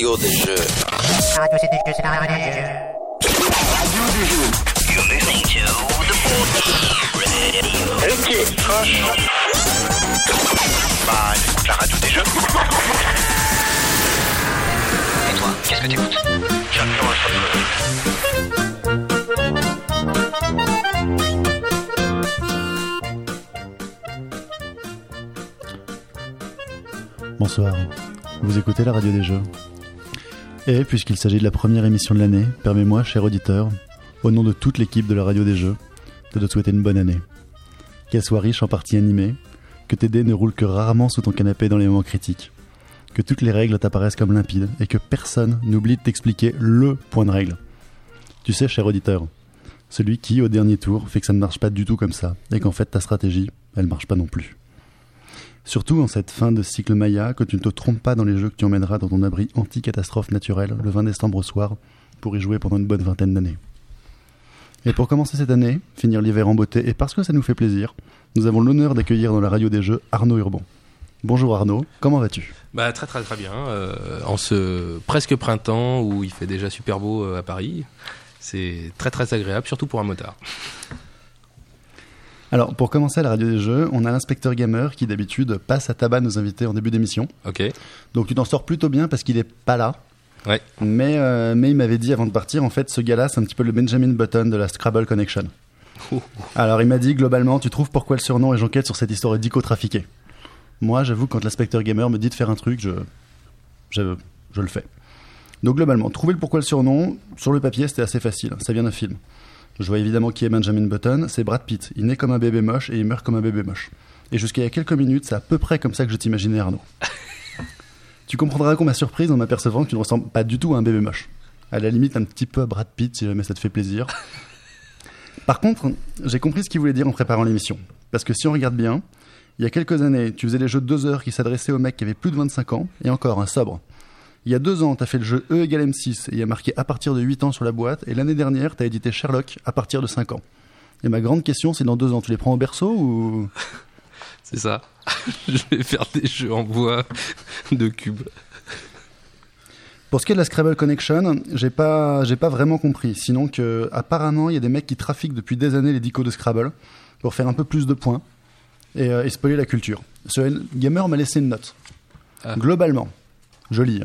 radio des jeux. Radio des jeux, c'est la radio des jeux. Radio des jeux. You're listening to the radio. Ok. Bah, écoute la radio des jeux. Et toi, qu'est-ce que tu écoutes J'adore Bonsoir, vous écoutez la radio des jeux. Et puisqu'il s'agit de la première émission de l'année, permets-moi, cher auditeur, au nom de toute l'équipe de la radio des jeux, de te souhaiter une bonne année. Qu'elle soit riche en parties animées, que tes dés ne roulent que rarement sous ton canapé dans les moments critiques, que toutes les règles t'apparaissent comme limpides et que personne n'oublie de t'expliquer LE point de règle. Tu sais, cher auditeur, celui qui, au dernier tour, fait que ça ne marche pas du tout comme ça, et qu'en fait ta stratégie, elle marche pas non plus. Surtout en cette fin de cycle Maya, que tu ne te trompes pas dans les jeux que tu emmèneras dans ton abri anti-catastrophe naturelle le 20 décembre au soir pour y jouer pendant une bonne vingtaine d'années. Et pour commencer cette année, finir l'hiver en beauté, et parce que ça nous fait plaisir, nous avons l'honneur d'accueillir dans la radio des jeux Arnaud Urban. Bonjour Arnaud, comment vas-tu? Bah très très très bien. Euh, en ce presque printemps où il fait déjà super beau euh, à Paris, c'est très très agréable, surtout pour un motard. Alors, pour commencer à la radio des jeux, on a l'inspecteur gamer qui d'habitude passe à tabac nos invités en début d'émission. Ok. Donc tu t'en sors plutôt bien parce qu'il est pas là. Ouais. Mais, euh, mais il m'avait dit avant de partir, en fait, ce gars-là, c'est un petit peu le Benjamin Button de la Scrabble Connection. Alors il m'a dit globalement, tu trouves pourquoi le surnom et j'enquête sur cette histoire dico-trafiquée. Moi, j'avoue, quand l'inspecteur gamer me dit de faire un truc, je, je, je le fais. Donc globalement, trouver le pourquoi le surnom, sur le papier, c'était assez facile. Ça vient d'un film. Je vois évidemment qui est Benjamin Button, c'est Brad Pitt. Il naît comme un bébé moche et il meurt comme un bébé moche. Et jusqu'à il y a quelques minutes, c'est à peu près comme ça que je t'imaginais Arnaud. tu comprendras qu'on m'a surprise en m'apercevant que tu ne ressembles pas du tout à un bébé moche. À la limite, un petit peu à Brad Pitt si jamais ça te fait plaisir. Par contre, j'ai compris ce qu'il voulait dire en préparant l'émission. Parce que si on regarde bien, il y a quelques années, tu faisais les jeux de 2 heures qui s'adressaient aux mecs qui avaient plus de 25 ans, et encore un sobre. Il y a deux ans, tu as fait le jeu E égale M6 et il y a marqué à partir de 8 ans sur la boîte. Et l'année dernière, tu as édité Sherlock à partir de 5 ans. Et ma grande question, c'est dans deux ans, tu les prends au berceau ou? C'est ça. Je vais faire des jeux en bois de cubes. Pour ce qui est de la Scrabble Connection, j'ai pas, j'ai pas vraiment compris. Sinon que, apparemment, il y a des mecs qui trafiquent depuis des années les dicos de Scrabble pour faire un peu plus de points et, euh, et spoiler la culture. Ce gamer m'a laissé une note. Ah. Globalement, je lis.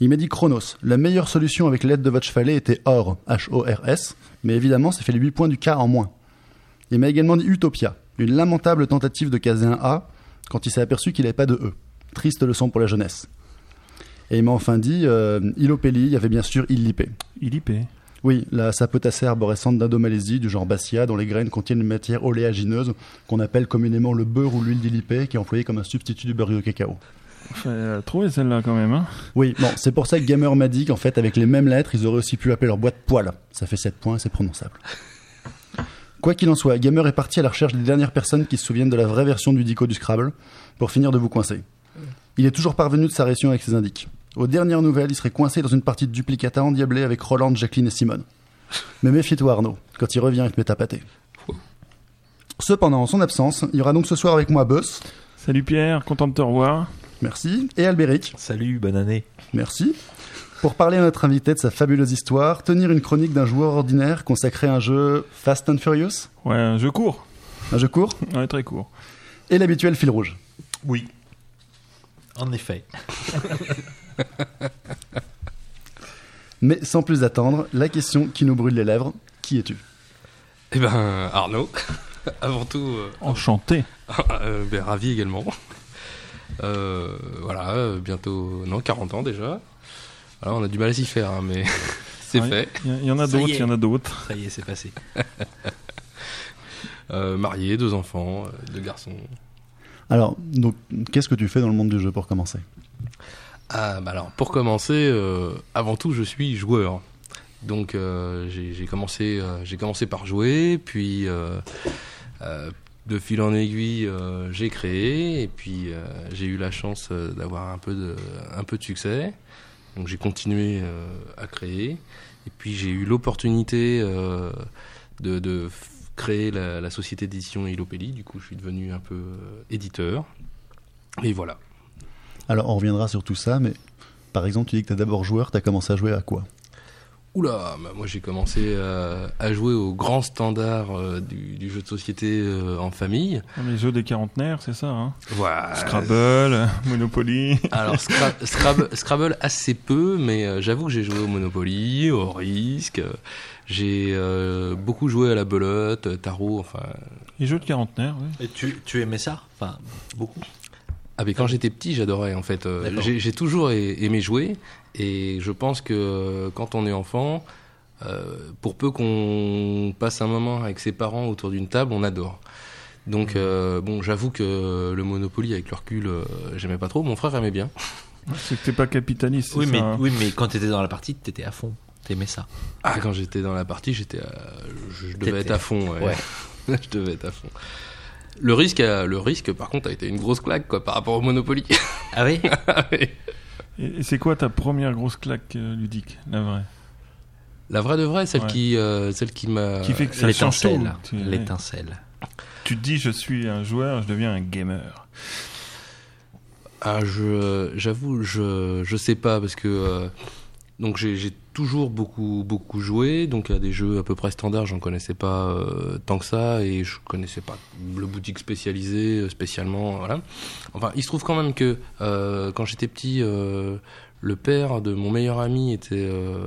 Il m'a dit Chronos, la meilleure solution avec l'aide de votre chevalet était Or, H-O-R-S, mais évidemment, ça fait les 8 points du cas en moins. Il m'a également dit Utopia, une lamentable tentative de caser un A quand il s'est aperçu qu'il n'avait pas de E. Triste leçon pour la jeunesse. Et il m'a enfin dit euh, Ilopélie, il y avait bien sûr Illipé. Illipé. Oui, la sapotacée arborescente d'Indomalaisie du genre Bassia, dont les graines contiennent une matière oléagineuse qu'on appelle communément le beurre ou l'huile d'Illipé, qui est employé comme un substitut du beurre de cacao. Trouvé celle-là quand même. Hein Oui, bon, c'est pour ça que Gamer m'a dit qu'en fait, avec les mêmes lettres, ils auraient aussi pu appeler leur boîte poil. Ça fait 7 points, c'est prononçable. Quoi qu'il en soit, Gamer est parti à la recherche des dernières personnes qui se souviennent de la vraie version du dico du Scrabble, pour finir de vous coincer. Il est toujours parvenu de sa réaction avec ses indices. Aux dernières nouvelles, il serait coincé dans une partie de duplicata endiablée avec Roland, Jacqueline et Simone. Mais méfie-toi Arnaud, quand il revient, il te met à pâté. Cependant, en son absence, il y aura donc ce soir avec moi Boss, Salut Pierre, content de te revoir. Merci, et Albéric, Salut, bonne année. Merci. Pour parler à notre invité de sa fabuleuse histoire, tenir une chronique d'un joueur ordinaire consacré à un jeu Fast and Furious, Ouais, un jeu court. un jeu court, Ouais, très court. et l'habituel fil rouge. Oui. En effet. Mais sans plus attendre, la question qui nous brûle les lèvres, qui es-tu? Eh ben Arnaud, avant tout, euh, Enchanté. euh, ben, ravi également. Euh, voilà, euh, bientôt, non, 40 ans déjà. Alors, on a du mal à s'y faire, hein, mais c'est Ouais, fait. Il y, en a d'autres, il y en a d'autres. Ça y est, c'est passé. Euh, marié, deux enfants, euh, deux garçons. Alors, donc, qu'est-ce que tu fais dans le monde du jeu pour commencer? Ah, bah alors, pour commencer, euh, avant tout, je suis joueur. Donc, euh, j'ai commencé, euh, j'ai commencé par jouer, puis euh, euh, de fil en aiguille, euh, j'ai créé, et puis euh, j'ai eu la chance euh, d'avoir un peu de, succès. Donc, j'ai continué à créer, et puis j'ai eu l'opportunité de, créer la, société d'édition Ilopelli. Du coup, je suis devenu un peu éditeur. Et voilà. Alors, on reviendra sur tout ça, mais Par exemple, tu dis que t'es d'abord joueur, t'as commencé à jouer à quoi? Oula, bah, moi j'ai commencé euh, à jouer au grand standard euh, du, du jeu de société euh, en famille. Les jeux des quarantenaires, c'est ça, hein Voilà. Scrabble, Monopoly. Alors Scra- Scrabble, Scrabble assez peu, mais euh, j'avoue que j'ai joué au Monopoly, au Risk. euh, j'ai euh, beaucoup joué à la belote, tarot, enfin. Les jeux de quarantenaires, oui. Et tu, tu aimais ça? Enfin, beaucoup Ah mais quand j'étais petit, j'adorais en fait. Euh, j'ai j'ai toujours a- aimé jouer et je pense que euh, quand on est enfant, euh, pour peu qu'on passe un moment avec ses parents autour d'une table, on adore. Donc euh, bon, j'avoue que le Monopoly avec le recul, euh, j'aimais pas trop. Mon frère aimait bien. C'est que t'es pas capitaliste, c'est oui ça, mais, hein oui, mais quand t'étais dans la partie, t'étais à fond. T'aimais ça. Ah quand j'étais dans la partie, j'étais, à- je, je devais T'étais- être à fond. Ouais. Ouais. je devais être à fond. Le risque, a- le risque, par contre, a été une grosse claque quoi par rapport au Monopoly. Ah oui Et, et c'est quoi ta première grosse claque euh, ludique, la vraie? La vraie de vraie, celle Ouais. qui, euh, celle qui m'a. Qui fait que ça. L'étincelle. Tu- L'étincelle. Tu te dis, je suis un joueur, je deviens un gamer. Ah, je, j'avoue, je, je sais pas parce que euh, donc j'ai, j'ai toujours beaucoup, beaucoup joué. Donc à des jeux à peu près standards, j'en connaissais pas euh, tant que ça et je connaissais pas le boutique spécialisée euh, spécialement. Voilà. Enfin, il se trouve quand même que euh, quand j'étais petit, euh, le père de mon meilleur ami était euh,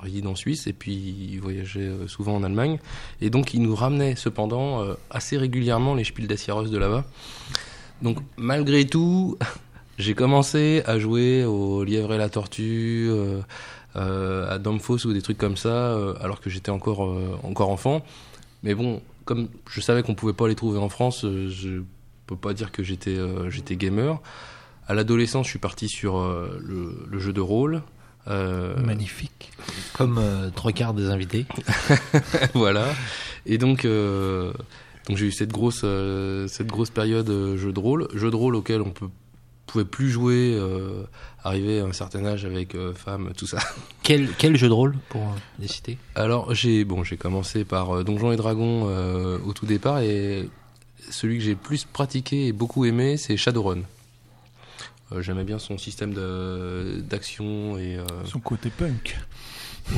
résident en Suisse et puis il voyageait souvent en Allemagne et donc il nous ramenait cependant assez régulièrement les Spiel des Jahres de là-bas. Donc malgré tout, j'ai commencé à jouer au Lièvre et la Tortue, à Domfos ou des trucs comme ça, euh, alors que j'étais encore euh, encore enfant. Mais bon, comme je savais qu'on pouvait pas les trouver en France, euh, je peux pas dire que j'étais euh, j'étais gamer. À l'adolescence, je suis parti sur euh, le, le jeu de rôle. Euh, Magnifique. Comme euh, trois quarts des invités. voilà. Et donc, euh, donc j'ai eu cette grosse, euh, cette grosse période euh, jeu de rôle, jeu de rôle auquel on peut pouvait plus jouer, euh, arrivé à un certain âge avec euh, femme, tout ça. Quel, quel jeu de rôle pour euh, les citer? Alors j'ai bon, j'ai commencé par euh, Donjons et Dragons euh, au tout départ et celui que j'ai plus pratiqué et beaucoup aimé, c'est Shadowrun. Euh, J'aimais bien son système de- d'action et euh, Son côté punk.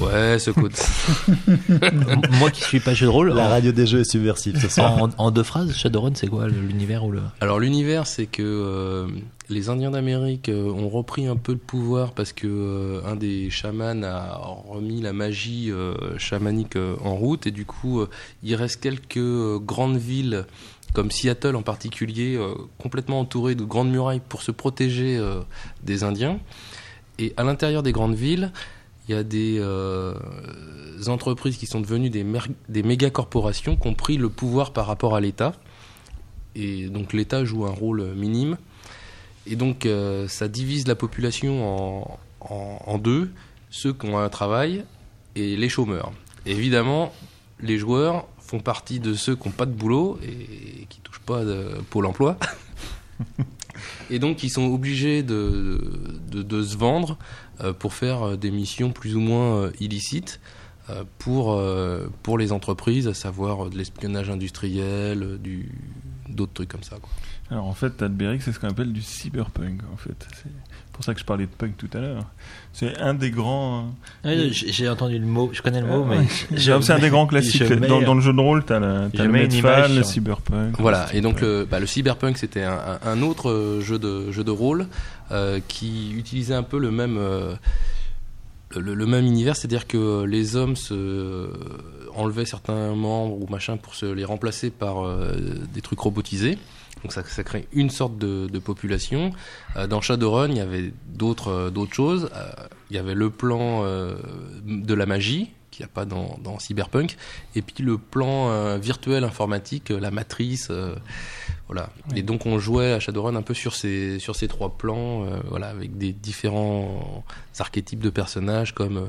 Ouais, ce. M- Moi qui suis pas jeu de rôle, La en, radio des jeux est subversive ce soir. en, en deux phrases, Shadowrun, c'est quoi l'univers ou le Alors l'univers, c'est que euh, les Indiens d'Amérique euh, ont repris un peu le pouvoir parce que euh, un des chamans a remis la magie euh, chamanique euh, en route et du coup euh, il reste quelques euh, grandes villes comme Seattle en particulier euh, complètement entourées de grandes murailles pour se protéger euh, des Indiens et à l'intérieur des grandes villes il y a des euh, entreprises qui sont devenues des, méga corporations qui ont pris le pouvoir par rapport à l'État et donc l'État joue un rôle minime. Et donc euh, ça divise la population en, deux, ceux qui ont un travail et les chômeurs. Évidemment, les joueurs font partie de ceux qui n'ont pas de boulot et qui touchent pas de Pôle emploi. et donc ils sont obligés de, de, se vendre euh, pour faire euh, des missions plus ou moins euh, illicites pour, pour les entreprises, à savoir de l'espionnage industriel, du d'autres trucs comme ça. Alors en fait, Tadberry, c'est ce qu'on appelle du cyberpunk. En fait, pour ça que je parlais de punk tout à l'heure. C'est un des grands. Ouais, J'ai j'ai entendu le mot, je connais le mot, Ouais. mais c'est un des grands classiques. Dans, dans le jeu de rôle, t'as le mets une Medfall, le cyberpunk. Voilà, le et donc le, bah, le cyberpunk c'était un, autre euh, jeu de, jeu de rôle euh, qui utilisait un peu le même, euh, le, le même univers, c'est-à-dire que les hommes se enlevaient certains membres ou machin pour se les remplacer par euh, des trucs robotisés. Donc ça, ça crée une sorte de, de population. Euh, dans Shadowrun, il y avait d'autres euh, d'autres choses. Euh, il y avait le plan euh, de la magie qu'il n'y a pas dans, dans Cyberpunk, et puis le plan euh, virtuel informatique, la matrice. euh, voilà. Et donc on jouait à Shadowrun un peu sur ces sur ces trois plans, euh, voilà, avec des différents archétypes de personnages comme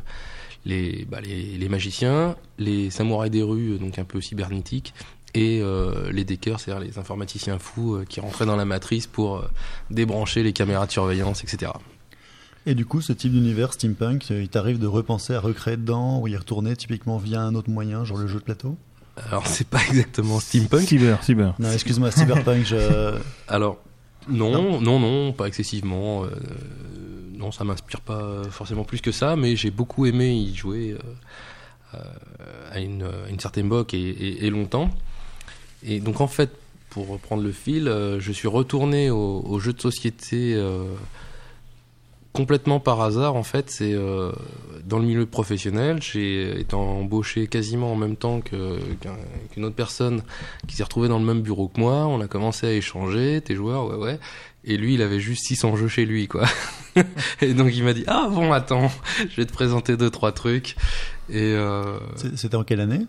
les, bah, les les magiciens, les samouraïs des rues, donc un peu cybernétiques, et euh, les deckers, c'est-à-dire les informaticiens fous euh, qui rentraient dans la matrice pour euh, débrancher les caméras de surveillance, etc. Et du coup, ce type d'univers steampunk, il t'arrive de repenser à recréer dedans ou y retourner typiquement via un autre moyen, genre le jeu de plateau? Alors c'est pas exactement steampunk. Cyber, cyber. Non, excuse-moi, cyberpunk, je... Alors non, non, non, pas excessivement. euh, non, ça m'inspire pas forcément plus que ça, mais j'ai beaucoup aimé y jouer à, une, à une certaine époque et, et- et longtemps. Et donc en fait, pour reprendre le fil, euh, je suis retourné au, au jeu de société euh, complètement par hasard. En fait, c'est euh, dans le milieu professionnel. J'ai été embauché quasiment en même temps qu'une autre personne qui s'est retrouvée dans le même bureau que moi. On a commencé à échanger. T'es joueur, ouais, ouais. Et lui, il avait juste 600 jeux chez lui, quoi. et donc il m'a dit ah bon attends, je vais te présenter deux trois trucs. Et euh, C'était en quelle année?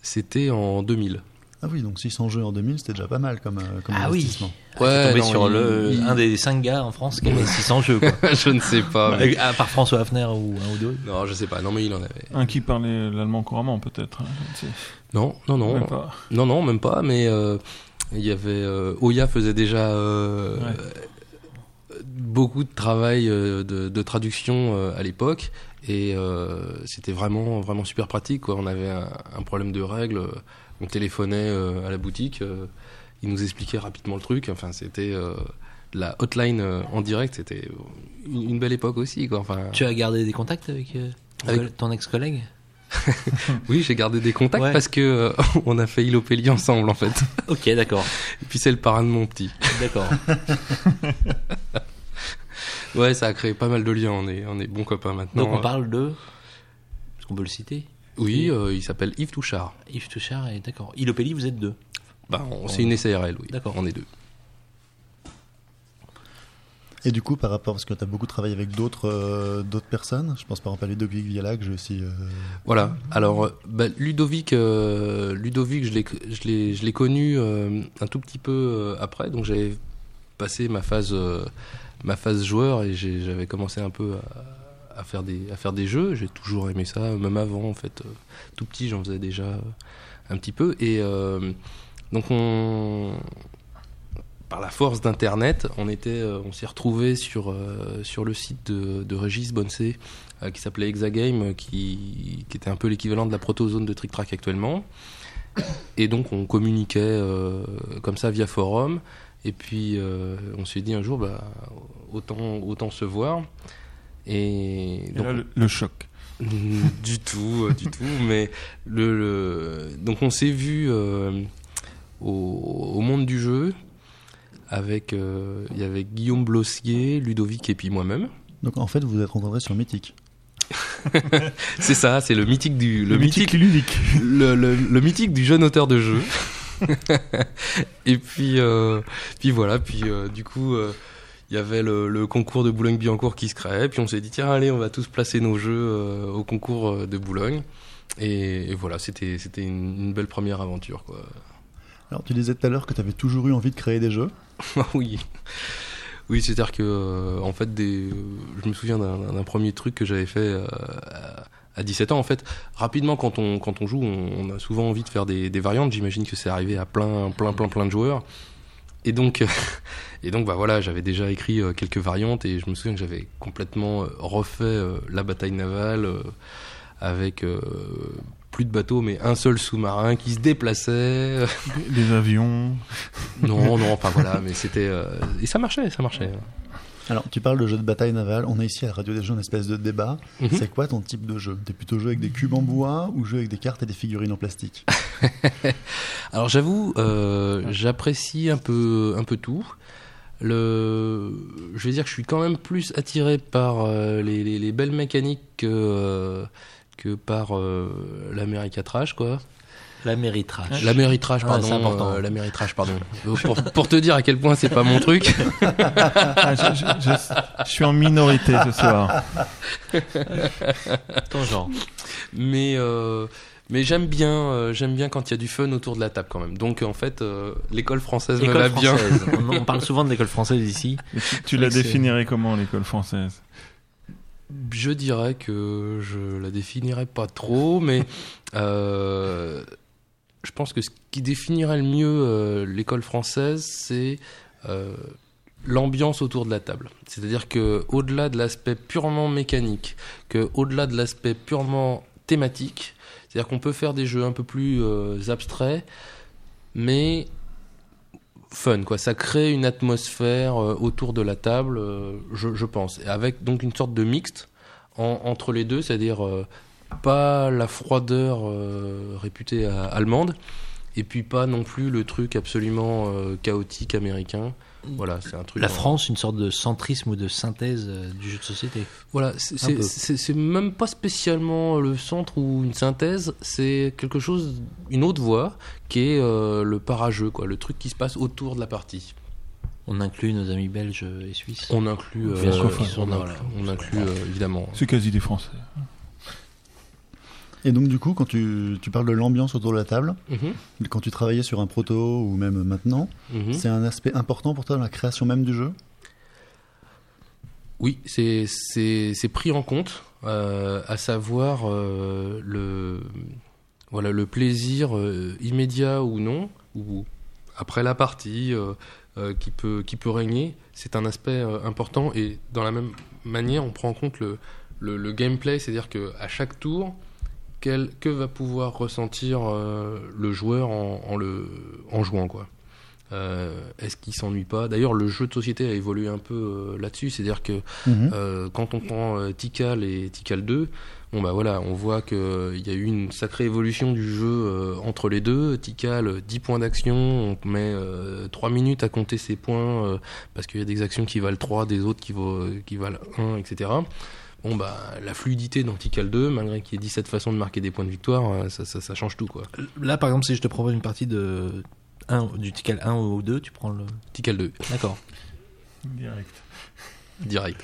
c'était en 2000. Ah oui, donc 600 jeux en 2000, c'était déjà pas mal comme, euh, comme Ah oui. investissement. Ouais, tombé non, sur il- le, il- un des cinq gars en France qui avait 600 jeux, quoi. je ne sais pas. mais- À part François Hafner ou un ou deux. Non, je sais pas. Non, mais il en avait. Un qui parlait l'allemand couramment, peut-être. hein, ne. Non, non, non, Même pas. non, non, même pas. Mais euh, il y avait euh, Oya faisait déjà euh, Ouais. beaucoup de travail de, de traduction à l'époque et euh, c'était vraiment vraiment super pratique. Quoi. On avait un, un problème de règles, on téléphonait euh, à la boutique, euh, il nous expliquait rapidement le truc. Enfin, c'était euh, la hotline en direct. C'était une, une belle époque aussi. Quoi. Enfin, Tu as gardé des contacts avec, Avec- ton ex-collègue? Oui, j'ai gardé des contacts Ouais. parce que euh, on a failli l'Opélie ensemble en fait. Ok, d'accord. Et puis c'est le parrain de mon petit. D'accord. Ouais, ça a créé pas mal de liens. On est, on est bons copains maintenant. Donc on parle de. Est-ce qu'on peut le citer Oui, euh, il s'appelle Yves Touchard. Yves Touchard et d'accord. Ilopelli, vous êtes deux. Bah, on- c'est une SARL, oui. D'accord. On est deux. Et du coup, par rapport, parce que tu as beaucoup travaillé avec d'autres euh, d'autres personnes, je pense par exemple à Ludovic Viala, que j'ai aussi. euh, Voilà. Alors, bah, Ludovic, euh, Ludovic, je l'ai, je l'ai, je l'ai connu euh, un tout petit peu euh, après. Donc, j'avais passé ma phase, euh, ma phase joueur et j'avais commencé un peu à, à faire des, à faire des jeux. J'ai toujours aimé ça, même avant en fait. Euh, tout petit, j'en faisais déjà euh, un petit peu. Et euh, donc, on, par la force d'Internet, on était, on s'est retrouvé sur sur le site de, de Régis qui s'appelait Hexagame, qui, était un peu l'équivalent de la protozone de Trick Track actuellement. Et donc on communiquait comme ça via forum. Et puis on s'est dit un jour, bah, autant, autant se voir. Et Et donc, là, le, le choc. du tout, euh, du tout. Mais le, le- donc on s'est vu euh, au, au monde du jeu avec euh, il y avait Guillaume Blossier, Ludovic et puis moi-même. Donc en fait, vous vous êtes rencontrés sur Mythic. C'est ça, c'est le mythique du le, mythique ludique. le, le, le mythique du jeune auteur de jeu. et puis, euh, puis voilà, puis euh, du coup, euh, il y avait le, le concours de Boulogne-Billancourt qui se créait, puis on s'est dit, tiens, allez, on va tous placer nos jeux euh, au concours euh, de Boulogne. Et, et voilà, c'était c'était une, une belle première aventure, quoi. Alors tu disais tout à l'heure que tu avais toujours eu envie de créer des jeux. Oui. Oui, c'est-à-dire que, euh, en fait, des, je me souviens d'un premier truc que j'avais fait euh, à, à 17 ans. En fait, rapidement, quand on, quand on joue, on, on a souvent envie de faire des, des variantes. J'imagine que c'est arrivé à plein, plein, plein, plein de joueurs. Et donc, et donc, bah voilà, j'avais déjà écrit euh, quelques variantes et je me souviens que j'avais complètement euh, refait euh, la bataille navale euh, avec euh, plus de bateaux, mais un seul sous-marin qui se déplaçait. Des, avions. non, non, enfin voilà, mais c'était euh, et ça marchait, ça marchait. Alors tu parles de jeux de bataille navale. On est ici à la radio des jeux, une espèce de débat. Mhm. C'est quoi ton type de jeu? T'es plutôt joué avec des cubes en bois ou joué avec des cartes et des figurines en plastique? Alors j'avoue, euh, j'apprécie un peu, un peu tout. Le, je vais dire que je suis quand même plus attiré par euh, les, les- les belles mécaniques que, euh, que par euh, l'Américatrash, quoi. Pardon. c'est important. euh, L'Améritrage, pardon. Euh, pour, pour te dire à quel point c'est pas mon truc. Ah, je, je- je- je suis en minorité ce soir. Ton genre. Mais, euh, mais j'aime bien, euh, j'aime bien quand il y a du fun autour de la table quand même. Donc en fait, euh, l'école française me va bien. on, on parle souvent de l'école française ici. Et tu tu la définirais comment, l'école française? Je dirais que je la définirais pas trop, mais euh, je pense que ce qui définirait le mieux euh, l'école française, c'est euh, l'ambiance autour de la table. C'est-à-dire que au-delà de l'aspect purement mécanique, que au-delà de l'aspect purement thématique, c'est-à-dire qu'on peut faire des jeux un peu plus euh, abstraits, mais fun, quoi. Ça crée une atmosphère autour de la table, je, pense, avec donc une sorte de mixte en- entre les deux, c'est-à-dire pas la froideur euh, réputée à- allemande, et puis pas non plus le truc absolument euh, chaotique américain. Voilà, c'est un truc. La en- France, une sorte de centrisme ou de synthèse euh, du jeu de société. Voilà, c'est- même pas spécialement le centre ou une synthèse, c'est quelque chose, une autre voie qui est euh, le parageux, quoi, le truc qui se passe autour de la partie. On inclut nos amis belges et suisses. On inclut, euh, Bien sûr, on, inclut- on euh, évidemment. C'est quasi des Français. Et donc, du coup, quand tu, tu parles de l'ambiance autour de la table, Mhm, quand tu travaillais sur un proto ou même maintenant, mhm. c'est un aspect important pour toi dans la création même du jeu? Oui, c'est pris en compte, euh, à savoir euh, le voilà le plaisir euh, immédiat ou non ou après la partie qui peut qui peut régner, c'est un aspect important et dans la même manière on prend en compte le le, le gameplay, c'est-à-dire que à chaque tour quel, que va pouvoir ressentir euh, le joueur en, en le en jouant quoi. Euh, Est-ce qu'il s'ennuie pas? D'ailleurs, le jeu de société a évolué un peu euh, là-dessus, c'est-à-dire que Mhm. euh, quand on prend Tikal et Tikal 2, bon bah voilà, on voit qu'il y a eu une sacrée évolution du jeu entre les deux. Tikal, 10 points d'action, on met euh, 3 minutes à compter ses points parce qu'il y a des actions qui valent 3, des autres qui valent 1, etc. Bon bah la fluidité dans Tikal 2, malgré qu'il y ait 17 façons de marquer des points de victoire, euh, ça, ça, ça change tout quoi. Là, par exemple, si je te propose une partie de un, du Tikal 1 ou 2, tu prends le. Tikal 2, D'accord. Direct. direct.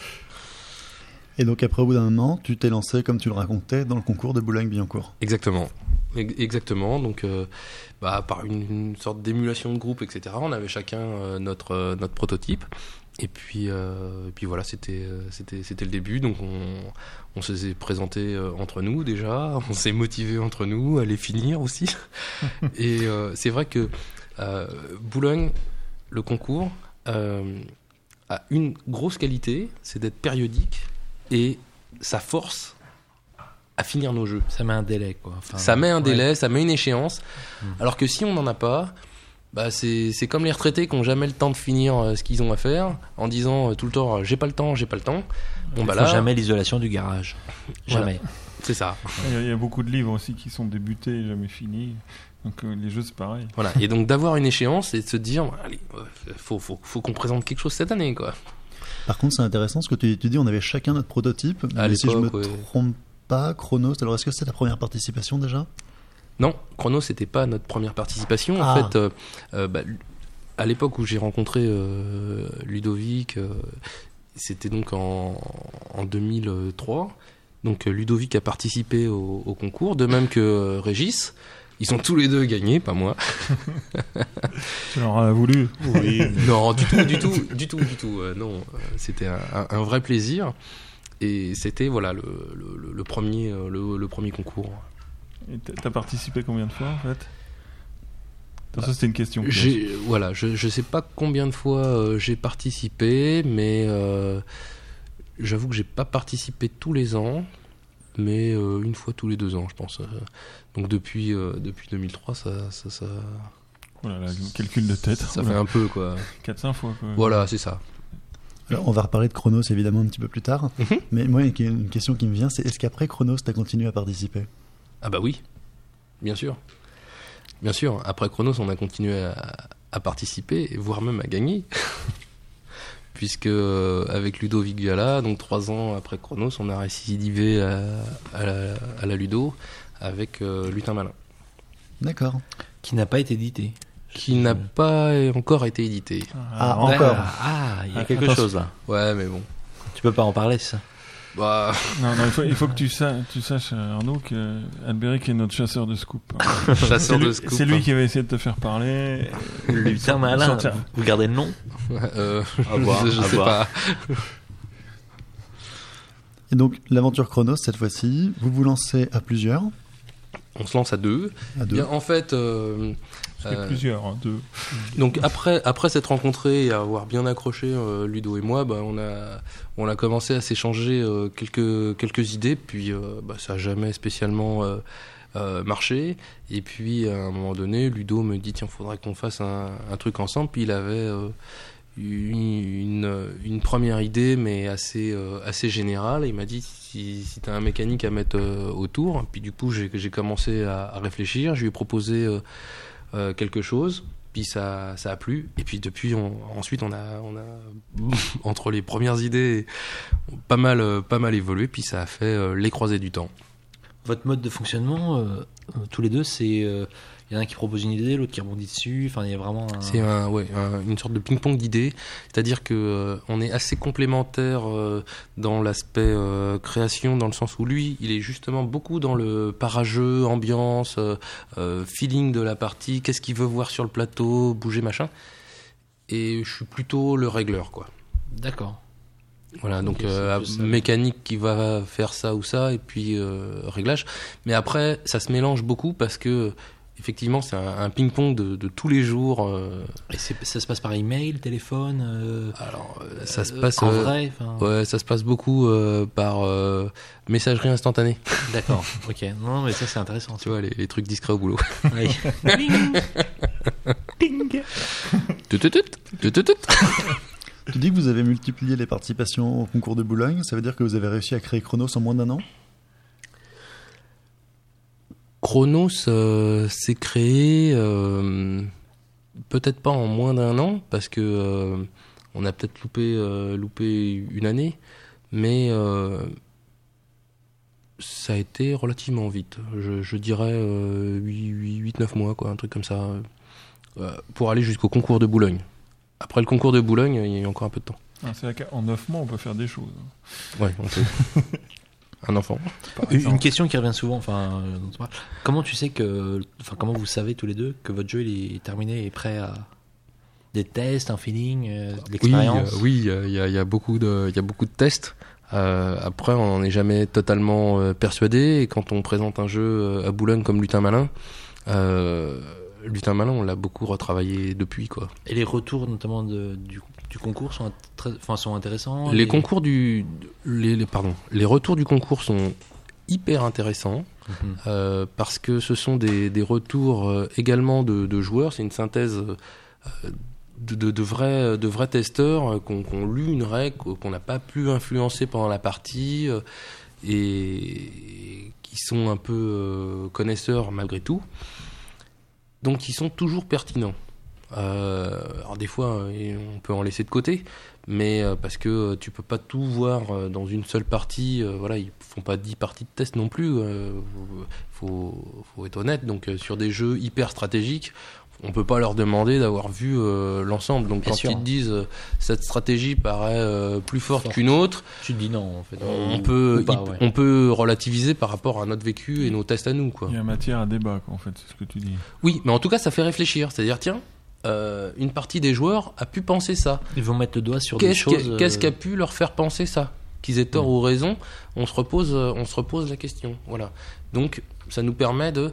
Et donc, après, au bout d'un moment, tu t'es lancé, comme tu le racontais, dans le concours de Boulogne-Billancourt. Exactement. Ex- Exactement. Donc, euh, bah, par une, une sorte d'émulation de groupe, etc., on avait chacun euh, notre, euh, notre prototype. Et puis, euh, et puis voilà, c'était, euh, c'était, c'était le début. Donc, on, on se s'est présenté euh, entre nous déjà. On s'est motivé entre nous à les finir aussi. et euh, c'est vrai que euh, Boulogne, le concours, euh, a une grosse qualité, c'est d'être périodique et sa force à finir nos jeux. Ça met un délai, quoi. Enfin, Ça met un ouais. délai, ça met une échéance. Mm. Alors que si on n'en a pas, bah c'est c'est comme les retraités qui n'ont jamais le temps de finir euh, ce qu'ils ont à faire, en disant euh, tout le temps euh, j'ai pas le temps, j'ai pas le temps. Bon bah là, jamais l'isolation du garage. Voilà. Jamais. c'est ça. Il y, a, il y a beaucoup de livres aussi qui sont débutés et jamais finis. Donc euh, les jeux, c'est pareil. Voilà. Et donc d'avoir une échéance et de se dire allez, faut faut faut qu'on présente quelque chose cette année quoi. Par contre, c'est intéressant ce que tu, tu dis, on avait chacun notre prototype. À mais si je me ouais. trompe pas, Chronos, alors est-ce que c'est ta première participation déjà? Non, Chrono, c'était pas notre première participation. En Ah. fait, euh, euh, bah, à l'époque où j'ai rencontré euh, Ludovic, euh, c'était donc en, en 2003. Donc euh, Ludovic a participé au, au concours, de même que euh, Régis. Ils sont tous les deux gagnés, pas moi. Tu leur as voulu. Oui. non, du tout, du tout, du tout, du tout. Euh, non, euh, c'était un, vrai plaisir. Et c'était voilà le, le- le premier, le, le premier concours. Et t'as- participé combien de fois en fait? Ça, c'était une question. voilà, je je sais pas combien de fois euh, j'ai participé, mais euh, j'avoue que j'ai pas participé tous les ans, mais euh, une fois tous les deux ans, je pense. Euh, Donc depuis euh, depuis 2003, ça ça ça, Oh là là, calcul de tête. ça fait un peu quoi. 4-5 fois quoi. Voilà, c'est ça. Alors, on va reparler de Chronos évidemment un petit peu plus tard. Mhm. Mais moi, il y a une question qui me vient, c'est est-ce qu'après Chronos, tu as continué à participer? Ah bah oui, bien sûr, bien sûr. Après Chronos, on a continué à, à participer, voire même à gagner. Puisque euh, avec Ludovic Viala, donc trois ans après Chronos, on a récidivé à, à la, à la Ludo avec euh, Lutin Malin, D'accord. Qui n'a pas été édité. qui n'a pas encore été édité. Ah, en- encore. Ah, il y a Ah, quelque attention. chose là. Ouais, mais bon. Tu peux pas en parler, ça? Bah, Non, non, il faut, il faut que tu, sa- tu saches, euh, Arnaud, que Albéric est notre chasseur de scoop. hein. C'est chasseur de lui, scoop. c'est lui qui va essayer de te faire parler. Lutin malin. sortir. Vous gardez le nom Euh, À voir, je, je à sais voir. pas. Et donc, l'aventure Chronos, cette fois-ci, vous vous lancez à plusieurs, On se lance à deux. à deux. Bien, en fait, euh, Euh, plusieurs, hein, deux. Donc après, après s'être rencontrés et avoir bien accroché euh, Ludo et moi, bah, on a on a commencé à s'échanger euh, quelques quelques idées, puis bah, ça a jamais spécialement euh, marché. Et puis à un moment donné, Ludo me dit tiens, faudrait qu'on fasse un, un truc ensemble. Puis il avait euh, une, une, une première idée, mais assez euh, assez générale. Il m'a dit si, si t'as un mécanique à mettre autour. Puis du coup, j'ai commencé à, à réfléchir. Je lui ai proposé quelque chose. Puis ça, ça a plu. Et puis depuis, on, ensuite, on a, on a entre les premières idées, pas mal, euh, pas mal évolué. Puis ça a fait euh, les croisés du temps. Votre mode de fonctionnement, euh, euh, tous les deux, c'est. euh, Il y en a un qui propose une idée, l'autre qui rebondit dessus. Enfin, il y a vraiment un. C'est un, ouais, un- une sorte de ping-pong d'idées. C'est-à-dire que euh, on est assez complémentaires euh, dans l'aspect euh, création, dans le sens où lui, il est justement beaucoup dans le parageux, ambiance, euh, feeling de la partie, qu'est-ce qu'il veut voir sur le plateau, bouger machin. Et je suis plutôt le régleur, quoi. D'accord. Voilà, donc euh, mécanique qui va faire ça ou ça, et puis euh, réglage. Mais après, ça se mélange beaucoup parce que effectivement, c'est un, un ping-pong de, de tous les jours. euh, Et ça se passe par email, téléphone euh, alors, euh, ça se euh, passe. en euh, vrai. Ouais, ça se passe beaucoup euh, par euh, messagerie instantanée. D'accord. Ok. Non, mais ça c'est intéressant. Tu vois, les, les trucs discrets au boulot. Oui. Tut. Tu dis que vous avez multiplié les participations au concours de Boulogne, ça veut dire que vous avez réussi à créer Chronos en moins d'un an? Chronos euh, s'est créé euh, peut-être pas en moins d'un an parce que euh, on a peut-être loupé loupé une année, mais ça a été relativement vite. Je, je dirais euh, 8-9 mois, quoi, un truc comme ça, pour aller jusqu'au concours de Boulogne. Après le concours de Boulogne, il y a eu encore un peu de temps. Ah, C'est-à-dire qu'en 9 mois, on peut faire des choses. Ouais, on peut. un enfant. Une- question qui revient souvent. Enfin, euh, comment tu sais que, enfin, comment vous savez tous les deux que votre jeu il est terminé et prêt à des tests, un feeling, euh, de Oui, l'expérience. euh, oui, euh, il y, a, il y a beaucoup de, il y a beaucoup de tests. Euh, après, on n'est jamais totalement euh, persuadé. Et quand on présente un jeu euh, à Boulogne comme Lutin Malin, euh, Lutin Malin, on l'a beaucoup retravaillé depuis, quoi. Et les retours, notamment de- du, du concours, sont, très, enfin, sont intéressants. Les concours du, les, les- pardon, les retours du concours sont hyper intéressants Mhm. euh, parce que ce sont des, des retours euh, également de, de joueurs. C'est une synthèse euh, de, de, de vrais, de vrais testeurs euh, qui ont, lu une règle, qu'on n'a pas pu influencer pendant la partie et qui sont un peu connaisseurs malgré tout. Donc ils sont toujours pertinents. Euh, alors des fois, euh, on peut en laisser de côté, mais euh, parce que tu peux pas tout voir dans une seule partie. euh, voilà, ils font pas 10 parties de test non plus. euh, faut, faut être honnête. Donc sur des jeux hyper stratégiques, on peut pas leur demander d'avoir vu euh, l'ensemble. Donc Bien quand sûr. ils te disent euh, cette stratégie paraît euh, plus forte qu'une autre, Tu te dis non, en fait. on peut, pas, ouais. on peut relativiser par rapport à notre vécu et nos tests à nous, quoi. Il y a matière à débat, quoi, en fait, c'est ce que tu dis. Oui, mais en tout cas, ça fait réfléchir. C'est-à-dire, tiens, euh, une partie des joueurs a pu penser ça. Ils vont mettre le doigt sur des Qu'est-ce choses. qu'est-ce qui a euh, pu leur faire penser ça Qu'ils aient tort ou raison, on se repose, euh, on se repose la question. Voilà. Donc, ça nous permet de,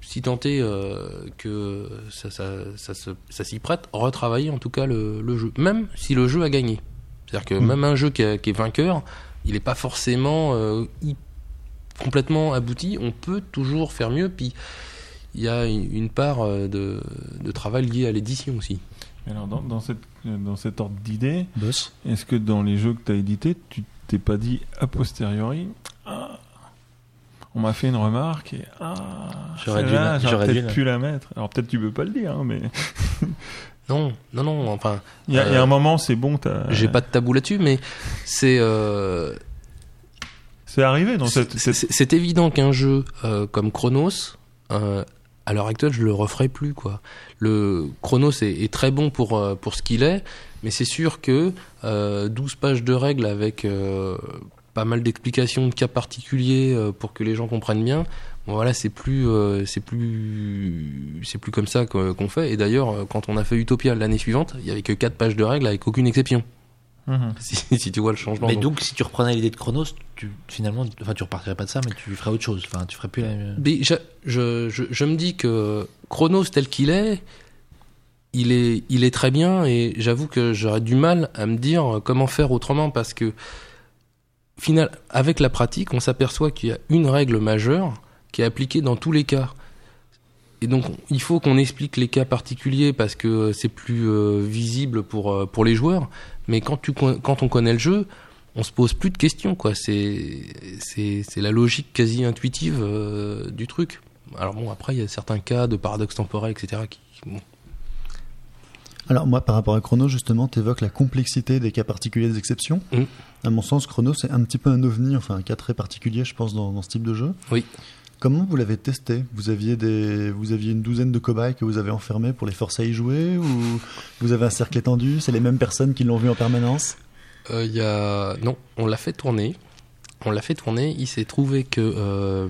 si tenter euh, que ça, ça, ça, se- ça s'y prête, retravailler en tout cas le, le jeu, même si le jeu a gagné. C'est-à-dire que Mm. même un jeu qui, a- qui est vainqueur, il n'est pas forcément euh, complètement abouti. On peut toujours faire mieux. Puis il y a une part euh, de, de travail lié à l'édition aussi. Alors, dans, dans, cette, dans cet ordre d'idées, Boss est-ce que dans les jeux que tu as édités, tu t'es pas dit a posteriori ah, on m'a fait une remarque et ah, J'aurais dû j'aurais peut-être pu la mettre. Alors peut-être tu peux pas le dire, hein, mais Non, non, non. Enfin, il y, a il y a Euh, un moment c'est bon. t'as- j'ai pas de tabou là-dessus, mais c'est euh, C'est arrivé dans cette. c'est cette- évident qu'un jeu euh, comme Chronos, euh, à l'heure actuelle, je le referai plus quoi. Le Chronos est, très bon pour euh, pour ce qu'il est, mais c'est sûr que euh, 12 pages de règles avec euh, pas mal d'explications de cas particuliers euh, pour que les gens comprennent bien. Bon, voilà, c'est plus euh, c'est plus c'est plus comme ça qu'on fait. Et d'ailleurs, quand on a fait Utopia l'année suivante, il y avait que 4 pages de règles avec aucune exception. Mhm. Si, si tu vois le changement. Mais donc. donc, si tu reprenais l'idée de Chronos, tu, finalement, enfin, tu repartirais pas de ça, mais tu ferais autre chose. Enfin, tu ferais plus la même. Mais je, je, je, je me dis que Chronos tel qu'il est, il est, il est très bien et j'avoue que j'aurais du mal à me dire comment faire autrement parce que final, avec la pratique, on s'aperçoit qu'il y a une règle majeure qui est appliqué dans tous les cas. Et donc, il faut qu'on explique les cas particuliers parce que c'est plus euh, visible pour, euh, pour les joueurs. Mais quand, tu, quand on connaît le jeu, on se pose plus de questions, quoi. C'est, c'est, c'est la logique quasi intuitive euh, du truc. Alors bon, après, il y a certains cas de paradoxe temporel, etc. Qui, bon, Alors moi, par rapport à Chrono, justement, tu évoques la complexité des cas particuliers des exceptions. Mm. À mon sens, Chrono, c'est un petit peu un ovni, enfin un cas très particulier, je pense, dans, dans ce type de jeu. Oui. Comment vous l'avez testé? Vous aviez, des, vous aviez une douzaine de cobayes que vous avez enfermés pour les forcer à y jouer Ou vous avez un cercle étendu? C'est les mêmes personnes qui l'ont vu en permanence? Euh, y a non, on l'a fait tourner. On l'a fait tourner. Il s'est trouvé que euh,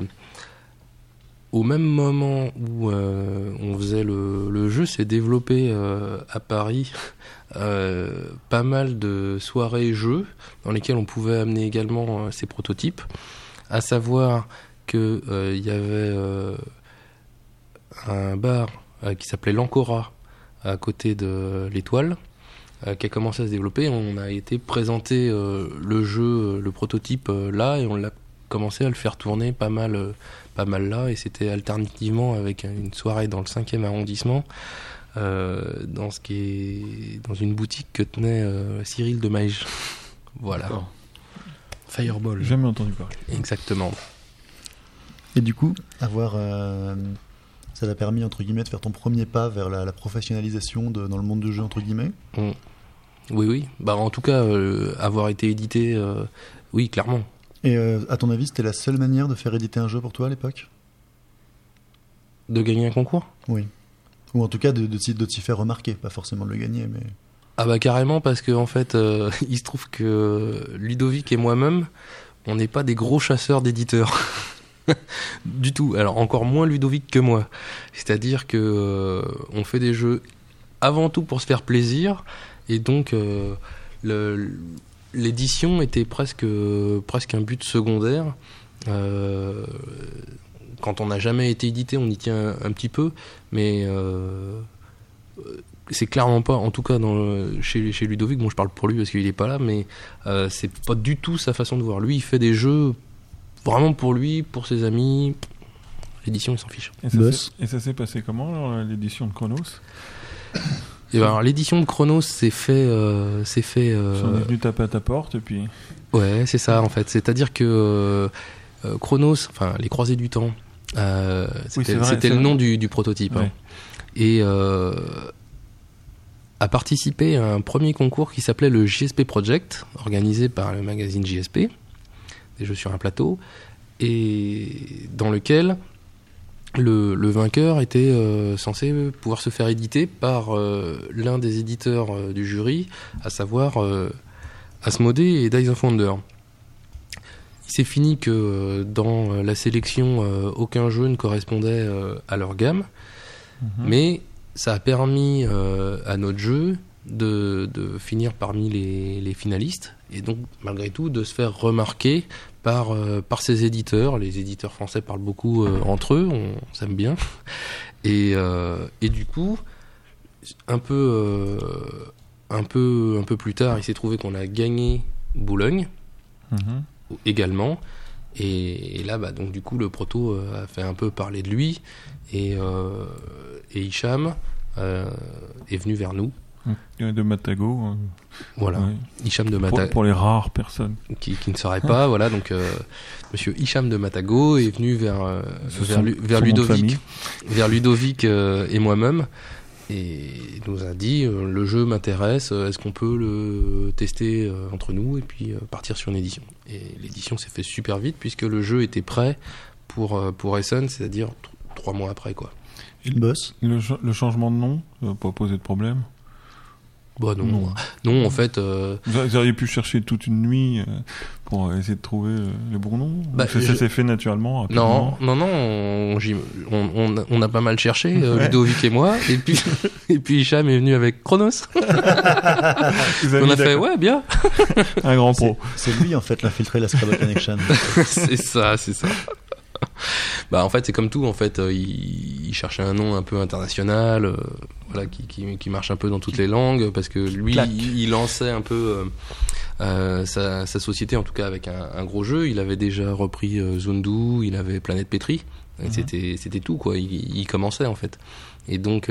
au même moment où euh, on faisait le, le jeu, s'est développé euh, à Paris pas mal de soirées jeux dans lesquelles on pouvait amener également ces prototypes. À savoir que euh, y avait euh, un bar euh, qui s'appelait l'Ancora à côté de l'étoile euh, qui a commencé à se développer. On a été présenter euh, le jeu, le prototype euh, là, et on l'a commencé à le faire tourner pas mal, euh, pas mal là. Et c'était alternativement avec une soirée dans le 5e arrondissement, euh, dans ce qui est dans une boutique que tenait euh, Cyril de Maïge. voilà. Fireball. J'ai jamais entendu parler. exactement. Et du coup, avoir, euh, ça t'a permis, entre guillemets, de faire ton premier pas vers la, la professionnalisation de, dans le monde du jeu, entre guillemets? Oui, oui. Bah en tout cas, euh, avoir été édité, euh, oui, clairement. Et euh, à ton avis, c'était la seule manière de faire éditer un jeu pour toi à l'époque? De gagner un concours? Oui. Ou en tout cas de, de, t'y- de t'y faire remarquer, pas forcément de le gagner, mais... Ah bah carrément parce que en fait euh, il se trouve que Ludovic et moi-même on n'est pas des gros chasseurs d'éditeurs du tout. Alors encore moins Ludovic que moi. C'est-à-dire que euh, on fait des jeux avant tout pour se faire plaisir et donc euh, l'édition était presque presque un but secondaire. Euh, quand on n'a jamais été édité, on y tient un, petit peu, mais c'est clairement pas, en tout cas chez, Ludovic, bon je parle pour lui parce qu'il est pas là, mais c'est pas du tout sa façon de voir. Lui il fait des jeux vraiment pour lui, pour ses amis. L'édition il s'en fiche. Et ça s'est- s'est passé comment l'édition de Chronos Et ben, alors l'édition de Chronos c'est fait, euh, c'est fait. Ils euh, sont venus taper à ta porte et puis. Ouais, c'est ça en fait. C'est-à-dire que euh, euh, Chronos, enfin les croisés du temps, euh, c'était le nom du, du prototype. hein. Ouais. Et euh, a participé à un premier concours qui s'appelait le JSP Project, organisé par le magazine JSP, des jeux sur un plateau, et dans lequel le, le vainqueur était euh, censé pouvoir se faire éditer par euh, l'un des éditeurs euh, du jury, à savoir Asmodée et Wonder. Il s'est fini que dans la sélection, aucun jeu ne correspondait à leur gamme, Mhm. mais ça a permis à notre jeu de, de finir parmi les, les finalistes et donc malgré tout de se faire remarquer par, euh, par ses éditeurs. Les éditeurs français parlent beaucoup euh, entre eux, on s'aime bien. Et, euh, et du coup, un peu, un, peu, un peu plus tard, il s'est trouvé qu'on a gagné Boulogne Mhm. également. Et, et là, bah, donc du coup, le proto a fait un peu parler de lui. Et, euh, et Hicham euh, est venu vers nous. Euh, De Matago. euh, Voilà, ouais. Hicham de Pour, Matago, pour les rares personnes. qui, qui ne saurait pas. voilà, donc euh, Monsieur Hicham de Matago est venu vers, euh, vers, Lu- Ludovic, vers Ludovic euh, et moi-même. Et il nous a dit euh, le jeu m'intéresse, est-ce qu'on peut le tester euh, entre nous et puis euh, partir sur une édition? Et l'édition s'est fait super vite puisque le jeu était prêt pour, euh, pour Essen, c'est-à-dire tr- trois mois après quoi. Le boss Le, ch- le changement de nom, ça va pas poser de problème? Bah non, Non. non, en fait, euh, Vous auriez pu chercher toute une nuit euh, pour essayer de trouver les bons noms Bah, Ça, ça je- s'est fait naturellement rapidement. non, non, non, on, on, on a- on a pas mal cherché, euh, Ouais. Ludovic et moi, et puis, et puis Hicham est venu avec Chronos. On a fait, ouais, bien. un grand pro. C'est lui, en fait, l'infiltré de la Scrabble Connection. c'est ça, c'est ça. bah en fait c'est comme tout en fait euh, il, il cherchait un nom un peu international euh, voilà qui, qui, qui marche un peu dans toutes les langues parce que lui il, il lançait un peu euh, sa, sa société en tout cas avec un, un gros jeu il avait déjà repris euh, Zundu il avait Planète Petri Et C'était c'était tout quoi. Il, il commençait en fait. Et donc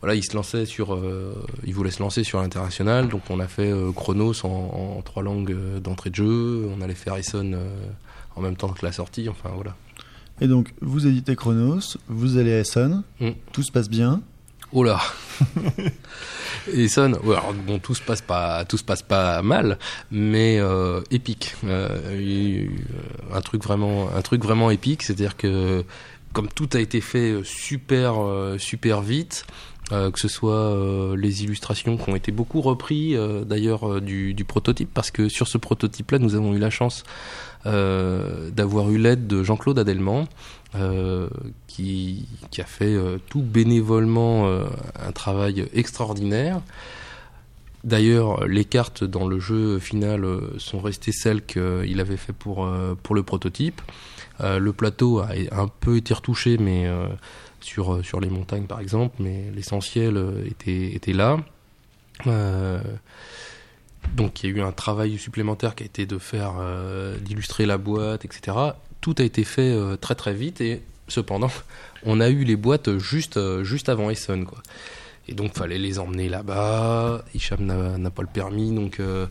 voilà, il se lançait sur, euh, il voulait se lancer sur l'international. Donc on a fait euh, Chronos en, en trois langues euh, d'entrée de jeu. On allait faire euh, en même temps que la sortie. Enfin voilà. Et donc, vous éditez Chronos, vous allez à Essen, Mm. tout se passe bien. Oh là Et Son, ouais, alors, bon, tout se passe pas, tout se passe pas mal, mais euh, épique. Euh, euh, un truc vraiment, un truc vraiment épique, c'est-à-dire que comme tout a été fait super, super vite, euh, que ce soit euh, les illustrations qui ont été beaucoup repris euh, d'ailleurs du, du prototype, parce que sur ce prototype-là, nous avons eu la chance d'avoir eu l'aide de Jean-Claude Adelman, euh, qui, qui a fait euh, tout bénévolement euh, un travail extraordinaire. D'ailleurs, les cartes dans le jeu final euh, sont restées celles qu'il avait fait pour, euh, pour le prototype. Euh, le plateau a un peu été retouché, mais euh, sur, euh, sur les montagnes par exemple, mais l'essentiel euh, était, était là. Donc il y a eu un travail supplémentaire qui a été de faire, euh, d'illustrer la boîte, etc. Tout a été fait euh, très très vite et cependant, on a eu les boîtes juste, euh, juste avant Essen, quoi. Et donc fallait les emmener là-bas. Hicham n'a n'a pas le permis, donc euh,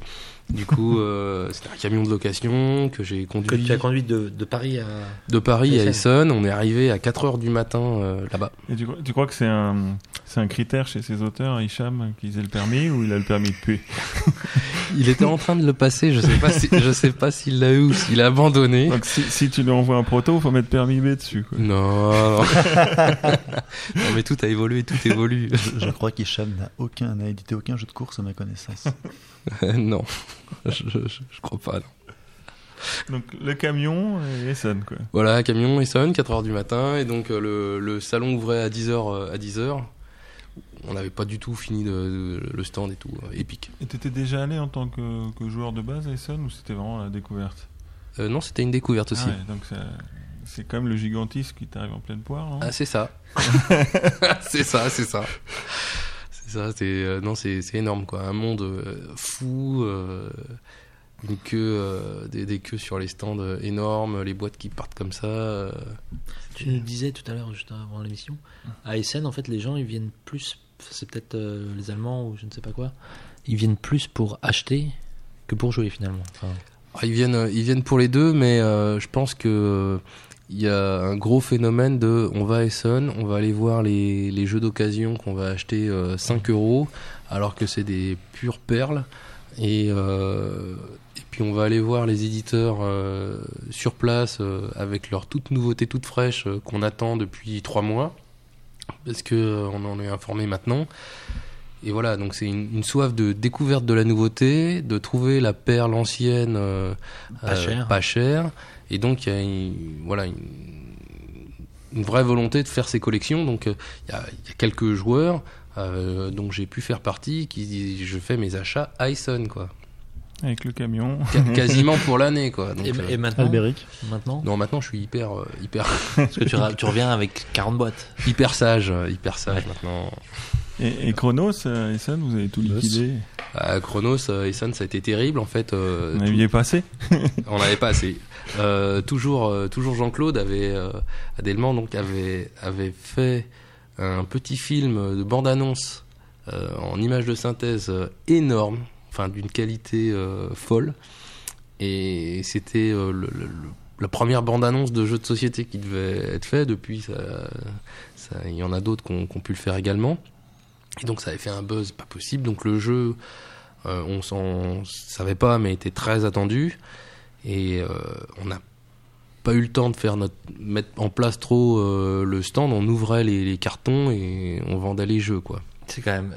du coup euh, c'était un camion de location que j'ai Que conduit tu as conduit de, de Paris à. de Paris à Essen. Essen. On est arrivé à 4 heures du matin euh, là-bas. Et tu, crois- tu crois que c'est un, c'est un critère chez ces auteurs, Hicham, qu'ils aient le permis ou il a le permis de tuer Il était en train de le passer. Je sais pas si, je sais pas s'il l'a eu ou s'il a abandonné. Donc si, si tu lui envoies un proto, faut mettre permis B dessus. Quoi. Non, non. Non, mais tout a évolué, tout évolue. Je crois qu'Hicham n'a aucun, n'a édité aucun jeu de course à ma connaissance. non, je, je, je crois pas. non. Donc le camion et Essen, quoi. Voilà, camion Essen, 4 heures du matin, et donc euh, le, le salon ouvrait à 10 heures. euh, à 10 heures. On n'avait pas du tout fini de, de- le stand et tout, euh, épique. Et t'étais déjà allé en tant que, que joueur de base à Essen ou c'était vraiment la découverte? Euh, non, c'était une découverte aussi. Ah ouais, donc ça- c'est quand même le gigantisme qui t'arrive en pleine poire, Ah, c'est ça. c'est ça, c'est ça. C'est ça, c'est euh, non, c'est c'est énorme quoi. Un monde euh, fou, euh, une queue, euh, des, des queues sur les stands énormes, les boîtes qui partent comme ça. euh. Tu nous disais tout à l'heure, juste avant l'émission, à Essen, en fait, les gens, ils viennent plus. C'est peut-être euh, les Allemands ou je ne sais pas quoi. Ils viennent plus pour acheter que pour jouer finalement. Enfin, Ah, Ils viennent, ils viennent pour les deux, mais je pense que il y a un gros phénomène de on va à Essen, on va aller voir les, les jeux d'occasion qu'on va acheter euh, 5 euros, alors que c'est des pures perles. Et, euh, et puis on va aller voir les éditeurs euh, sur place euh, avec leurs toutes nouveautés toutes fraîches euh, qu'on attend depuis 3 mois, parce que euh, on en est informé maintenant. Et voilà, donc c'est une, une soif de découverte de la nouveauté, de trouver la perle ancienne euh, Pas cher. pas cher. Et donc il y a une, voilà, une, une vraie volonté de faire ces collections. Donc euh, il y, a, il y a quelques joueurs euh, dont j'ai pu faire partie qui disent je fais mes achats à Essen, quoi. Avec le camion. Ca- quasiment pour l'année, quoi. Donc, et, euh, et maintenant, Albéric maintenant non, maintenant je suis hyper, euh, hyper, Parce que tu, reviens avec 40 boîtes. hyper sage, hyper sage maintenant. Et, et Chronos, à Essen, vous avez tout liquidé. À Chronos, euh, Essen, ça a été terrible en fait. euh, tout- n'aviez pas assez on n'avait pas assez. Euh, toujours, euh, toujours Jean-Claude avait, euh, Adelman donc avait, avait fait un petit film de bande-annonce euh, en image de synthèse euh, énorme, enfin d'une qualité euh, folle. Et c'était euh, le- le- le- la première bande-annonce de jeu de société qui devait être fait. Depuis, ça, ça- il y en a d'autres qui ont, qui ont pu le faire également. Et donc ça avait fait un buzz pas possible. Donc le jeu, euh, on s'en savait pas, mais était très attendu. Et euh, on n'a pas eu le temps de faire notre, mettre en place trop euh, le stand. On ouvrait les, les cartons et on vendait les jeux, quoi. C'est quand même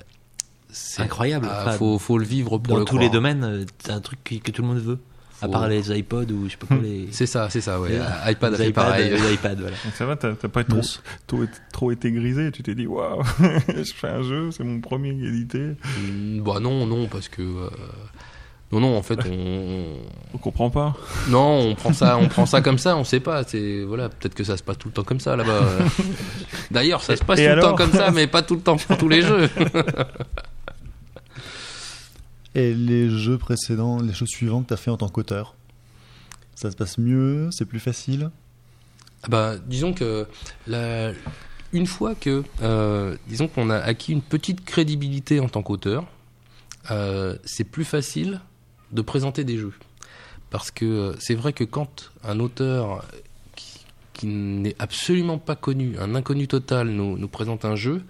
C'est incroyable. Ah, Enfin, faut, faut le vivre pour dans le tous les domaines, euh, c'est un truc que tout le monde veut. À part les iPods ou je sais pas quoi, les. C'est ça, c'est ça, ouais. les- iPad a les fait iPads, pareil. Les iPads, voilà. Donc ça va, t'as t'as pas trop, trop, trop été grisé. Tu t'es dit, waouh, je fais un jeu, c'est mon premier édité. Mm, Bah non, non, parce que euh, non, non, en fait, on On comprend pas. non, on prend ça, on prend ça comme ça, on sait pas. C'est voilà, peut-être que ça se passe tout le temps comme ça là-bas. D'ailleurs, ça se passe Et tout le temps comme ça, mais pas tout le temps pour tous les jeux. Et les jeux précédents, les choses suivantes que tu as fait en tant qu'auteur? Ça se passe mieux? C'est plus facile? Ah Bah, disons que une fois que, euh, disons qu'on a acquis une petite crédibilité en tant qu'auteur, euh, c'est plus facile de présenter des jeux. Parce que euh, c'est vrai que quand un auteur qui, n'est absolument pas connu, un inconnu total, nous présente un jeu,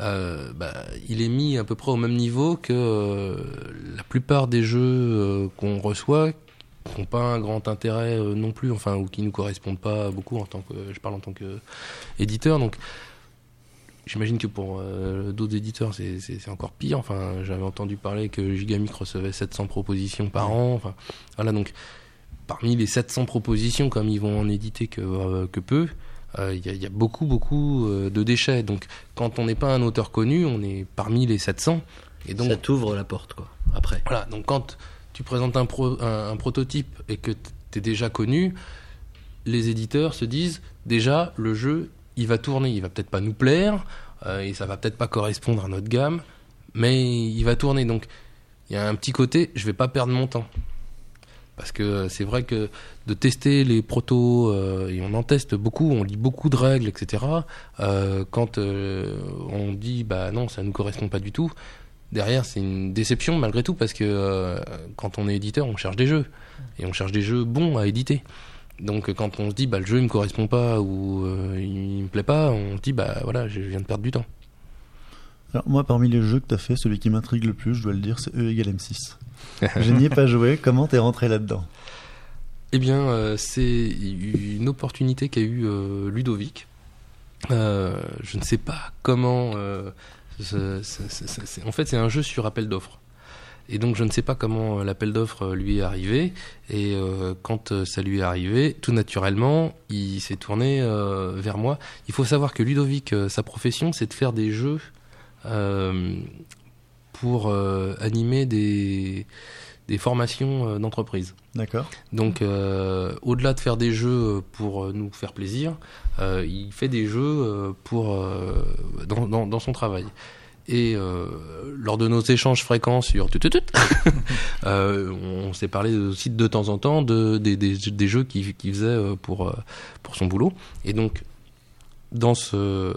euh, bah, il est mis à peu près au même niveau que euh, la plupart des jeux euh, qu'on reçoit qui n'ont pas un grand intérêt non plus, enfin, ou qui nous correspondent pas beaucoup en tant que, je parle en tant que éditeur, donc j'imagine que pour d'autres éditeurs c'est- encore pire. Enfin, j'avais entendu parler que Gigamic recevait 700 propositions par an. Enfin, voilà donc parmi les 700 propositions, comme ils vont en éditer que peu, il y, a- il y a beaucoup beaucoup euh, de déchets. Donc quand on n'est pas un auteur connu, on est parmi les 700 et donc ça t'ouvre la porte, quoi. Après. voilà, donc quand tu présentes un, pro- un, un prototype et que tu es déjà connu, les éditeurs se disent déjà le jeu il va tourner, il va peut-être pas nous plaire euh, et ça va peut-être pas correspondre à notre gamme, mais il va tourner. Donc il y a un petit côté, je vais pas perdre mon temps. Parce que c'est vrai que de tester les protos, euh, et on en teste beaucoup, on lit beaucoup de règles, etc. euh, quand euh, on dit bah non, ça nous correspond pas du tout, derrière c'est une déception malgré tout parce que quand on est éditeur on cherche des jeux et on cherche des jeux bons à éditer donc quand on se dit bah le jeu il me correspond pas ou il me plaît pas on se dit bah voilà je viens de perdre du temps Alors, moi, parmi les jeux que t'as fait, celui qui m'intrigue le plus, je dois le dire, c'est E égale M6. je n'y ai pas joué. Comment t'es rentré là-dedans? Eh bien, euh, c'est une opportunité qu'a eu euh, Ludovic. Euh, je ne sais pas comment. euh, c'est- en fait, c'est un jeu sur appel d'offres. Et donc, je ne sais pas comment l'appel d'offres lui est arrivé. Et euh, quand ça lui est arrivé, tout naturellement, il s'est tourné euh, vers moi. Il faut savoir que Ludovic, euh, sa profession, c'est de faire des jeux euh, pour euh, animer des, des formations euh, d'entreprise. D'accord. Donc, euh, au-delà de faire des jeux pour nous faire plaisir, euh, il fait des jeux pour euh, dans, dans, dans son travail. Et lors de nos échanges fréquents sur tout, tout, euh, on s'est parlé aussi de temps en temps de, des, des, des jeux qu'il faisait pour, pour son boulot. Et donc, dans, ce,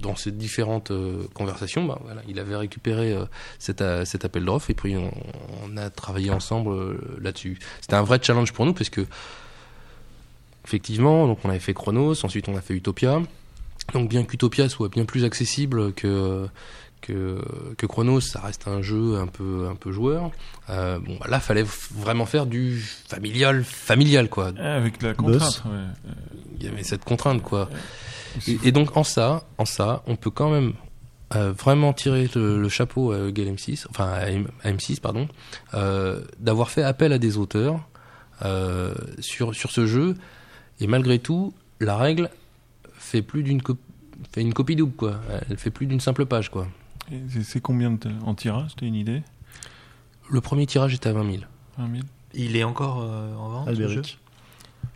dans ces différentes euh, conversations, bah, voilà, il avait récupéré euh, cet, a- cet appel d'offres et puis on, on a travaillé ensemble euh, là-dessus. C'était un vrai challenge pour nous parce que effectivement, donc on avait fait Chronos, ensuite on a fait Utopia. Donc bien qu'Utopia soit bien plus accessible que que, que Chronos, ça reste un jeu un peu un peu joueur. Euh, bon, bah, là, fallait vraiment faire du familial, familial quoi. Ah, Avec la contrainte, ouais. Il y avait cette contrainte quoi. Et, et donc en ça, en ça, on peut quand même euh, vraiment tirer le, le chapeau à Egal M6, enfin à, M- à M6 pardon, euh, d'avoir fait appel à des auteurs euh, sur sur ce jeu. Et malgré tout, la règle fait plus d'une co- fait une copie double quoi. Elle fait plus d'une simple page quoi. Et c'est- combien de en tirage T'as une idée? Le premier tirage était à 20 000. 20 000 Il est encore euh, en vente, Albéric.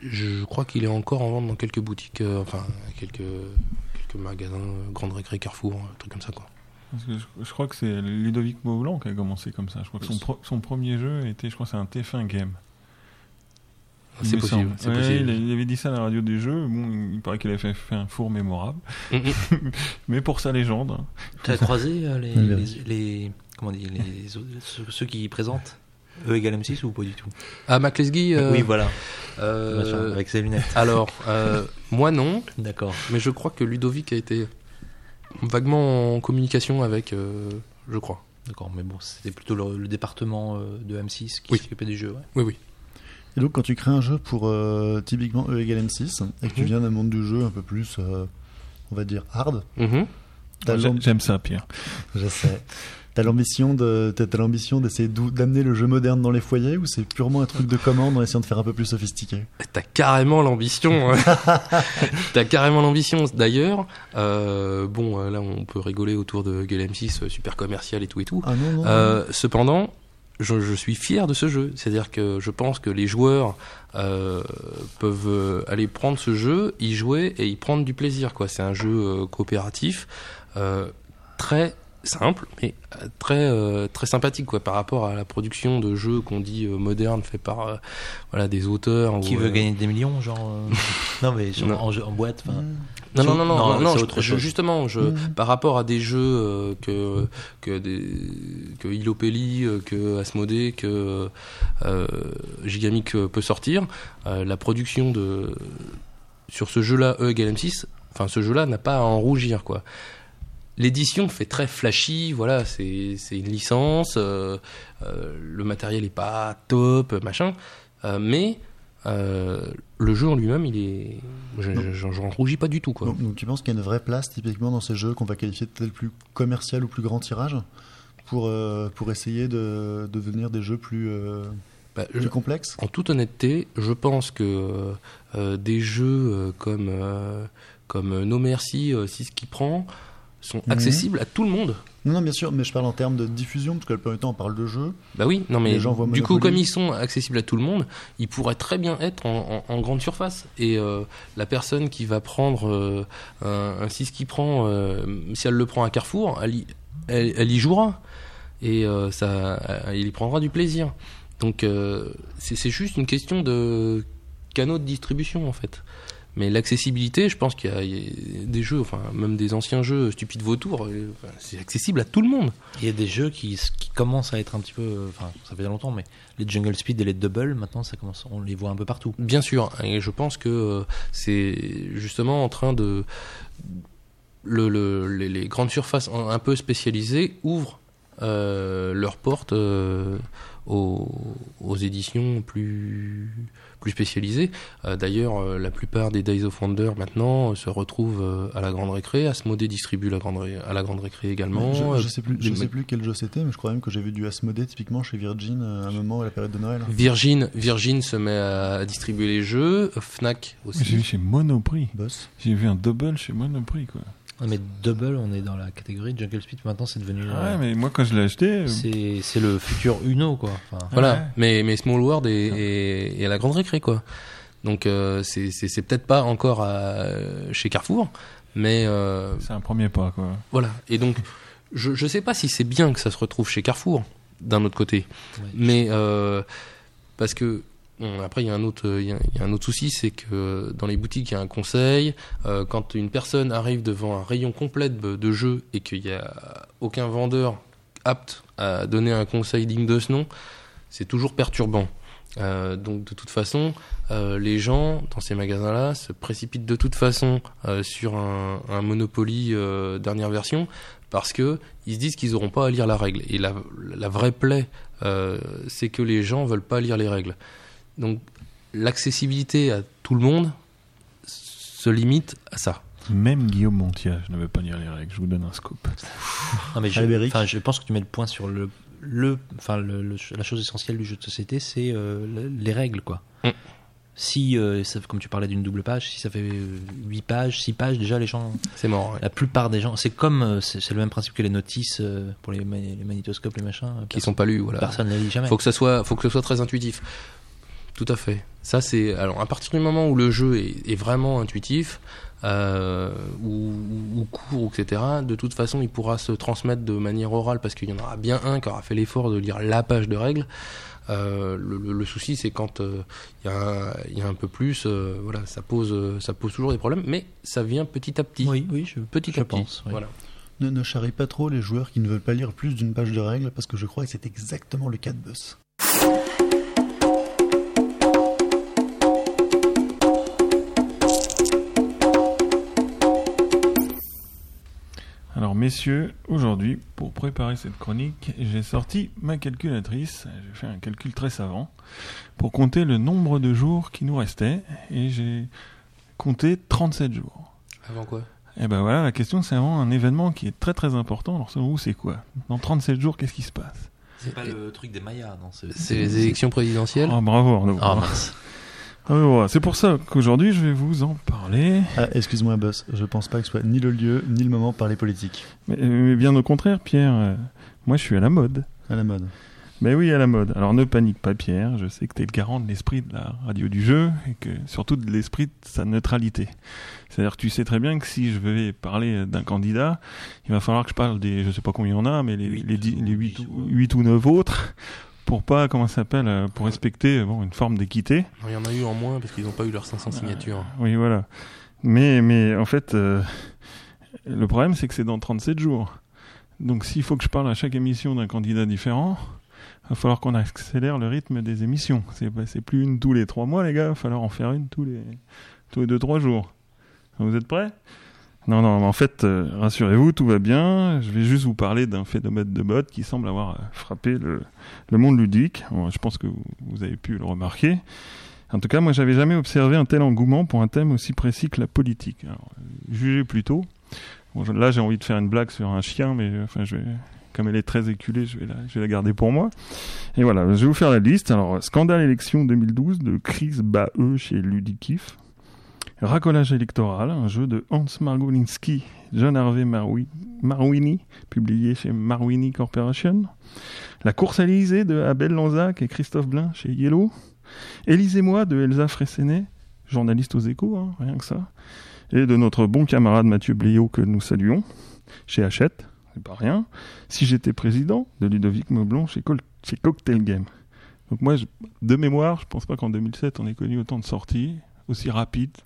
Je crois qu'il est encore en vente dans quelques boutiques, euh, enfin quelques quelques magasins, euh, Grande Récré, Carrefour, un truc comme ça quoi. Parce que je, je crois que c'est Ludovic Maublanc qui a commencé comme ça. Je crois que son, pro- son premier jeu était, je crois, que c'est un TF1 game. Il C'est possible, Ouais. Il, avait dit ça à la radio des jeux. Bon, il paraît qu'il avait fait, fait un four mémorable. Mm, mm. Mais pour sa légende, hein. T'as croisé euh, les, Oui, les, les- comment dit les, ceux qui présentent? E égale M6 ou pas du tout? Ah, Maclesguy euh, Oui, voilà. euh, Machin, avec ses lunettes. Alors, euh, moi non, D'accord. mais je crois que Ludovic a été vaguement en communication avec, euh, je crois. D'accord, mais bon, c'était plutôt le, le département euh, de M6 qui Oui. s'occupait des jeux. Ouais. Oui, oui. Et donc, quand tu crées un jeu pour typiquement typiquement E égale M6, et que tu Mhm. viens d'un monde du jeu un peu plus, euh, on va dire, hard, l'am- j'aime ça, Pierre. je sais. T'as l'ambition de, t'as t'as l'ambition d'essayer d'amener le jeu moderne dans les foyers ou c'est purement un truc de commande en essayant de faire un peu plus sophistiqué? T'as carrément l'ambition. hein. T'as carrément l'ambition. D'ailleurs, euh, bon, euh, là, on peut rigoler autour de Gale M6, euh, super commercial et tout et tout. Ah non, non. Euh, cependant, je, je suis fier de ce jeu. C'est-à-dire que je pense que les joueurs euh, peuvent aller prendre ce jeu, y jouer et y prendre du plaisir. quoi. C'est un jeu coopératif, très simple, mais euh, très euh, très sympathique quoi par rapport à la production de jeux qu'on dit euh, modernes fait par euh, voilà des auteurs. Qui ou, veut euh, gagner des millions, genre. euh, non, mais genre Non. en, jeu- en boîte. enfin, Non, non, non, non, Non, non, je- autre je- chose. justement, je, par rapport à des jeux euh, que, que, des, que Ilopelli, euh, que Asmodée, que euh, Gigamic peut sortir, euh, la production de sur ce jeu-là, E égale M6, enfin ce jeu-là n'a pas à en rougir, quoi. L'édition fait très flashy, voilà, c'est une licence, euh, euh, le matériel est pas top, machin, euh, mais le jeu en lui-même, il est, je- je- j'en rougis pas du tout, quoi. Donc, donc tu penses qu'il y a une vraie place typiquement dans ces jeux qu'on va qualifier de plus commercial ou plus grand tirage pour, pour essayer de, de devenir des jeux plus, Bah, je- plus complexes? En toute honnêteté, je pense que des jeux comme, comme No Mercy, euh, si ce qui prend, sont Mhm. accessibles à tout le monde. Non, non, bien sûr, mais je parle en termes de diffusion, parce que le premier temps on parle de jeux. Bah oui, non mais Les gens voient du coup, comme ils sont accessibles à tout le monde, ils pourraient très bien être en, en- en grande surface. Et euh, la personne qui va prendre euh, un, un 6 qui prend, euh, si elle le prend à Carrefour, elle y, elle, elle y jouera. Et euh, ça, elle y prendra du plaisir. Donc c'est juste une question de canaux de distribution en fait. Mais l'accessibilité, je pense qu'il y, a- il y a des jeux, enfin même des anciens jeux stupides vautours, euh, enfin, c'est accessible à tout le monde. Il y a des jeux qui, qui commencent à être un petit peu. euh, Enfin, ça fait longtemps, mais les Jungle Speed et les Double, maintenant, ça commence, on les voit un peu partout. Bien sûr, et je pense que euh, c'est justement en train de le, le- les, les grandes surfaces un un peu spécialisées ouvrent euh, leurs portes euh, aux, aux éditions plus plus spécialisées. Euh, D'ailleurs, euh, la plupart des Days of Wonder maintenant euh, se retrouvent euh, à la grande récré. Asmodée distribue la grande ré- à la grande récré également. je, je sais plus, je sais plus quel jeu c'était, mais je crois même que j'ai vu du Asmodée typiquement chez Virgin euh, à un moment à la période de Noël. Virgin, Virgin se met à, à distribuer les jeux. Fnac aussi. J'ai vu chez Monoprix. Boss. J'ai vu un double chez Monoprix, quoi. Ah, mais Double, on est dans la catégorie Jungle Speed. Maintenant, c'est devenu. euh, Ouais, mais moi, quand je l'ai acheté, euh, c'est c'est le futur Uno, quoi. Enfin, Voilà, Ouais. mais, mais Small World est, est- est à la grande récré, quoi. Donc euh, c'est c'est- c'est peut-être pas encore à- chez Carrefour, mais euh, c'est un premier pas, quoi. voilà. Et donc, je, je sais pas si c'est bien que ça se retrouve chez Carrefour, d'un autre côté. ouais. Mais euh, parce que après il y a un autre a, il y a un autre souci, c'est que dans les boutiques il y a un conseil. euh, quand une personne arrive devant un rayon complet de, jeux et qu'il y a aucun vendeur apte à donner un conseil digne de ce nom, c'est toujours perturbant. Euh, donc de toute façon, euh, les gens dans ces magasins-là se précipitent de toute façon euh, sur un, Monopoly euh, dernière version parce que ils se disent qu'ils n'auront pas à lire la règle. Et la, la vraie plaie, euh, c'est que les gens veulent pas lire les règles. Donc l'accessibilité à tout le monde se limite à ça. Même Guillaume Montiage ne veut pas lire les règles. Je vous donne un scoop. Non, mais je, je pense que tu mets le point sur le, le, enfin, le, le- la chose essentielle du jeu de société, c'est euh, le- les règles, quoi. Mm. Si, euh, ça- comme tu parlais d'une double page, si ça fait 8 pages, 6 pages, déjà les gens, C'est mort. ouais. la plupart des gens, c'est comme, euh, c'est le même principe que les notices euh, pour les, ma- les magnétoscopes, les machins. euh, Qui sont pas lus, voilà. Personne ne les lit jamais. Faut que ça soit, faut que ce soit très intuitif. Tout à fait. Ça c'est alors à partir du moment où le jeu est, est vraiment intuitif euh, ou, ou court, etc. De toute façon, il pourra se transmettre de manière orale parce qu'il y en aura bien un qui aura fait l'effort de lire la page de règles. Euh, le, le- le souci, c'est quand euh, il y, a un- il y a un peu plus, euh, voilà, ça pose, ça pose toujours des problèmes, mais ça vient petit à petit. Oui, oui, je, Petit je à petit. pense. oui. Voilà. Ne, ne charrie pas trop les joueurs qui ne veulent pas lire plus d'une page de règles, parce que je crois que c'est exactement le cas de Boss. Alors, messieurs, aujourd'hui, pour préparer cette chronique, j'ai sorti ma calculatrice. J'ai fait un calcul très savant pour compter le nombre de jours qui nous restaient et j'ai compté 37 jours. Avant quoi? Et ben voilà, la question c'est vraiment un événement qui est très très important. Alors, selon vous, c'est quoi? Dans 37 jours, qu'est-ce qui se passe? C'est pas le truc des Mayas, non C'est les élections présidentielles? Ah, bravo Arnaud. Ah mince. Ah. C'est pour ça qu'aujourd'hui, je vais vous en parler. Ah, excuse-moi, Boss, je pense pas que ce soit ni le lieu, ni le moment de parler politique. Mais, mais bien au contraire, Pierre, euh, moi je suis à la mode. À la mode. Mais oui, à la mode. Alors ne panique pas, Pierre. Je sais que tu es le garant de l'esprit de la radio du jeu et que surtout de l'esprit de sa neutralité. C'est-à-dire que tu sais très bien que si je vais parler d'un candidat, il va falloir que je parle des, je sais pas combien il y en a, mais les, Huit. les, dix- les 8, Huit ou- 8 ou 9 autres pour pas, comment ça s'appelle, euh, pour respecter euh, bon, une forme d'équité. Il y en a eu en moins parce qu'ils n'ont pas eu leurs 500 signatures. Oui, voilà. Mais, mais en fait, euh, le problème, c'est que c'est dans 37 jours. Donc, s'il faut que je parle à chaque émission d'un candidat différent, il va falloir qu'on accélère le rythme des émissions. C'est c'est plus une tous les trois mois, les gars. Il va falloir en faire une tous les, tous les deux, trois jours. Vous êtes prêts? Non, non, en fait, euh, rassurez-vous, tout va bien. Je vais juste vous parler d'un phénomène de mode qui semble avoir euh, frappé le, monde ludique. Je pense que vous, avez pu le remarquer. En tout cas, moi, j'avais jamais observé un tel engouement pour un thème aussi précis que la politique. Alors, euh, jugez plutôt. Là, j'ai envie de faire une blague sur un chien, mais enfin, comme elle est très éculée, je vais, la, je vais la garder pour moi. Et voilà, je vais vous faire la liste. Alors, scandale élection 2012 de Chris Bae chez Ludikif. Racolage électoral, un jeu de Hans Margolinski, John Harvey Marwi- Marwini, publié chez Marwini Corporation. La course à l'Élysée de Abel Lanzac et Christophe Blain chez Yellow. Élisez-moi de Elsa Fressenet, journaliste aux échos, hein, rien que ça. Et de notre bon camarade Mathieu Bléau que nous saluons, chez Hachette, c'est pas rien. Si j'étais président, de Ludovic Meublon chez, Cocktail Game. Donc moi, de mémoire, je pense pas qu'en 2007 on ait connu autant de sorties, aussi rapides,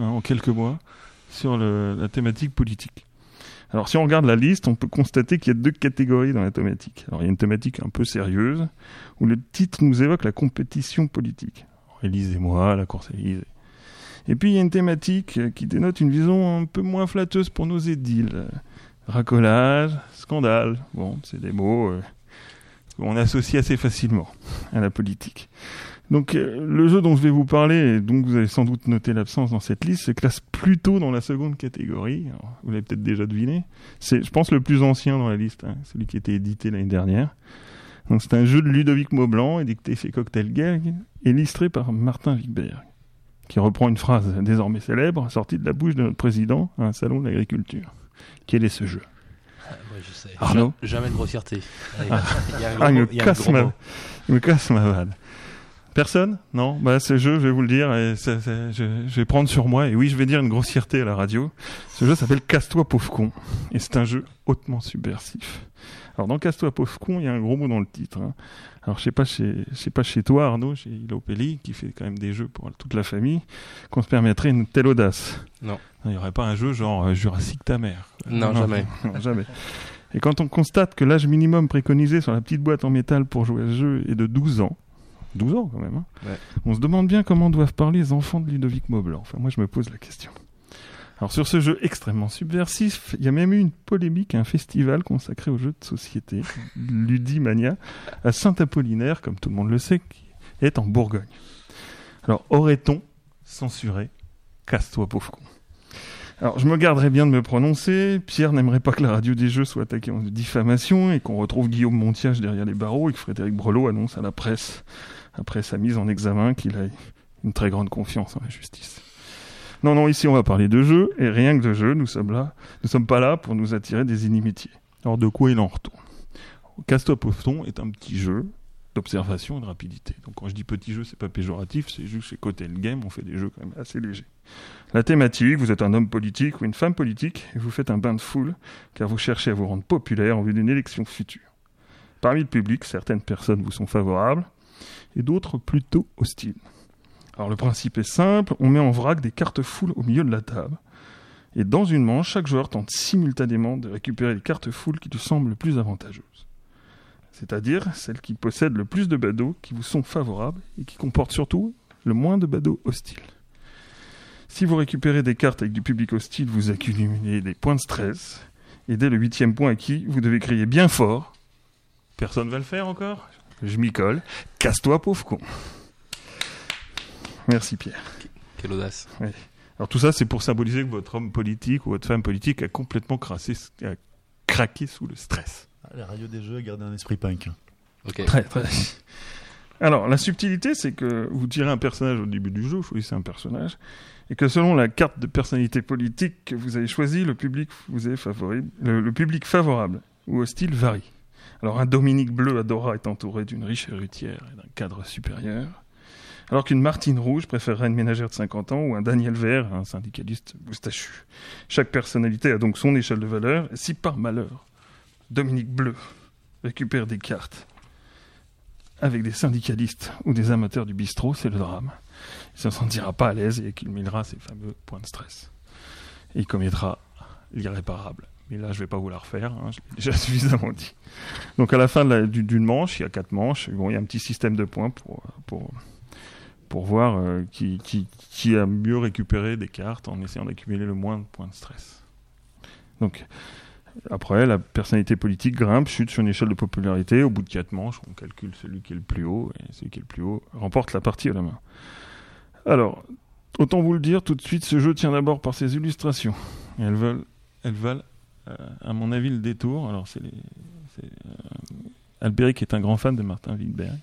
hein, en quelques mois, sur la thématique politique. Alors si on regarde la liste, on peut constater qu'il y a deux catégories dans la thématique. Alors il y a une thématique un peu sérieuse, où le titre nous évoque la compétition politique. Élisez-moi, la course à l'Élysée. Et puis il y a une thématique euh, qui dénote une vision un peu moins flatteuse pour nos édiles. Racolage, scandale. Bon, c'est des mots euh, qu'on associe assez facilement à la politique. Donc euh, le jeu dont je vais vous parler, et dont vous avez sans doute noté l'absence dans cette liste, se classe plutôt dans la seconde catégorie. Alors, vous l'avez peut-être déjà deviné. C'est, je pense, le plus ancien dans la liste, hein, celui qui a été édité l'année dernière. Donc c'est un jeu de Ludovic Maublanc, édicté chez Cocktail Gang, illustré par Martin Wigberg, qui reprend une phrase désormais célèbre, sortie de la bouche de notre président à un salon de l'agriculture. Quel est ce jeu? Ah, ouais, je sais. Arnaud? Ja- Jamais de grossièreté. Ah. Il me casse ma vanne. Personne? Non? Bah ce jeu, je vais vous le dire, et je, je vais prendre sur moi, et oui, je vais dire une grossièreté à la radio. Ce jeu s'appelle Casse-toi pauvre con, et c'est un jeu hautement subversif. Alors dans Casse-toi pauvre con, il y a un gros mot dans le titre. hein. Alors je sais pas chez, je sais pas chez toi Arnaud, chez Ilopelli, qui fait quand même des jeux pour toute la famille, qu'on se permettrait une telle audace. Non. Il n'y aurait pas un jeu genre euh, Jurassic ta mère. Non, jamais. non, jamais. Et quand on constate que l'âge minimum préconisé sur la petite boîte en métal pour jouer à ce jeu est de 12 ans, 12 ans quand même, hein, Ouais. on se demande bien comment doivent parler les enfants de Ludovic Maublanc. Enfin, moi je me pose la question. Alors sur ce jeu extrêmement subversif, il y a même eu une polémique à un festival consacré aux jeux de société, Ludimania, à Saint-Apollinaire, comme tout le monde le sait, qui est en Bourgogne. Alors aurait-on censuré Casse-toi pauvre con? Alors, je me garderais bien de me prononcer. Pierre n'aimerait pas que la radio des jeux soit attaquée en diffamation et qu'on retrouve Guillaume Montiage derrière les barreaux et que Frédéric Brelot annonce à la presse, après sa mise en examen, qu'il a une très grande confiance en la justice. Non, non, ici on va parler de jeux, et rien que de jeux, nous sommes là, nous sommes pas là pour nous attirer des inimitiés. Alors de quoi il en retourne? Casse-toi Poston est un petit jeu d'observation et de rapidité. Donc quand je dis petit jeu, c'est pas péjoratif, c'est juste chez Côté le Game, on fait des jeux quand même assez légers. La thématique, vous êtes un homme politique ou une femme politique et vous faites un bain de foule car vous cherchez à vous rendre populaire en vue d'une élection future. Parmi le public, certaines personnes vous sont favorables et d'autres plutôt hostiles. Alors le principe est simple, on met en vrac des cartes foules au milieu de la table. Et dans une manche, chaque joueur tente simultanément de récupérer les cartes foules qui lui semblent les plus avantageuses. C'est-à-dire celles qui possèdent le plus de badauds qui vous sont favorables et qui comportent surtout le moins de badauds hostiles. Si vous récupérez des cartes avec du public hostile, vous accumulez des points de stress. Et dès le huitième point acquis, vous devez crier bien fort. Personne va le faire encore? Je m'y colle. Casse-toi, pauvre con. Merci Pierre. Quelle audace. Alors tout ça, c'est pour symboliser que votre homme politique ou votre femme politique a complètement crassé, a craqué sous le stress. La radio des jeux a gardé un esprit punk. Ok. Très, très. Alors, la subtilité, c'est que vous tirez un personnage au début du jeu, vous choisissez un personnage, et que selon la carte de personnalité politique que vous avez choisie, le public vous est favorable, le, le public favorable ou hostile varie. Alors un Dominique bleu à Dora est entouré d'une riche héritière et d'un cadre supérieur, alors qu'une Martine rouge préférerait une ménagère de 50 ans ou un Daniel vert, un syndicaliste moustachu. Chaque personnalité a donc son échelle de valeur, et si par malheur, Dominique bleu récupère des cartes avec des syndicalistes ou des amateurs du bistrot, c'est le drame. Il ne se sentira pas à l'aise et accumulera ses fameux points de stress. Il commettra l'irréparable. Mais là, je ne vais pas vous la refaire, hein, je l'ai déjà suffisamment dit. Donc à la fin d'une manche, il y a quatre manches, bon, il y a un petit système de points pour, pour, pour voir euh, qui, a mieux récupéré des cartes en essayant d'accumuler le moins de points de stress. Donc après, la personnalité politique grimpe, chute sur une échelle de popularité. Au bout de quatre manches, on calcule celui qui est le plus haut, et celui qui est le plus haut remporte la partie à la main. Alors, autant vous le dire tout de suite, ce jeu tient d'abord par ses illustrations. Elles veulent, elles valent, à mon avis, le détour. Alors, c'est les, euh, Albéric est un grand fan de Martin Wittberg,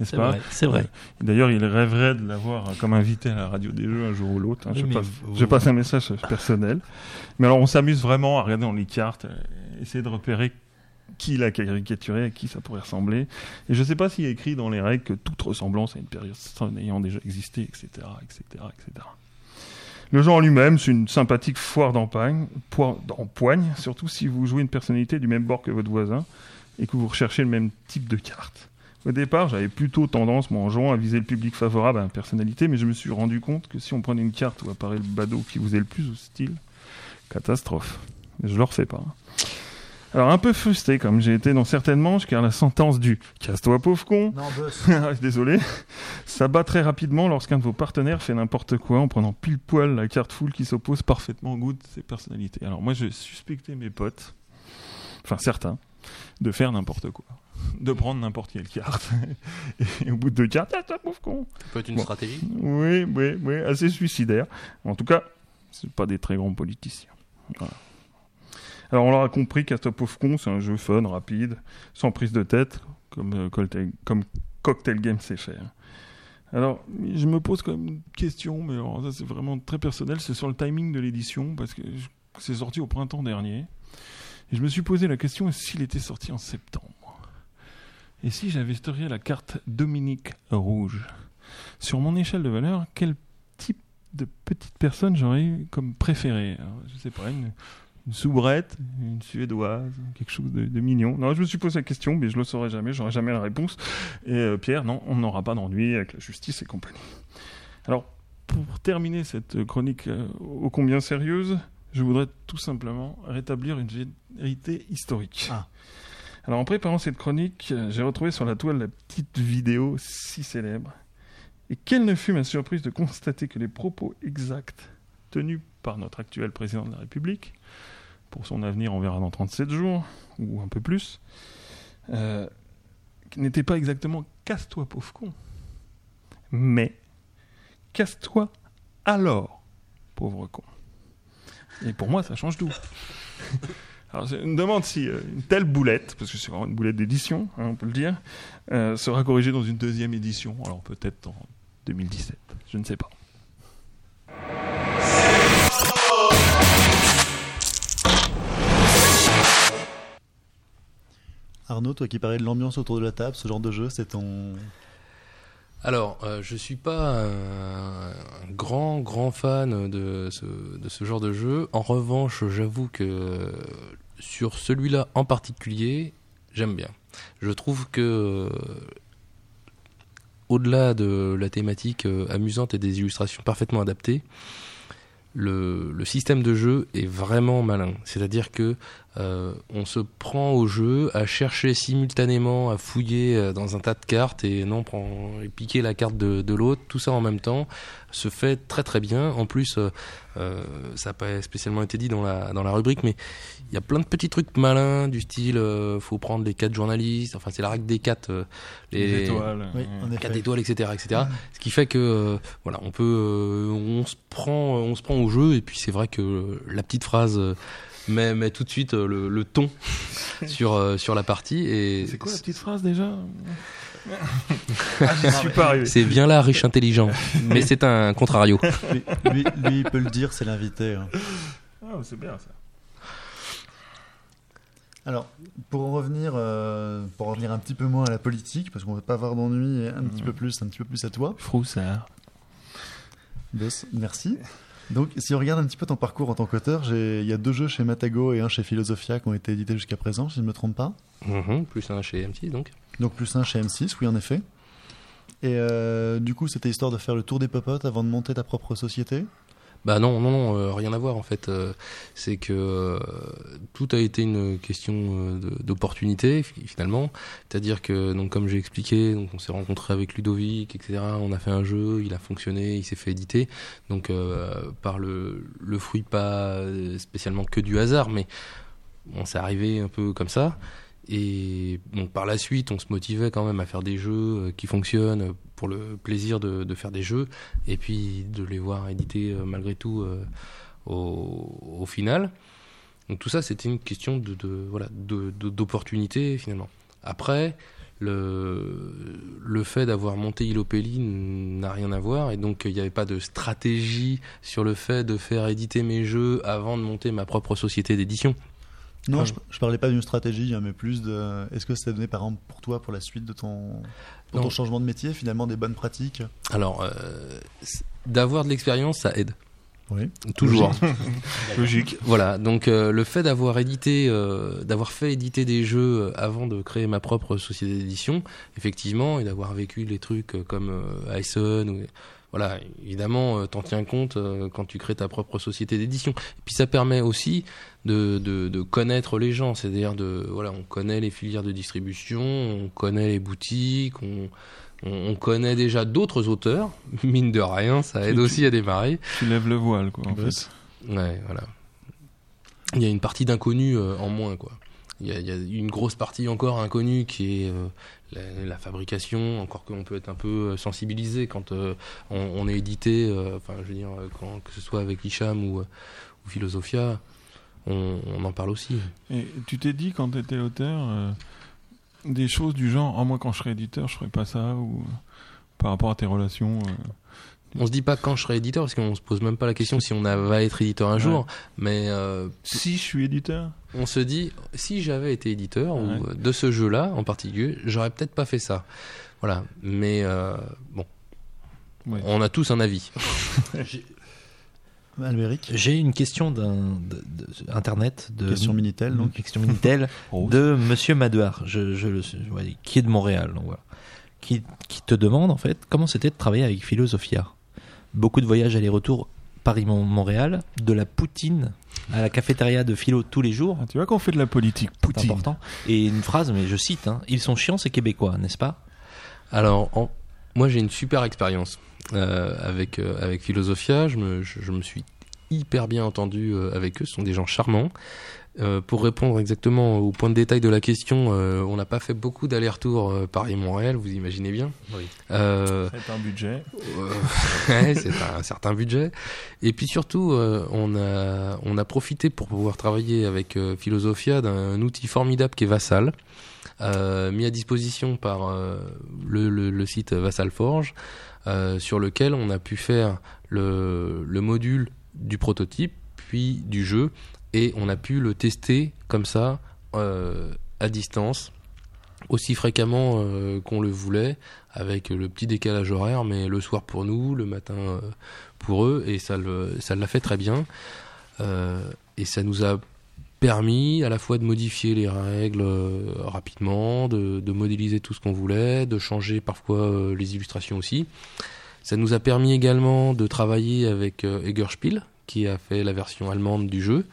n'est-ce C'est vrai, c'est vrai. D'ailleurs, il rêverait de l'avoir comme invité à la radio des jeux un jour ou l'autre. hein. Je, passe, vous- je passe un message personnel. Mais alors, on s'amuse vraiment à regarder dans les cartes, euh, essayer de repérer qui l'a caricaturé, à qui ça pourrait ressembler. Et je ne sais pas s'il y a écrit dans les règles que toute ressemblance à une personne ayant déjà existé, etc., etc., etc. Le en lui-même, c'est une sympathique foire d'empoigne, surtout si vous jouez une personnalité du même bord que votre voisin et que vous recherchez le même type de carte. Au départ, j'avais plutôt tendance, moi, en jouant, à viser le public favorable à une personnalité, mais je me suis rendu compte que si on prenait une carte où apparaît le badaud qui vous est le plus hostile, catastrophe. Je le refais pas. Alors, un peu frustré comme j'ai été dans certaines manches, car la sentence du casse-toi pauvre con, Non, boss. désolé, ça bat très rapidement lorsqu'un de vos partenaires fait n'importe quoi en prenant pile poil la carte full qui s'oppose parfaitement au goût de ses personnalités. Alors, moi, je suspectais mes potes, enfin certains, de faire n'importe quoi. De prendre n'importe quelle carte. Et au bout de deux cartes, ah, toi, pauvre con. Ça peut être une Bon. stratégie. Oui, oui, oui, assez suicidaire. En tout cas, c'est pas des très grands politiciens. Voilà. Alors on l'aura compris, Casta Pauvre Con, c'est un jeu fun, rapide, sans prise de tête, comme, euh, Cocktail, comme Cocktail Game sait faire. Alors, je me pose quand même une question, mais alors ça c'est vraiment très personnel, c'est sur le timing de l'édition, parce que c'est sorti au printemps dernier. Et je me suis posé la question, s'il était sorti en septembre? Et si j'avais la carte Dominique Rouge? Sur mon échelle de valeur, quel type de petite personne j'aurais eu comme préféré? Alors, Je sais pas, une soubrette, une suédoise, quelque chose de, de mignon. Non, je me suis posé la question, mais je le saurais jamais, j'aurais jamais la réponse. Et euh, Pierre, non, on n'aura pas d'ennui avec la justice et compagnie. Alors, pour terminer cette chronique euh, ô combien sérieuse, je voudrais tout simplement rétablir une vérité historique. Ah. Alors, en préparant cette chronique, euh, j'ai retrouvé sur la toile la petite vidéo si célèbre et quelle ne fut ma surprise de constater que les propos exacts tenus par notre actuel président de la République, pour son avenir on verra dans 37 jours, ou un peu plus, euh, n'étaient pas exactement « casse-toi pauvre con », mais « casse-toi alors pauvre con ». Et pour moi ça change tout. Alors je me demande si euh, une telle boulette, parce que c'est vraiment une boulette d'édition, hein, on peut le dire, euh, sera corrigée dans une deuxième édition, alors peut-être en 2017, je ne sais pas. Arnaud, toi qui parlais de l'ambiance autour de la table, ce genre de jeu, c'est ton. Alors, euh, je suis pas un, grand grand fan de ce, genre de jeu. En revanche, j'avoue que sur celui-là en particulier, j'aime bien. Je trouve que euh, au-delà de la thématique euh, amusante et des illustrations parfaitement adaptées, le système de jeu est vraiment malin. C'est-à-dire que euh, on se prend au jeu à chercher simultanément, à fouiller euh, dans un tas de cartes et non prendre, et piquer la carte de, de l'autre. Tout ça en même temps se fait très très bien. En plus, euh, euh, ça n'a pas spécialement été dit dans la dans la rubrique, mais il y a plein de petits trucs malins du style, euh, faut prendre les quatre journalistes. Enfin, c'est la règle des quatre. euh, Les étoiles. Oui. 4 étoiles, etc., etc. Ce qui fait que euh, voilà, on peut, euh, on se prend, on se prend au jeu et puis c'est vrai que la petite phrase met, met tout de suite euh, le, le ton sur euh, sur la partie et C'est quoi la petite phrase déjà ah, suis pas arrivé. c'est bien là, riche intelligent, mais c'est un contrario. Lui, lui, lui, il peut le dire, c'est l'invité. hein. Ah, c'est bien ça. Alors, pour en revenir, euh, pour en revenir un petit peu moins à la politique, parce qu'on ne va pas avoir d'ennui, et un petit Mhm. peu plus, un petit peu plus à toi. Froussard. Boss, merci. Donc, si on regarde un petit peu ton parcours en tant qu'auteur, il y a deux jeux chez Matago et un chez Philosophia qui ont été édités jusqu'à présent, si je ne me trompe pas. Mhm, plus un chez M6 donc. Donc plus un chez M6, oui en effet. Et euh, du coup, c'était histoire de faire le tour des popotes avant de monter ta propre société. Bah non, non, non, euh, rien à voir en fait. Euh, c'est que euh, tout a été une question d'opportunité fi- finalement. C'est-à-dire que, donc comme j'ai expliqué, donc on s'est rencontré avec Ludovic, etc. On a fait un jeu, il a fonctionné, il s'est fait éditer. Donc par le, le fruit pas spécialement que du hasard, mais on s'est arrivé un peu comme ça. Et par la suite, on se motivait quand même à faire des jeux euh, qui fonctionnent pour le plaisir de, faire des jeux et puis de les voir édités euh, malgré tout euh, au, final. Donc tout ça, c'était une question de, voilà d'opportunité finalement. Après, le, le fait d'avoir monté Ilopelli n'a rien à voir et donc il n'y avait pas de stratégie sur le fait de faire éditer mes jeux avant de monter ma propre société d'édition. Non, Ah. je, je parlais pas d'une stratégie, hein, mais plus de. Est-ce que ça donné par exemple pour toi, pour la suite de ton, pour ton changement de métier, finalement des bonnes pratiques? Alors, euh, d'avoir de l'expérience, ça aide. Oui. Toujours. Logique. Voilà, donc euh, le fait d'avoir édité, euh, d'avoir fait éditer des jeux euh, avant de créer ma propre société d'édition, effectivement, et d'avoir vécu les trucs euh, comme euh, Ison, ou, voilà, évidemment, euh, t'en tiens compte euh, quand tu crées ta propre société d'édition. Et puis ça permet aussi de, de, de connaître les gens, c'est-à-dire de, voilà, on connaît les filières de distribution, on connaît les boutiques, on, on, on connaît déjà d'autres auteurs, mine de rien, ça aide Tu- aussi à démarrer. Tu lèves le voile, quoi, en fait. Ouais, voilà. Il y a une partie d'inconnu euh, en moins, quoi. Il y, a, il y a une grosse partie encore inconnue qui est euh, la, la fabrication, encore qu'on peut être un peu euh, sensibilisé quand euh, on, on est édité, euh, enfin, je veux dire, quand, que ce soit avec Hicham ou, ou Philosophia, on, on en parle aussi. Et tu t'es dit, quand tu étais auteur, euh, des choses du genre, ah, moi, quand je serai éditeur, je ferai pas ça, ou par rapport à tes relations. euh, On se dit pas quand je serai éditeur, parce qu'on se pose même pas la question si on a- va être éditeur un Ouais. jour, mais euh, Si je suis éditeur on se dit si j'avais été éditeur Ouais. ou de ce jeu-là en particulier, j'aurais peut-être pas fait ça. Voilà, mais euh, bon, Ouais. on a tous un avis. Albéric, J'ai une question d'un de- de- internet de question Minitel, donc. question Minitel Oh. de Monsieur Madouard, je, je le sais, ouais, qui est de Montréal, donc voilà. qui, qui te demande en fait comment c'était de travailler avec Philosophia? Beaucoup de voyages aller-retour Paris-Montréal, de la poutine à la cafétéria de Philo tous les jours, Ah, tu vois qu'on fait de la politique. c'est Poutine. important. Et une phrase, mais je cite, hein, ils sont chiants ces Québécois, n'est-ce pas? Alors, en- moi j'ai une super expérience avec euh, avec Philosophia. Je me je, je me suis hyper bien entendu euh, avec eux. Ce sont des gens charmants. Euh, pour répondre exactement au point de détail de la question, euh, on n'a pas fait beaucoup d'allers-retours euh, Paris-Montréal, vous imaginez bien. Oui. Euh, C'est un budget. Euh, ouais, c'est un certain budget. Et puis surtout, euh, on a on a profité pour pouvoir travailler avec euh, Philosophia d'un outil formidable qui est Vassal, euh, mis à disposition par euh, le, le, le site Vassal Forge, euh, sur lequel on a pu faire le, le module du prototype, puis du jeu, et on a pu le tester comme ça euh, à distance aussi fréquemment euh, qu'on le voulait avec le petit décalage horaire, mais le soir pour nous, le matin pour eux, et ça l'a fait très bien. Et ça nous a permis à la fois de modifier les règles euh, rapidement, de, modéliser tout ce qu'on voulait, de changer parfois euh, les illustrations aussi. Ça nous a permis également de travailler avec euh, Eggerspiel, qui a fait la version allemande du jeu.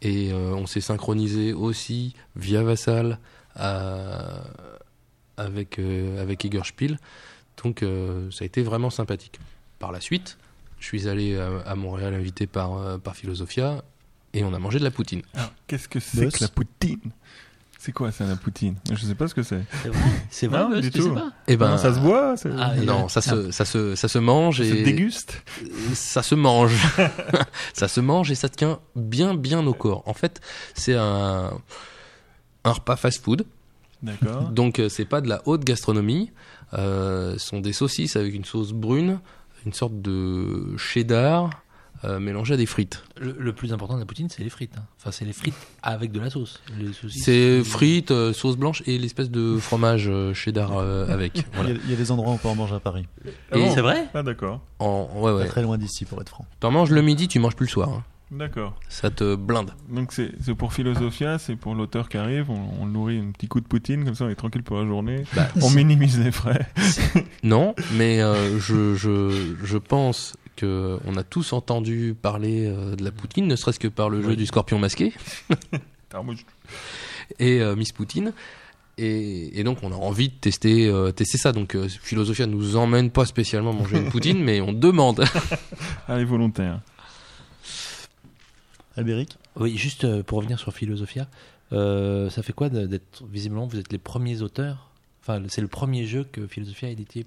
Et on s'est synchronisé aussi via Vassal à- avec, euh, avec Eggerspiel. Donc ça a été vraiment sympathique. Par la suite, je suis allé à, à Montréal invité par, par Philosophia et on a mangé de la poutine. Alors, qu'est-ce que c'est que la poutine? C'est quoi ça, la poutine? Je sais pas ce que c'est. C'est vrai, c'est vrai, Non, du tu sais tout. pas? Eh ben, Non, ça se boit c'est- Ah, et- non, ça se, ça se, ça se mange Ça se et déguste ça se mange. ça se mange et ça tient bien, bien au corps. En fait, c'est un, un repas fast-food. D'accord. Donc euh, c'est pas de la haute gastronomie. Euh, ce sont des saucisses avec une sauce brune, une sorte de cheddar, euh, mélangé à des frites. Le, le plus important de la poutine, c'est les frites. hein. Enfin, c'est les frites avec de la sauce. C'est frites, euh, sauce blanche et l'espèce de fromage euh, cheddar euh, avec. Il, Voilà. y a, il y a des endroits où on peut en manger à Paris. Ah bon C'est vrai Ah d'accord, En, ouais, très loin d'ici, pour être franc. T'en manges le midi, tu manges plus le soir. hein. d'accord. Ça te blinde. Donc c'est c'est pour Philosophia, c'est pour l'auteur qui arrive, on, nourrit un petit coup de poutine, comme ça on est tranquille pour la journée. Bah, On minimise les frais. Non, mais euh, je, je, je pense que on a tous entendu parler euh, de la poutine, ne serait-ce que par le jeu du scorpion masqué et euh, Miss Poutine. Et, et donc on a envie de tester, euh, tester ça. Donc euh, Philosophia nous emmène pas spécialement manger une poutine, mais on demande. Allez, volontaire. Albéric Oui, juste pour revenir sur Philosophia, euh, ça fait quoi d'être visiblement vous êtes les premiers auteurs? Enfin, c'est le premier jeu que Philosophia a édité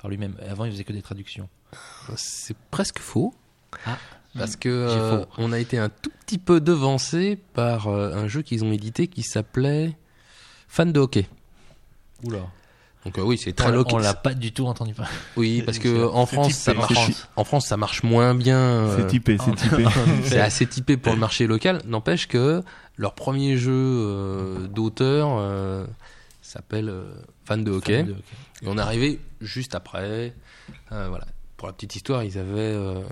par, lui-même. Avant, il faisait que des traductions. C'est presque faux. Ah. Parce que J'ai euh, on a été un tout petit peu devancé par euh, un jeu qu'ils ont édité qui s'appelait Fan de hockey. Oula. Donc euh, oui, c'est très On, local. on l'a pas du tout entendu parler. Oui, parce que en France, typé, ça marche. chi- En France, ça marche moins bien. euh, C'est typé, c'est typé. c'est assez typé pour le marché local. N'empêche que leur premier jeu euh, d'auteur euh, s'appelle euh, Fan de hockey. Fan de hockey. Et on est arrivé juste après. Euh, voilà. Pour la petite histoire, ils avaient, euh,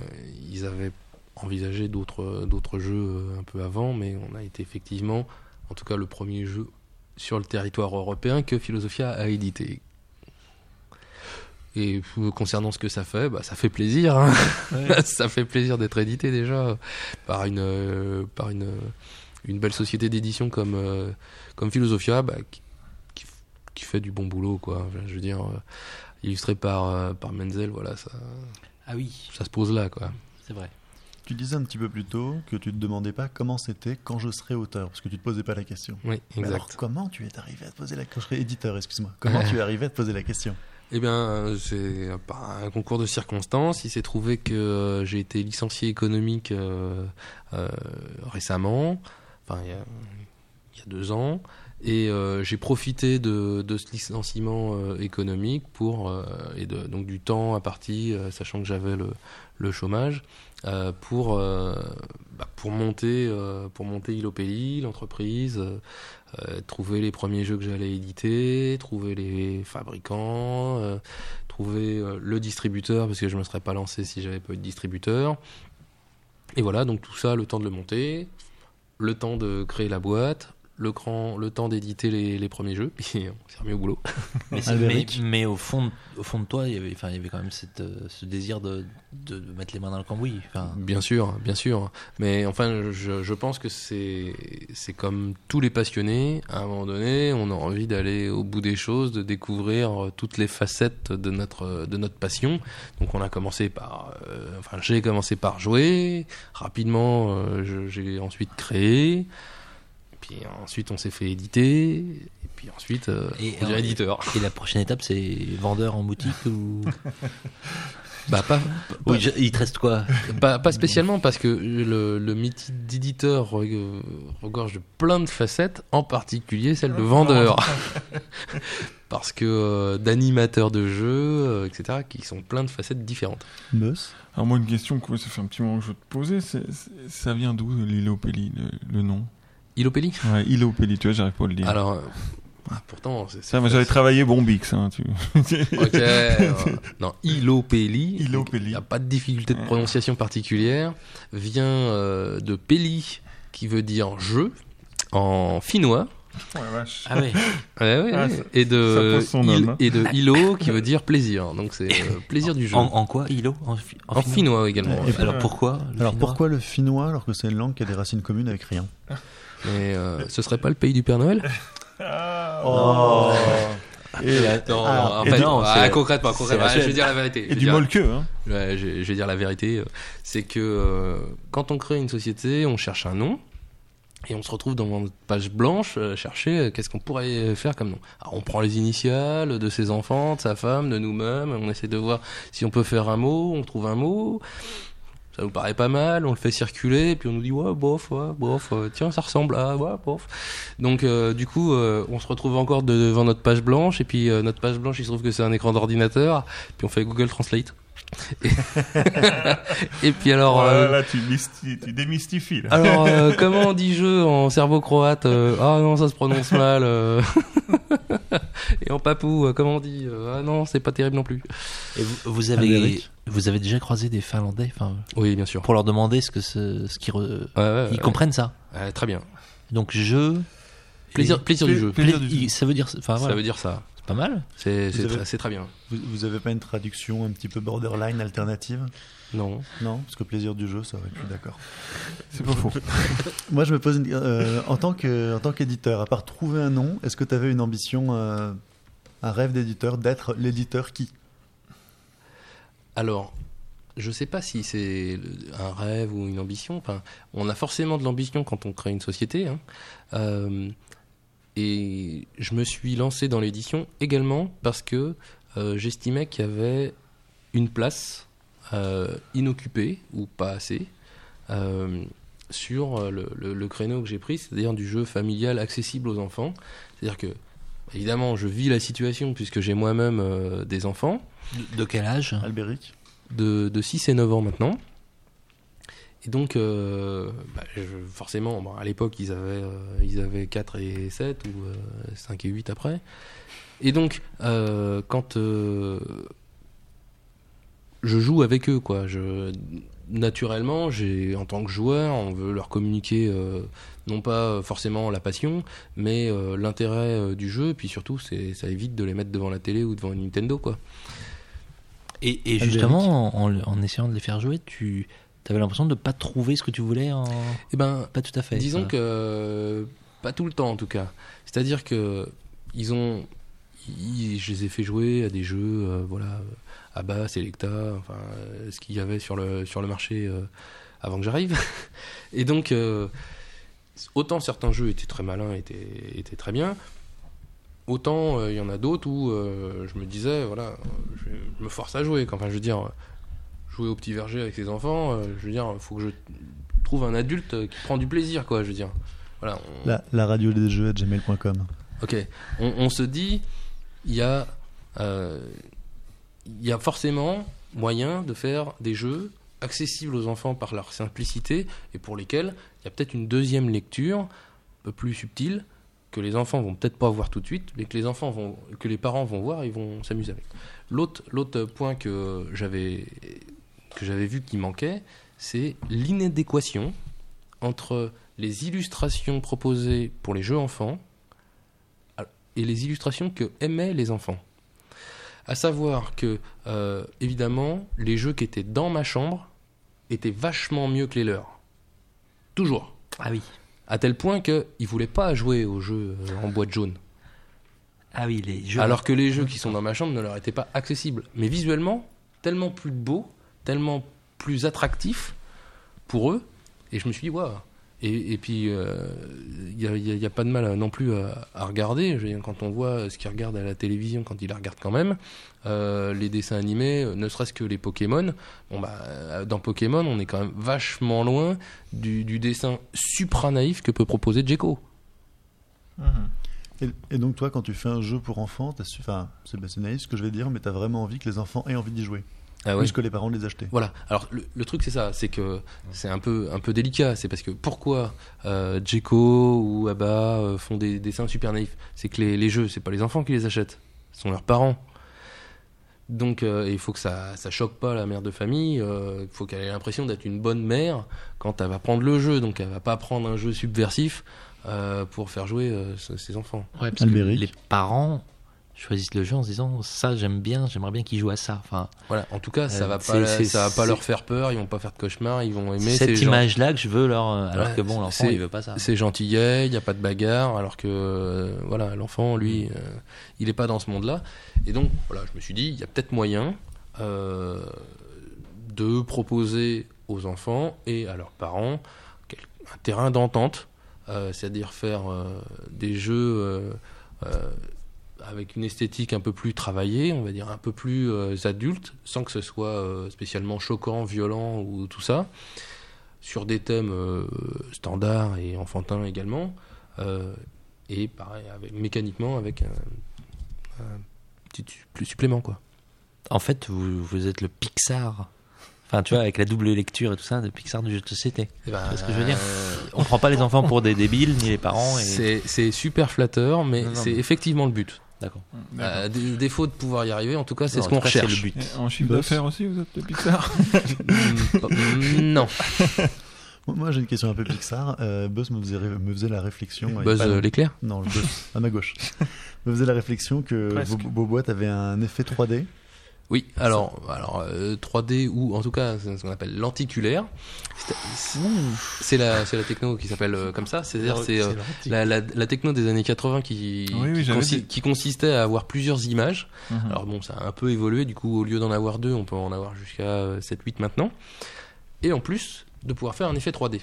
ils avaient envisagé d'autres, d'autres jeux euh, un peu avant, mais on a été effectivement, en tout cas, le premier jeu sur le territoire européen que Philosophia a édité. Et concernant ce que ça fait, bah, ça fait plaisir. hein. ça fait plaisir d'être édité déjà par une, euh, par une, une belle société d'édition comme, euh, comme Philosophia, bah, qui, qui, fait du bon boulot, quoi. Je veux dire, euh, illustré par, euh, par Menzel, voilà, ça, Ah oui, ça se pose là, quoi. c'est vrai. Tu disais un petit peu plus tôt que tu te demandais pas comment c'était quand je serais auteur, parce que tu te posais pas la question. Oui, Mais alors, comment tu es arrivé à te poser la question Je serais éditeur, excuse-moi. Comment tu es arrivé à te poser la question? Eh bien, euh, c'est par un concours de circonstances. Il s'est trouvé que euh, j'ai été licencié économique euh, euh, récemment, enfin il y a, il y a deux ans, et euh, j'ai profité de, ce licenciement euh, économique pour euh, et donc du temps à partie, sachant que j'avais le, chômage, pour bah, pour monter pour monter l'entreprise. trouver les premiers jeux que j'allais éditer, trouver les fabricants, trouver le distributeur parce que je me serais pas lancé si j'avais pas eu de distributeur. Et voilà, donc tout ça, le temps de le monter, le temps de créer la boîte, le, grand, le temps d'éditer les, les premiers jeux, puis on s'est remis au boulot. Mais, mais, au, fond, au fond de toi, il y avait, enfin, il y avait quand même cette, euh, ce désir de, de, de mettre les mains dans le cambouis. Enfin, Bien sûr, bien sûr. Mais enfin, je, je pense que c'est c'est comme tous les passionnés. À un moment donné, on a envie d'aller au bout des choses, de découvrir euh, toutes les facettes de notre de notre passion. Donc, on a commencé par, euh, enfin, j'ai commencé par jouer. Rapidement, euh, j'ai ensuite créé. Puis ensuite, on s'est fait éditer. Et puis ensuite, euh, Et, on éditeur. et la prochaine étape, c'est vendeur en boutique ou. Bah, pas, Oui, je- il te reste quoi Pas, pas spécialement parce que le, le métier d'éditeur re- regorge de plein de facettes, en particulier celle de vendeur. parce que euh, d'animateur de jeu, euh, etc., qui sont plein de facettes différentes. Meus Alors moi, une question que ça fait un petit moment que je veux te poser, c'est, c'est- ça vient d'où l'Ilopélie, le, le nom? Ilopelli Ouais, Ilopélie, tu vois, j'arrive pas à le dire. Alors, euh, ah, pourtant, c'est. ça, moi, j'avais travaillé Bombix, hein, tu Ok. euh, non, Ilopelli. Ilopelli. Il n'y a pas de difficulté de prononciation particulière. Vient euh, de Peli, qui veut dire jeu, en finnois. Ouais, vache. Ah ouais. Ouais, ouais, Ah, ouais. ça- et de ça pose son il- homme, hein. et de ilo qui veut dire plaisir. Donc c'est euh, plaisir du jeu. En, quoi Ilo? En, fi- en finnois finnois également. Et. Alors pourquoi le Alors finnois? pourquoi le finnois alors que c'est une langue qui a des racines communes avec rien? Mais euh, ce serait pas le pays du Père Noël Oh Et Non, Ah, non, et non, ah, concrètement, concrètement. Ah, je vais dire la vérité. Et du dire- molqueux, hein. Ouais, je, je vais dire la vérité. euh, C'est que euh, quand on crée une société, on cherche un nom. Et on se retrouve dans une page blanche, euh, chercher euh, qu'est-ce qu'on pourrait faire comme nom. Alors on prend les initiales de ses enfants, de sa femme, de nous-mêmes, on essaie de voir si on peut faire un mot, on trouve un mot. Ça nous paraît pas mal, on le fait circuler, puis on nous dit ouais bof, ouais, bof, euh, tiens ça ressemble à ouais bof. Donc euh, du coup euh, on se retrouve encore devant notre page blanche et puis notre page blanche il se trouve que c'est un écran d'ordinateur, puis on fait Google Translate. Et, puis alors là euh, là, tu, mysti- tu démystifies. Là. alors euh, comment on dit jeu en serbo-croate euh, Ah non ça se prononce mal. euh. et en papou comment on dit Ah non c'est pas terrible non plus. Et vous, vous avez, vous avez déjà croisé des Finlandais, enfin, Oui bien sûr. pour leur demander ce que ce, ce qu'ils re- Ouais, ouais, ils ouais. comprennent ça. Ouais, très bien. Donc jeu, Plaisir, du jeu. Plaisir pla- du jeu. ça veut dire, enfin Ça voilà, veut dire ça. C'est pas mal. C'est très, bien. Vous, vous avez pas une traduction un petit peu borderline alternative? Non. Non Parce que plaisir du jeu, ça aurait pu, d'accord. C'est pas faux. Moi, je me pose une... euh, en tant qu'éditeur, à part trouver un nom, est-ce que tu avais une ambition, euh, un rêve d'éditeur, d'être l'éditeur qui? Alors, je sais pas si c'est un rêve ou une ambition. Enfin, on a forcément de l'ambition quand on crée une société. hein. Euh, et je me suis lancé dans l'édition également parce que euh, j'estimais qu'il y avait une place euh, inoccupée ou pas assez euh, sur le, le- le créneau que j'ai pris, c'est-à-dire du jeu familial accessible aux enfants. C'est-à-dire que, évidemment, je vis la situation puisque j'ai moi-même euh, des enfants De, de quel âge? Albéric de, de 6 et 9 ans maintenant. Et donc, euh, bah, je- forcément, bon, à l'époque, ils, avaient, euh, ils avaient 4 et 7 ou euh, 5 et 8 après. Et donc, euh, quand euh, je joue avec eux, quoi, je, naturellement, j'ai, en tant que joueur, on veut leur communiquer euh, non pas forcément la passion, mais euh, l'intérêt euh, du jeu, puis surtout, c'est, ça évite de les mettre devant la télé ou devant une Nintendo, quoi. Et, et Albéric. justement, en, en essayant de les faire jouer, tu avais l'impression de pas trouver ce que tu voulais en... Eh ben, Pas tout à fait. Disons ça. que pas tout le temps en tout cas. C'est-à-dire que ils ont, ils- je les ai fait jouer à des jeux, euh, voilà, Abba, Selecta, enfin euh, ce qu'il y avait sur le sur le marché euh, avant que j'arrive. Et donc euh, autant certains jeux étaient très malins, étaient étaient très bien. Autant il y en a d'autres où je me disais voilà, je, je me force à jouer. Enfin, je veux dire, jouer au petit verger avec ses enfants, euh, je veux dire, faut que je trouve un adulte qui prend du plaisir, quoi, je veux dire. Voilà. on- la, la radio des jeux gmail.com. Ok. On, on se dit, il y a, euh, y a forcément moyen de faire des jeux accessibles aux enfants par leur simplicité et pour lesquels il y a peut-être une deuxième lecture un peu plus subtile que les enfants vont peut-être pas voir tout de suite, mais que les enfants vont, que les parents vont voir, ils vont s'amuser avec. L'autre, l'autre point que j'avais, que j'avais vu qui manquait, c'est l'inadéquation entre les illustrations proposées pour les jeux enfants et les illustrations que aimaient les enfants. À savoir que, euh, évidemment, les jeux qui étaient dans ma chambre étaient vachement mieux que les leurs. Toujours. Ah oui. À tel point qu'ils ne voulaient pas jouer aux jeux euh, en boîte jaune. Ah oui, les jeux. Alors que les jeux qui sont dans ma chambre ne leur étaient pas accessibles. Mais visuellement, tellement plus beaux, tellement plus attractifs pour eux. Et je me suis dit, waouh. Et, puis, il n'y a, pas de mal non plus à, regarder. Quand on voit ce qu'ils regardent à la télévision, quand ils la regardent quand même, euh, les dessins animés, euh, ne serait-ce que les Pokémon. Bon, bah, euh, dans Pokémon, on est quand même vachement loin du, du dessin supra-naïf que peut proposer Djeko. Et, et donc toi, quand tu fais un jeu pour enfants, c'est naïf ce que je vais dire, mais t'as vraiment envie que les enfants aient envie d'y jouer, Ah plus que les parents les acheter. Voilà. Alors le, le truc c'est ça, c'est que c'est un peu un peu délicat. C'est parce que pourquoi euh, Djeko ou Abba euh, font des dessins super naïfs? C'est que les, les jeux, c'est pas les enfants qui les achètent, ce sont leurs parents. Donc euh, il faut que ça ça choque pas la mère de famille. euh, Il faut qu'elle ait l'impression d'être une bonne mère quand elle va prendre le jeu. Donc elle va pas prendre un jeu subversif euh, pour faire jouer euh, ses enfants. Ouais, parce que les parents choisissent le jeu en se disant ça j'aime bien, j'aimerais bien qu'ils jouent à ça. Enfin, Voilà. En tout cas, ça Euh, va pas ça va pas leur faire peur. Ils vont pas faire de cauchemars. Ils vont aimer ces cette gens. image-là que je veux leur. euh, Alors Ouais, que bon, l'enfant il veut pas ça. C'est gentillet, il n'y a pas de bagarre, alors que euh, voilà, l'enfant, lui, euh, il n'est pas dans ce monde-là. Et donc, voilà, je me suis dit, il y a peut-être moyen euh, de proposer aux enfants et à leurs parents un terrain d'entente, c'est-à-dire faire des jeux avec une esthétique un peu plus travaillée, on va dire un peu plus euh, adulte, sans que ce soit euh, spécialement choquant, violent ou tout ça, sur des thèmes euh, standards et enfantins également, et pareil, avec, mécaniquement avec un, un petit plus supplément quoi. En fait, vous, vous êtes le Pixar. Enfin, tu vois, avec la double lecture et tout ça, le Pixar du jeu de société. Eh ben, Tu vois ce que je veux dire? Euh, On prend pas les enfants pour des débiles, ni les parents. Et... c'est super flatteur, mais c'est mais- effectivement le but. D'accord. D'accord. Euh, dé- défaut de pouvoir y arriver, en tout cas, c'est Non, ce qu'on recherche. le but. Et en chiffre d'affaires aussi, vous êtes le Pixar Mm, non. Moi, j'ai une question un peu Pixar. Euh, Buzz me faisait, me faisait la réflexion. Buzz pas euh, l'éclair Non, le Buzz, à ma gauche. me faisait la réflexion que vos, vos boîtes avaient un effet 3D. Oui, alors, alors euh, 3D ou en tout cas c'est ce qu'on appelle lenticulaire. C'est- la, c'est la techno qui s'appelle euh, comme ça. C'est-à-dire c'est euh, la, la, la techno des années 80 qui, Oui, oui, qui, consi- consistait à avoir plusieurs images. Mhm. Alors bon, ça a un peu évolué. Du coup, au lieu d'en avoir deux, on peut en avoir jusqu'à 7-8 maintenant. Et en plus, de pouvoir faire un effet 3D.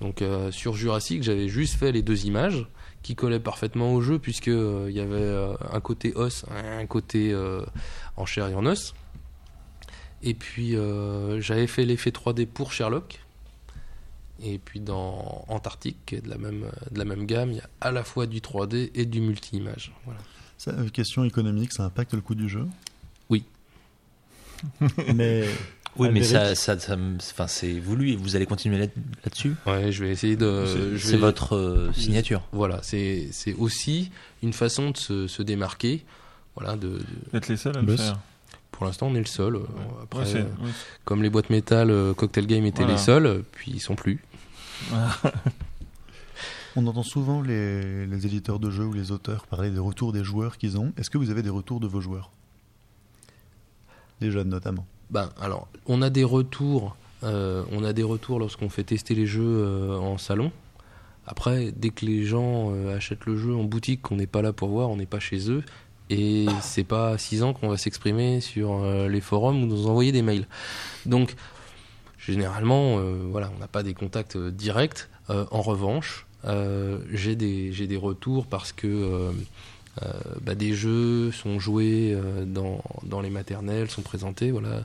Donc euh, sur Jurassic, j'avais juste fait les deux images qui collaient parfaitement au jeu puisque euh, il y avait euh, un côté os, un côté en chair et en os. Et puis j'avais fait l'effet 3D pour Sherlock. Et puis dans Antarctique, de la même de la même gamme, il y a à la fois du 3D et du multi-image. Voilà. Ça, question économique, ça impacte le coût du jeu? Oui. Mais Oui, mais ça, enfin, c'est voulu et vous allez continuer là- là-dessus. Ouais, je vais essayer de. C'est- vais- votre euh, signature. Voilà, c'est aussi une façon de se, se démarquer. Voilà, de, de- êtes les seuls à le Boss. faire. pour l'instant, on est le seul. Ouais. Après, Ouais, euh, ouais, comme les boîtes métal, euh, Cocktail Game étaient Voilà. les seuls, euh, puis ils sont plus. on entend souvent les, les éditeurs de jeux ou les auteurs parler des retours des joueurs qu'ils ont. Est-ce que vous avez des retours de vos joueurs? Des jeunes notamment. Ben, alors, on a des retours. euh, on a des retours lorsqu'on fait tester les jeux euh, en salon. Après, dès que les gens euh, achètent le jeu en boutique, qu'on n'est pas là pour voir, on n'est pas chez eux. Et c'est pas à 6 ans qu'on va s'exprimer sur euh, les forums ou nous envoyer des mails. Donc, généralement, euh, voilà, on n'a pas des contacts euh, directs. En revanche, j'ai des, des retours parce que bah, des jeux sont joués euh, dans, dans les maternelles, sont présentés, voilà.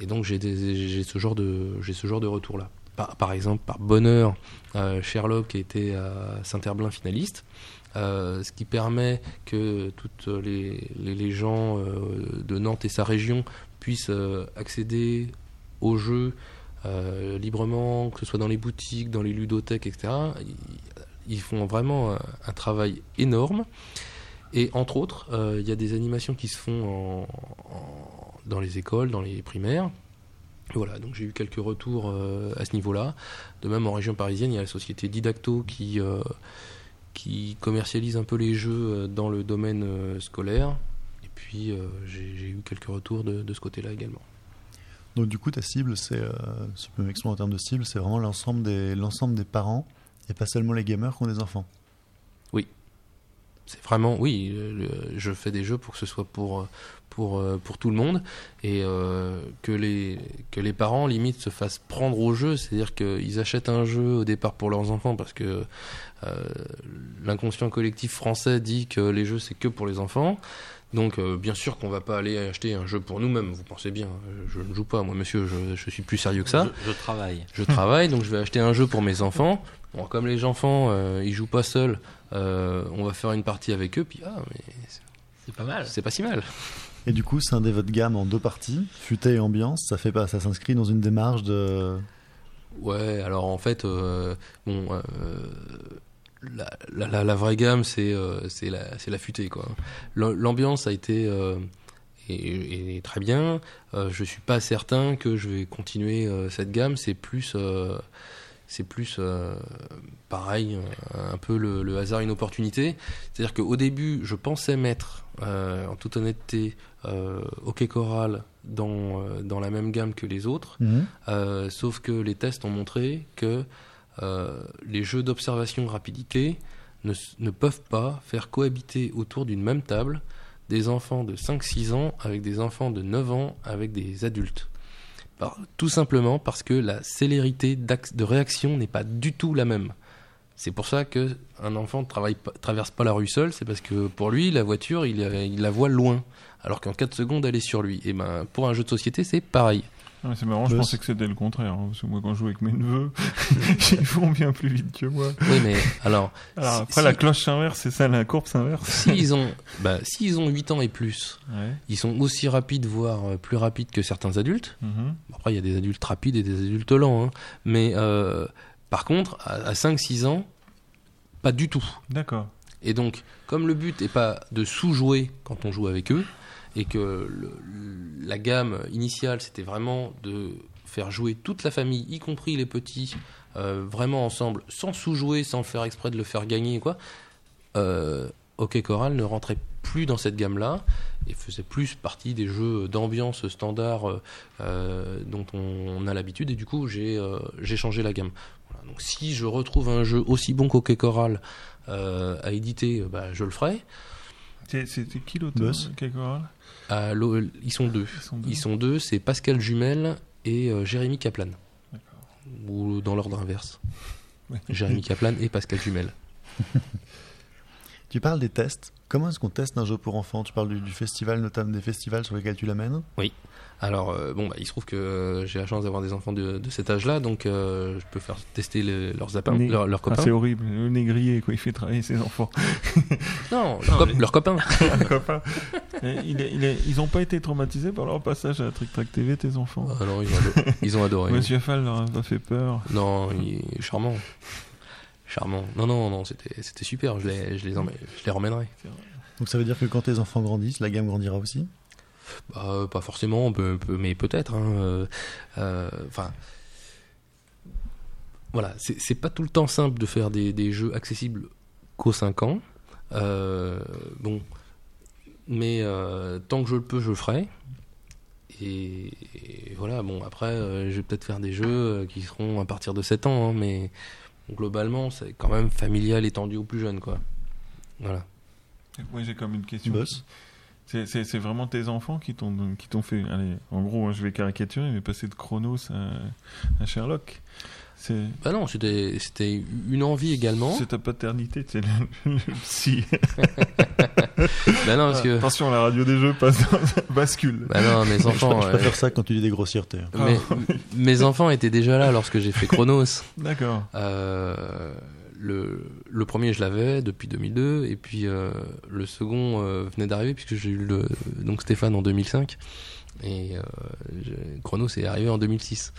Et donc j'ai ce genre de j'ai ce genre de retour là. Par, exemple, par bonheur, euh, Sherlock était à Saint-Herblain finaliste, euh, ce qui permet que toutes les, les, gens euh, de Nantes et sa région puissent euh, accéder au jeu euh, librement, que ce soit dans les boutiques, dans les ludothèques, etc. Ils, font vraiment un travail énorme. Et entre autres, euh, il y a des animations qui se font dans les écoles, dans les primaires. Voilà, donc j'ai eu quelques retours euh, à ce niveau-là. De même, en région parisienne, il y a la société Didacto qui, euh, commercialise un peu les jeux dans le domaine scolaire. Et puis, j'ai eu quelques retours de, ce côté-là également. Donc du coup, ta cible, c'est, si tu peux m'exprimer en termes de cible, c'est vraiment l'ensemble des parents et pas seulement les gamers qui ont des enfants. C'est vraiment, oui, le- je fais des jeux pour que ce soit pour, pour, euh, pour tout le monde et euh, que, les, que les parents, limite, se fassent prendre au jeu. C'est-à-dire qu'ils achètent un jeu au départ pour leurs enfants parce que euh, l'inconscient collectif français dit que les jeux, c'est que pour les enfants. Donc, euh, bien sûr qu'on va pas aller acheter un jeu pour nous-mêmes, vous pensez bien. euh, Je ne joue pas, moi, monsieur, je, je suis plus sérieux que ça Je, je travaille. je travaille, donc je vais acheter un jeu pour mes enfants. Bon, comme les enfants, ils jouent pas seuls, on va faire une partie avec eux, puis ah, mais C'est pas mal. c'est pas si mal. Et du coup, scinder votre gamme en deux parties, futé et ambiance, ça fait pas, ça s'inscrit dans une démarche de. Ouais, alors en fait, euh, bon, euh, la, la, la- la vraie gamme, c'est euh, c'est la, futée, quoi. L'am- L'ambiance a été euh, est, est très bien. Euh, je suis pas certain que je vais continuer euh, cette gamme. C'est plus euh, c'est plus euh, pareil, euh, un peu le, le hasard, une opportunité. C'est-à-dire qu'au début, je pensais mettre, euh, en toute honnêteté, euh, Choral dans, dans la même gamme que les autres. Mhm. Sauf que les tests ont montré que les jeux d'observation rapidité ne, ne peuvent pas faire cohabiter autour d'une même table des enfants de 5-6 ans avec des enfants de 9 ans avec des adultes. Par- tout simplement parce que la célérité de réaction n'est pas du tout la même. C'est pour ça que un enfant ne traverse pas la rue seul, c'est parce que pour lui, la voiture, il, il la voit loin. Alors qu'en 4 secondes, elle est sur lui. Et ben, pour un jeu de société, c'est pareil. Ouais, c'est marrant, je pensais que c'était le contraire. hein, parce que moi, quand je joue avec mes neveux, ils vont bien plus vite que moi. Oui, mais alors, Alors, Si- après, si- la cloche s'inverse, c'est ça, la courbe s'inverse. s'ils ont, bah, s'ils ont 8 ans et plus, Ouais. ils sont aussi rapides, voire euh, plus rapides que certains adultes. Mhm. Bon, Après, il y a des adultes rapides et des adultes lents. hein. Mais euh, par contre, à, à 5-6 ans, pas du tout. D'accord. Et donc, comme le but n'est pas de sous-jouer quand on joue avec eux, et que le- la gamme initiale, c'était vraiment de faire jouer toute la famille, y compris les petits, euh, vraiment ensemble, sans sous-jouer, sans faire exprès de le faire gagner, quoi, euh, Hockey Coral ne rentrait plus dans cette gamme-là et faisait plus partie des jeux d'ambiance standard euh, dont on, on a l'habitude. Et du coup, j'ai euh, j'ai changé la gamme. Voilà. Donc, si je retrouve un jeu aussi bon qu'Hockey Coral euh, à éditer, bah, je le ferai. C'est- C'était qui l'auteur Coral? À ils sont deux. Ils sont deux. C'est Pascal Jumel et euh, Jérémy Kaplan. Ou dans l'ordre inverse. Ouais. Jérémy Kaplan et Pascal Jumel. Tu parles des tests. Comment est-ce qu'on teste un jeu pour enfants? Tu parles du, du festival, notamment des festivals sur lesquels tu l'amènes? Alors, euh, bon, bah, il se trouve que euh, j'ai la chance d'avoir des enfants de, de cet âge-là, donc euh, je peux faire tester les- leurs, appins, Né- leurs, leurs Ah, copains. c'est horrible, le négrier, quoi, il fait travailler ses enfants. non, leurs, cop- leurs copains. Un copain. Et il est- il est- ils ont pas été traumatisés par leur passage à Trick Track TV, tes enfants Ah non, ils ont adoré. Ils ont adoré. Monsieur Fall leur a pas fait peur. Non, il est charmant. Charmant. Non, non, non, c'était c'était super. Je les, je les, emmè- je les ramènerai. Donc ça veut dire que quand tes enfants grandissent, la gamme grandira aussi? Bah, euh, pas forcément, mais peut-être. hein, euh, euh, Enfin, voilà, c'est pas tout le temps simple de faire des, des jeux accessibles qu'aux 5 ans. Euh, bon, mais euh, tant que je le peux, je le ferai. Et, et voilà, bon, après, euh, je vais peut-être faire des jeux euh, qui seront à partir de 7 ans, hein, mais globalement, c'est quand même familial étendu aux plus jeunes, quoi. Voilà. Moi j'ai comme une question. Boss C'est- vraiment tes enfants qui t'ont qui t'ont fait. Allez, en gros, hein, je vais caricaturer, mais passer de Chronos à, à Sherlock. C'est Bah non, c'était c'était une envie également. c'est ta paternité, c'est le, le psy. Bah non, parce que. Attention, la radio des jeux passe dans bascule. Bah non, mes Je, enfants. je euh, préfère ça quand tu dis des grossièretés. mes, mes enfants étaient déjà là lorsque j'ai fait Chronos. D'accord. Euh, le, le premier, je l'avais depuis 2002, et puis euh, le second euh, venait d'arriver puisque j'ai eu le, donc Stéphane en 2005, et euh, Chronos est arrivé en 2006.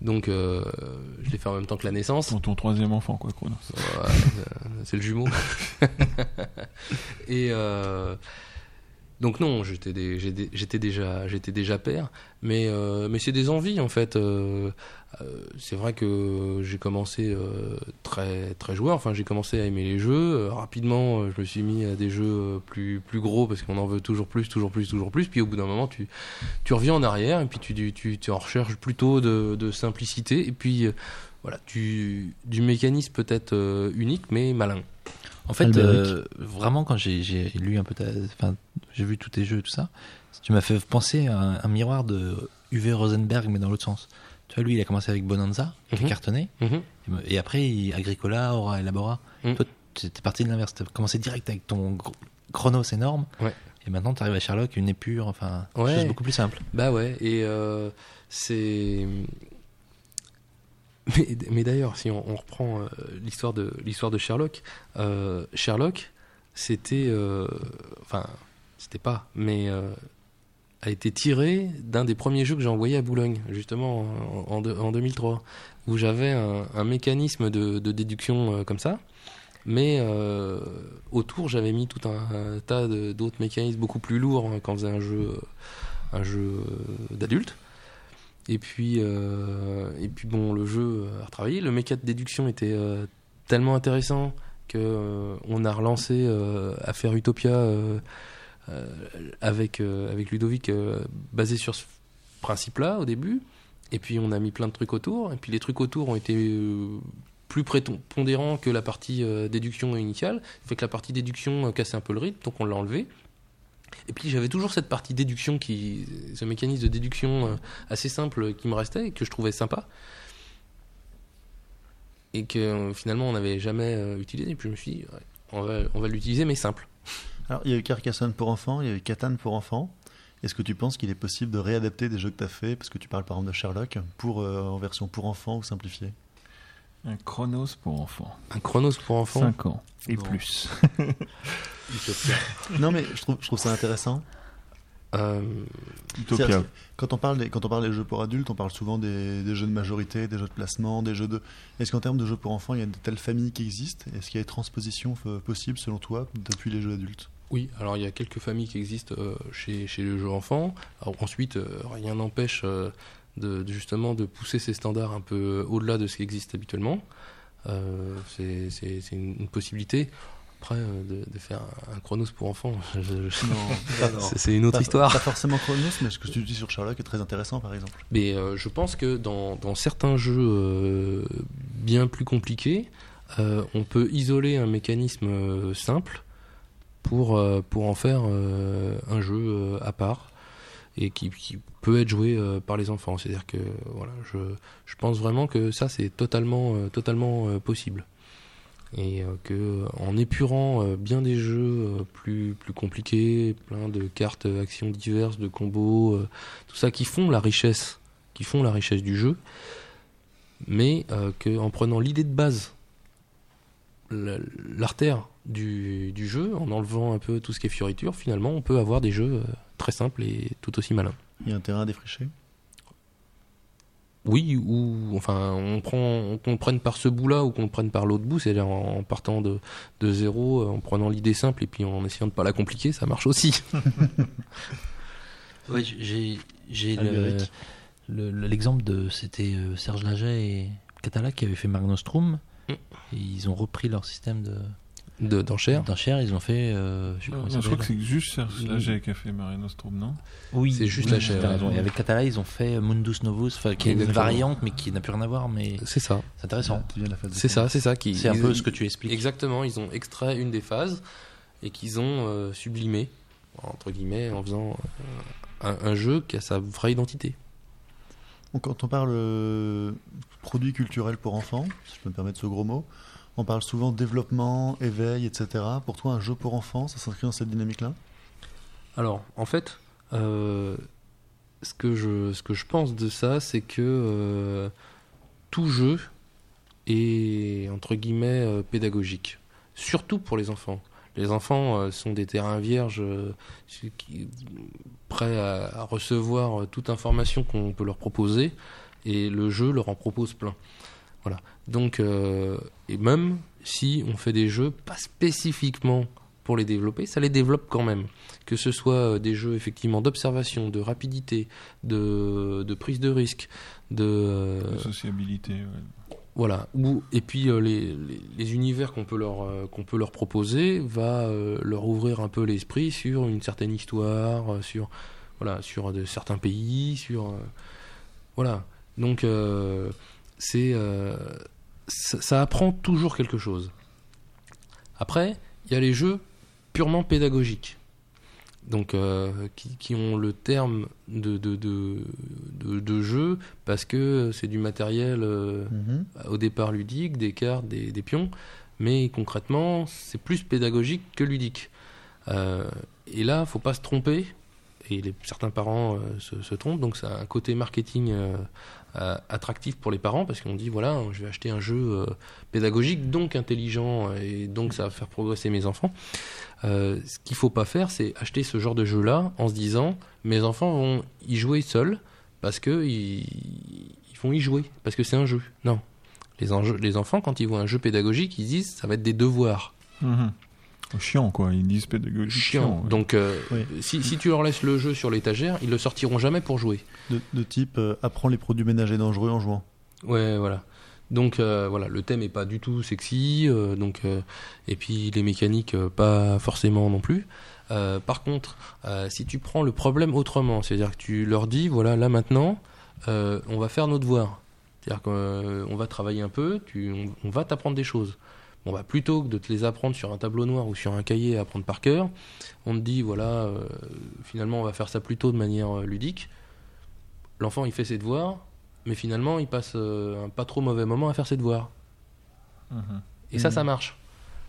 Donc je l'ai fait en même temps que la naissance. Ton, ton troisième enfant, quoi, Chronos. Ouais, c'est le jumeau. et donc non, j'étais déjà j'étais déjà père, mais euh, c'est des envies en fait. Euh, euh, c'est vrai que j'ai commencé euh, très très joueur. Enfin, j'ai commencé à aimer les jeux rapidement. Je me suis mis à des jeux plus plus gros parce qu'on en veut toujours plus, toujours plus, toujours plus. Puis au bout d'un moment, tu tu reviens en arrière et puis tu tu tu, en recherches plutôt de, de simplicité et puis voilà, tu, du mécanisme peut-être unique mais malin. En fait, euh, vraiment, quand j'ai lu un peu ta. Enfin, j'ai vu tous tes jeux et tout ça, tu m'as fait penser à un, un miroir de Uwe Rosenberg, mais dans l'autre sens. Tu vois, lui, il a commencé avec Bonanza, qui a Mhm. cartonné, et après, il- Agricola, Aura, Elabora. Mhm. Toi, t'es parti de l'inverse. T'as commencé direct avec ton Chronos énorme, Ouais. et maintenant, t'arrives à Sherlock, une épure, enfin, Ouais. chose beaucoup plus simple. Bah ouais, et euh, c'est. Mais, d'ailleurs, si on, reprend euh, l'histoire de l'histoire de Sherlock, euh, Sherlock, c'était, euh, enfin, c'était pas, mais euh, a été tiré d'un des premiers jeux que j'ai envoyé à Boulogne, justement en, en, de- en 2003, où j'avais un, mécanisme de, déduction comme ça. Mais autour, j'avais mis tout un, tas d'autres mécanismes beaucoup plus lourds hein, quand on faisait un jeu, un jeu d'adulte. Et puis, euh, et puis bon, le jeu a retravaillé. Le méca de déduction était euh, tellement intéressant que euh, on a relancé euh, à faire Utopia euh, euh, avec avec Ludovic euh, basé sur ce principe-là au début. Et puis on a mis plein de trucs autour. Et puis les trucs autour ont été euh, plus prépondérants que la partie euh, déduction initiale. Ça fait que la partie déduction euh, cassait un peu le rythme, donc on l'a enlevé. Et puis j'avais toujours cette partie déduction qui, ce mécanisme de déduction euh, assez simple qui me restait et que je trouvais sympa. et que euh, finalement on n'avait jamais euh, utilisé. Et puis je me suis dit, on va, l'utiliser, mais simple. Alors, il y a eu Carcassonne pour enfants, il y a eu Catan pour enfants. Est-ce que tu penses qu'il est possible de réadapter des jeux que tu as fait, parce que tu parles par exemple de Sherlock, pour, euh, en version pour enfants ou simplifiée? Un Chronos pour enfants. Un Chronos pour enfants. 5 ans et Non. plus. Utopia. Non, mais je trouve, je trouve ça intéressant. Euh, Utopia. Quand on, parle des, quand on parle des jeux pour adultes, on parle souvent des, des jeux de majorité, des jeux de placement, des jeux de. Est-ce qu'en termes de jeux pour enfants, il y a de telles familles qui existent? Est-ce qu'il y a des transpositions euh, possibles, selon toi, depuis les jeux adultes? Oui, alors il y a quelques familles qui existent euh, chez, chez le jeu enfant. Alors, ensuite, euh, rien n'empêche euh, de, de justement de pousser ces standards un peu au-delà de ce qui existe habituellement. Euh, c'est une, une possibilité. Après, euh, de, de faire un, Chronos pour enfants, c'est- une autre Pas- histoire. Pas forcément Chronos, mais ce que tu dis sur Sherlock est très intéressant, par exemple. Mais euh, je pense que dans, dans certains jeux euh, bien plus compliqués, euh, on peut isoler un mécanisme euh, simple pour, euh, pour en faire euh, un jeu euh, à part et qui, peut être joué euh, par les enfants. C'est-à-dire que voilà, je, je pense vraiment que ça c'est totalement, euh, totalement euh, possible. Et que en épurant bien des jeux plus, plus compliqués, plein de cartes, actions diverses, de combos, tout ça qui font la richesse, qui font la richesse du jeu, mais euh, que en prenant l'idée de base, la- l'artère du, du jeu, en enlevant un peu tout ce qui est fioriture, finalement, on peut avoir des jeux euh, très simples et tout aussi malins. Il y a un terrain à défricher? Oui, ou enfin, on prend, qu'on le prenne par ce bout-là ou qu'on le prenne par l'autre bout, c'est-à-dire en, en partant de, de zéro, euh, en prenant l'idée simple et puis en essayant de pas la compliquer, ça marche aussi. Ouais, j'ai j'ai le- Albéric. le- le- l'exemple de c'était euh, Serge Laget et Catala qui avaient fait Magnostrum. Mm. Et ils ont repris leur système de De- D'enchères. d'enchères. Ils ont fait. euh, je Non, il je crois que c'est juste Serge. Laget qui a fait Mare Nostrum, non? Oui, c'est juste oui, la chair. Et avec Catala, ils ont fait Mundus Novus, qui est une variante mais qui n'a plus rien à voir. Mais C'est ça, c'est intéressant. La de c'est ça, c'est ça. qui- C'est un peu ce que tu expliques. Exactement, ils ont extrait une des phases et qu'ils ont euh, sublimé, entre guillemets, en faisant euh, un, un jeu qui a sa vraie identité. Donc, Quand on parle euh, produit culturel pour enfants, si je peux me permettre ce gros mot, on parle souvent développement, éveil, etc. Pour toi, un jeu pour enfants, ça s'inscrit dans cette dynamique-là? Alors, en fait, euh, ce, que je, ce que je pense de ça, c'est que euh, tout jeu est, entre guillemets, euh, pédagogique. Surtout pour les enfants. Les enfants sont des terrains vierges, prêts à, à recevoir toute information qu'on peut leur proposer, et le jeu leur en propose plein. Voilà. Donc, euh, et même si on fait des jeux pas spécifiquement pour les développer, ça les développe quand même. Que ce soit euh, des jeux effectivement d'observation, de rapidité, de, de prise de risque, de, euh, De sociabilité, ouais. voilà. Ou, et puis euh, les, les, les univers qu'on peut leur euh, qu'on peut leur proposer va leur ouvrir un peu l'esprit sur une certaine histoire, sur voilà, sur de certains pays, sur voilà. Donc c'est euh, ça, ça apprend toujours quelque chose. Après, il y a les jeux purement pédagogiques. Donc, euh, qui, qui ont le terme de, de, de, de, de jeu parce que c'est du matériel euh, Mhm. au départ ludique, des cartes, des, des pions, mais concrètement, c'est plus pédagogique que ludique. Et là, faut pas se tromper, et les, certains parents se, se trompent, donc c'est un côté marketing attractif pour les parents, parce qu'on dit, voilà, je vais acheter un jeu euh, pédagogique, donc intelligent, et donc ça va faire progresser mes enfants. Euh, ce qu'il faut pas faire, c'est acheter ce genre de jeu-là en se disant, mes enfants vont y jouer seuls, parce que ils, vont y jouer, parce que c'est un jeu. Non. Les, enjeux- les enfants, quand ils voient un jeu pédagogique, ils disent ça va être des devoirs. Mhm. Chiant, quoi. Ils disent pédagogique. Chiant. ouais. Donc, euh, Oui. si, si tu leur laisses le jeu sur l'étagère, ils le sortiront jamais pour jouer. de, de type euh, apprends les produits ménagers dangereux en jouant. Ouais, voilà. Donc euh, voilà, le thème est pas du tout sexy, euh, donc euh, et puis les mécaniques euh, pas forcément non plus. Euh, par contre, euh, si tu prends le problème autrement, c'est-à-dire que tu leur dis voilà là maintenant, euh, on va faire nos devoirs, c'est-à-dire qu'on va travailler un peu, tu, on, on va t'apprendre des choses. Bon bah plutôt que de te les apprendre sur un tableau noir ou sur un cahier à apprendre par cœur, on te dit voilà euh, finalement on va faire ça plutôt de manière euh, ludique. L'enfant il fait ses devoirs, mais finalement il passe euh, un pas trop mauvais moment à faire ses devoirs. Mhm. Et ça, Mhm. ça marche.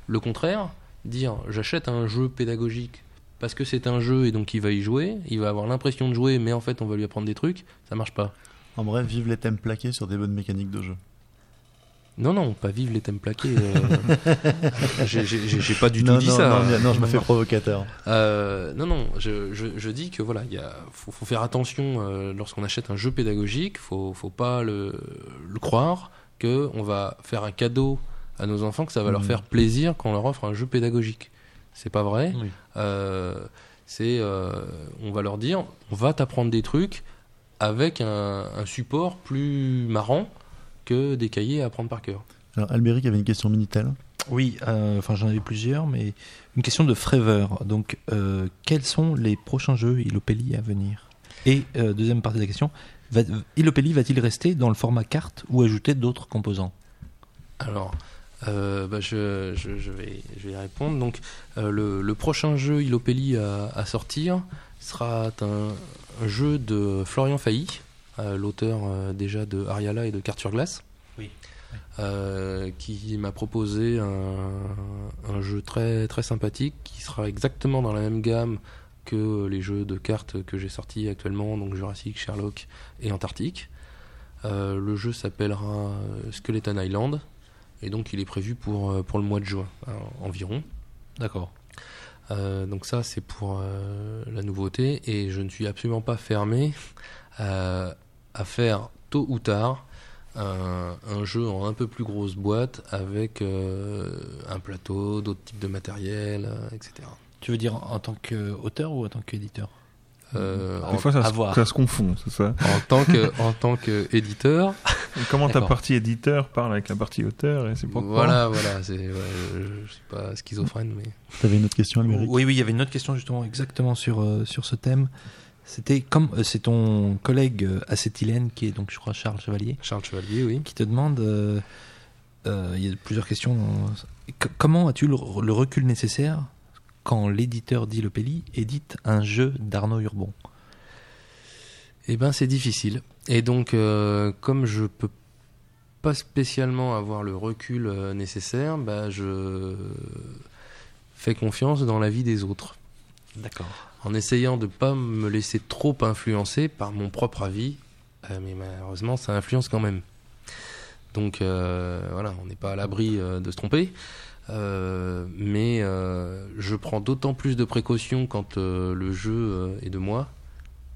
Le contraire, dire j'achète un jeu pédagogique parce que c'est un jeu et donc il va y jouer, il va avoir l'impression de jouer, mais en fait on va lui apprendre des trucs, ça marche pas. En bref, vive les thèmes plaqués sur des bonnes mécaniques de jeu. Non, non, pas vivre les thèmes plaqués. euh, j'ai- pas du non, tout dit non, ça. Non, mais- non, je me fais provocateur. Euh, non, non, je, je, je dis que voilà, il faut, faut faire attention euh, lorsqu'on achète un jeu pédagogique, faut, faut pas le, le croire que on va faire un cadeau à nos enfants, que ça va leur Mhm. faire plaisir quand on leur offre un jeu pédagogique. C'est pas vrai. Oui. C'est, on va leur dire, on va t'apprendre des trucs avec un, un support plus marrant que des cahiers à apprendre par cœur. Alors, Albéric avait une question Minitel. Oui, euh, enfin j'en avais plusieurs, mais une question de Frever. Donc, euh, quels sont les prochains jeux Ilopelli à venir? Et euh, deuxième partie de la question, va, Ilopelli va-t-il rester dans le format carte ou ajouter d'autres composants? Alors, euh, bah, je, je- je vais, je vais y répondre. Donc, euh, le, le prochain jeu Ilopelli à, à sortir sera un, un jeu de Florian Failly, l'auteur euh, déjà de Ariala et de Carte sur glace. Oui. Euh, qui m'a proposé un, un jeu très très sympathique qui sera exactement dans la même gamme que les jeux de cartes que j'ai sortis actuellement, donc Jurassic, Sherlock et Antarctique. Euh, le jeu s'appellera Skeleton Island et donc il est prévu pour, pour le mois de juin environ. D'accord. Euh, donc ça c'est pour la nouveauté et je ne suis absolument pas fermé à, faire tôt ou tard un, un jeu en un peu plus grosse boîte avec euh, un plateau, d'autres types de matériel, euh, etc. Tu veux dire en tant qu'auteur ou en tant qu'éditeur? Euh, Des en, fois, ça, se, voir. ça se confond, c'est ça? en tant que en tant qu'éditeur, Et comment ta partie éditeur parle avec la partie auteur et c'est pourquoi? Voilà voilà, c'est ouais, je, je suis pas schizophrène mais T'avais une autre question, Albéric Oui, oui, il y avait une autre question justement exactement sur, euh, sur ce thème. C'était comme euh, c'est ton collègue euh, acétylène qui est donc je crois Charles Chevalier Charles Chevalier oui. qui te demande euh, euh, il y a plusieurs questions C- comment as-tu le, le recul nécessaire quand l'éditeur dit le édite un jeu d'Arnaud Urbon? Eh ben, c'est difficile. Et donc, euh, comme je peux pas spécialement avoir le recul nécessaire, bah, je fais confiance dans la vie des autres. D'accord. En essayant de pas me laisser trop influencer par mon propre avis, euh, mais malheureusement, ça influence quand même. Donc, euh, voilà, on n'est pas à l'abri euh, de se tromper. Euh, mais euh, je prends d'autant plus de précautions quand euh, le jeu euh, est de moi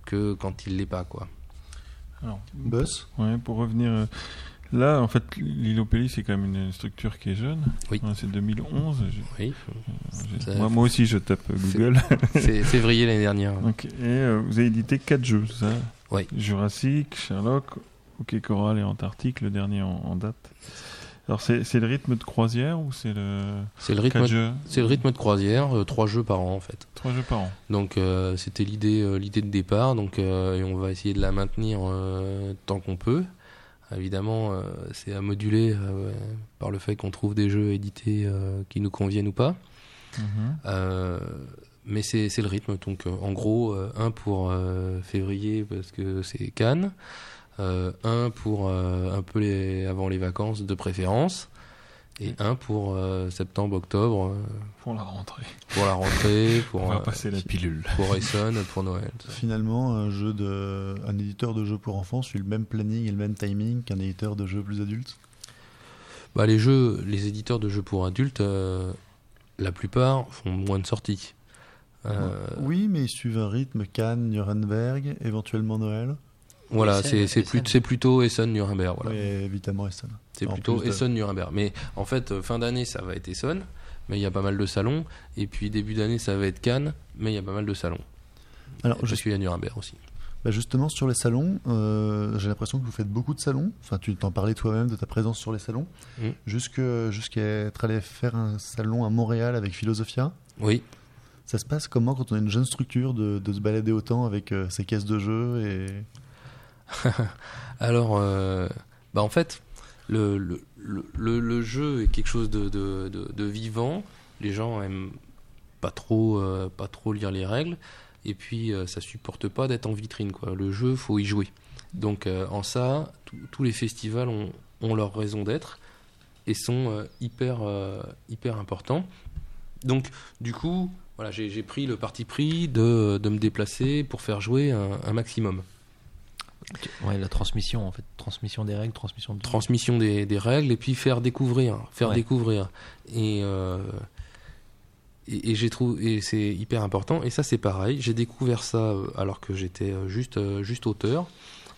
que quand il l'est pas, quoi. Alors, Buzz? Ouais, pour revenir. Euh, Là, en fait, l'Ilopélie, c'est quand même une structure qui est jeune. Oui. Ouais, c'est 2011. j'ai- Oui, Ça- Moi, moi aussi, je tape euh, Google. c'est février l'année dernière. Et euh, vous avez édité 4 jeux, ça? Oui. Jurassic, Sherlock, OK Coral et Antarctique, le dernier en, en date. Alors, c'est le rythme de croisière ou c'est le. C'est le rythme, 4 jeux? c'est le rythme de croisière, euh, trois jeux par an en fait. 3 jeux par an. Donc euh, c'était l'idée, euh, l'idée de départ. Donc euh, et on va essayer de la maintenir euh, tant qu'on peut. Évidemment, euh, c'est à moduler euh, par le fait qu'on trouve des jeux édités euh, qui nous conviennent ou pas. Mhm. Mais c'est c'est le rythme. Donc, euh, en gros, euh, un pour euh, février parce que c'est Cannes, un pour un peu les, avant les vacances de préférence, et un pour euh, septembre, octobre euh, Pour la rentrée. pour la rentrée, pour On va euh, passer la pilule. pour Essonne, pour Noël. Finalement, un, jeu de... un éditeur de jeux pour enfants suit le même planning et le même timing qu'un éditeur de jeux plus adultes? Bah, les jeux, les éditeurs de jeux pour adultes, euh, la plupart font moins de sorties. Euh, Oui, mais ils suivent un rythme Cannes, Nuremberg, éventuellement Noël. Voilà, Essen, c'est c'est Essen. plus- c'est plutôt Essonne, Nuremberg. Voilà. Oui, évidemment, Essen. C'est plutôt de- Essonne Nuremberg. Mais en fait, euh, fin d'année, ça va être Essonne, mais il y a pas mal de salons. Et puis début d'année, ça va être Cannes, mais il y a pas mal de salons. Alors, je suis à Nuremberg aussi. Bah justement, sur les salons, euh, j'ai l'impression que vous faites beaucoup de salons. Enfin, tu t'en parlais toi-même de ta présence sur les salons. Mm. Jusque- Jusqu'à être allé faire un salon à Montréal avec Philosophia. Oui. Ça se passe comment quand on a une jeune structure de, de se balader autant avec euh, ses caisses de jeux et... Alors, euh, bah en fait, le, jeu est quelque chose de, vivant. Les gens aiment pas trop, euh, pas trop lire les règles. Et puis, euh, ça supporte pas d'être en vitrine. Quoi. Le jeu, faut y jouer. Donc, euh, en ça, tous- les festivals ont, leur raison d'être. et sont hyper, hyper importants. Donc, du coup, voilà, j'ai pris le parti pris de, me déplacer pour faire jouer un maximum. Ouais, la transmission en fait, transmission des règles, transmission de Transmission des, des règles et puis faire découvrir, faire Ouais. découvrir. Et, euh, et, et j'ai trouvé, et c'est hyper important. Et ça, c'est pareil. J'ai découvert ça euh, alors que j'étais euh, juste, juste auteur.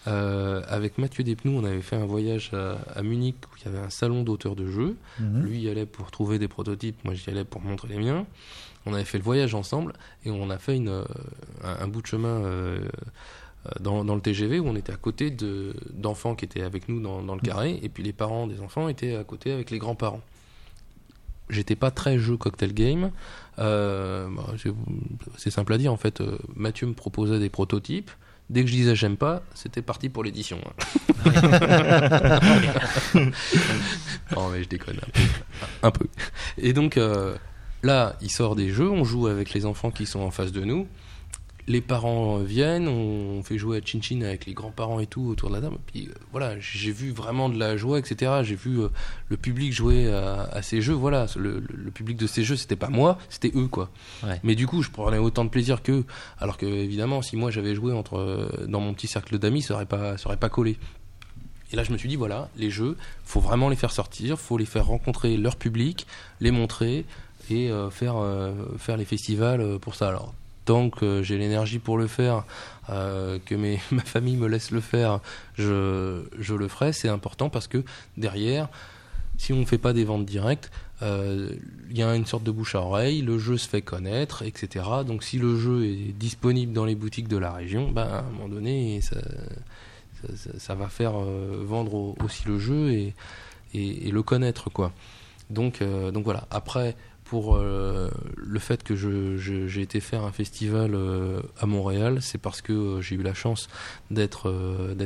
Euh, avec Mathieu Despnous, on avait fait un voyage à, à Munich où il y avait un salon d'auteurs de jeux. Mhm. Lui y allait pour trouver des prototypes, moi j'y allais pour montrer les miens. On avait fait le voyage ensemble et on a fait une, un, un bout de chemin euh, dans, dans le TGV où on était à côté de- d'enfants qui étaient avec nous dans, dans le carré et puis les parents des enfants étaient à côté avec les grands-parents. J'étais pas très jeu cocktail game. Euh, bah, c'est- simple à dire en fait. euh, Mathieu me proposait des prototypes. Dès que je disais j'aime pas, c'était parti pour l'édition. hein. non mais je déconne un peu. Un peu. Et donc euh, là, il sort des jeux, on joue avec les enfants qui sont en face de nous. Les parents euh, viennent, on fait jouer à Chin Chin avec les grands-parents et tout autour de la table. Puis euh, voilà, j'ai vu vraiment de la joie, etc. J'ai vu euh, le public jouer à, à ces jeux. Voilà, le, le- le public de ces jeux, c'était pas moi, c'était eux, quoi. Ouais. Mais du coup, je prenais autant de plaisir qu'eux. Alors que, évidemment, si moi j'avais joué entre, euh, dans mon petit cercle d'amis, ça aurait pas, ça aurait pas collé. Et là, je me suis dit, voilà, les jeux, faut vraiment les faire sortir, faut les faire rencontrer leur public, les montrer et euh, faire, euh, faire les festivals pour ça. Alors, tant que j'ai l'énergie pour le faire, euh, que ma famille me laisse le faire, je, le ferai. C'est important parce que derrière, si on ne fait pas des ventes directes, euh, il y a une sorte de bouche à oreille, le jeu se fait connaître, etc. Donc si le jeu est disponible dans les boutiques de la région, ben, à un moment donné, ça, va faire euh, vendre au- aussi le jeu et, le connaître. quoi. Donc voilà. Après, pour euh, le fait que j'ai été faire un festival euh, à Montréal, c'est parce que euh, j'ai eu la chance d'être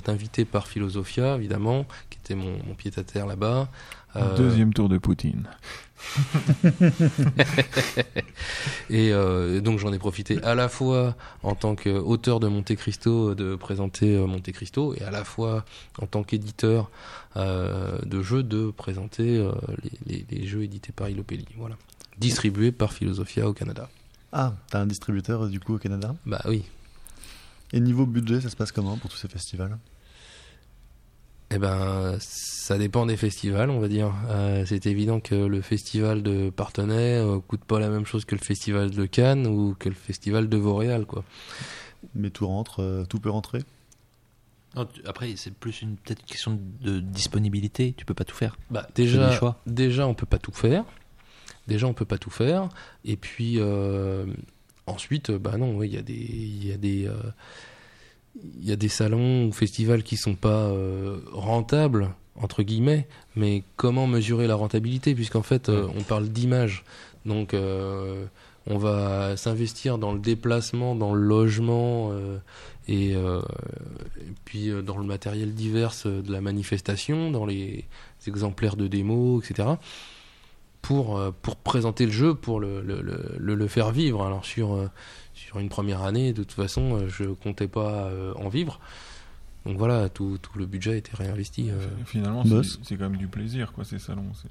invité par Philosophia, évidemment, qui était mon, mon pied-à-terre là-bas. Deuxième tour de Poutine. Et donc j'en ai profité à la fois en tant qu'auteur de Monte Cristo de présenter Monte Cristo et à la fois en tant qu'éditeur de jeux de présenter les, les- les jeux édités par Ilopelli. Voilà. Distribués par Philosophia au Canada. Ah, t'as un distributeur du coup au Canada? Bah oui. Et niveau budget, ça se passe comment pour tous ces festivals? Eh ben, ça dépend des festivals, on va dire. Euh, c'est évident que le festival de Partenay euh, coûte pas la même chose que le festival de Cannes ou que le festival de Vauréal, quoi. Mais tout rentre, euh, tout peut rentrer? Non, tu- Après, c'est plus une peut-être une question de disponibilité. Tu peux pas tout faire. Bah, déjà, choix. déjà, on peut pas tout faire. Déjà, on peut pas tout faire. Et puis, euh, ensuite, euh, bah non, il y a des, il y a des, euh, il y a des salons ou festivals qui sont pas rentables entre guillemets. Mais comment mesurer la rentabilité? Puisqu'en fait, on parle d'image. Donc, on va s'investir dans le déplacement, dans le logement euh, et, euh, et puis dans le matériel divers de la manifestation, dans les exemplaires de démo, etc. Pour, euh, pour présenter le jeu, pour le, le, le, le- le faire vivre. Alors sur, euh, sur une première année, de toute façon, euh, je comptais pas euh, en vivre. Donc voilà, tout, tout le budget a été réinvesti. euh. Finalement, c'est c'est quand même du plaisir, quoi, ces salons. C'est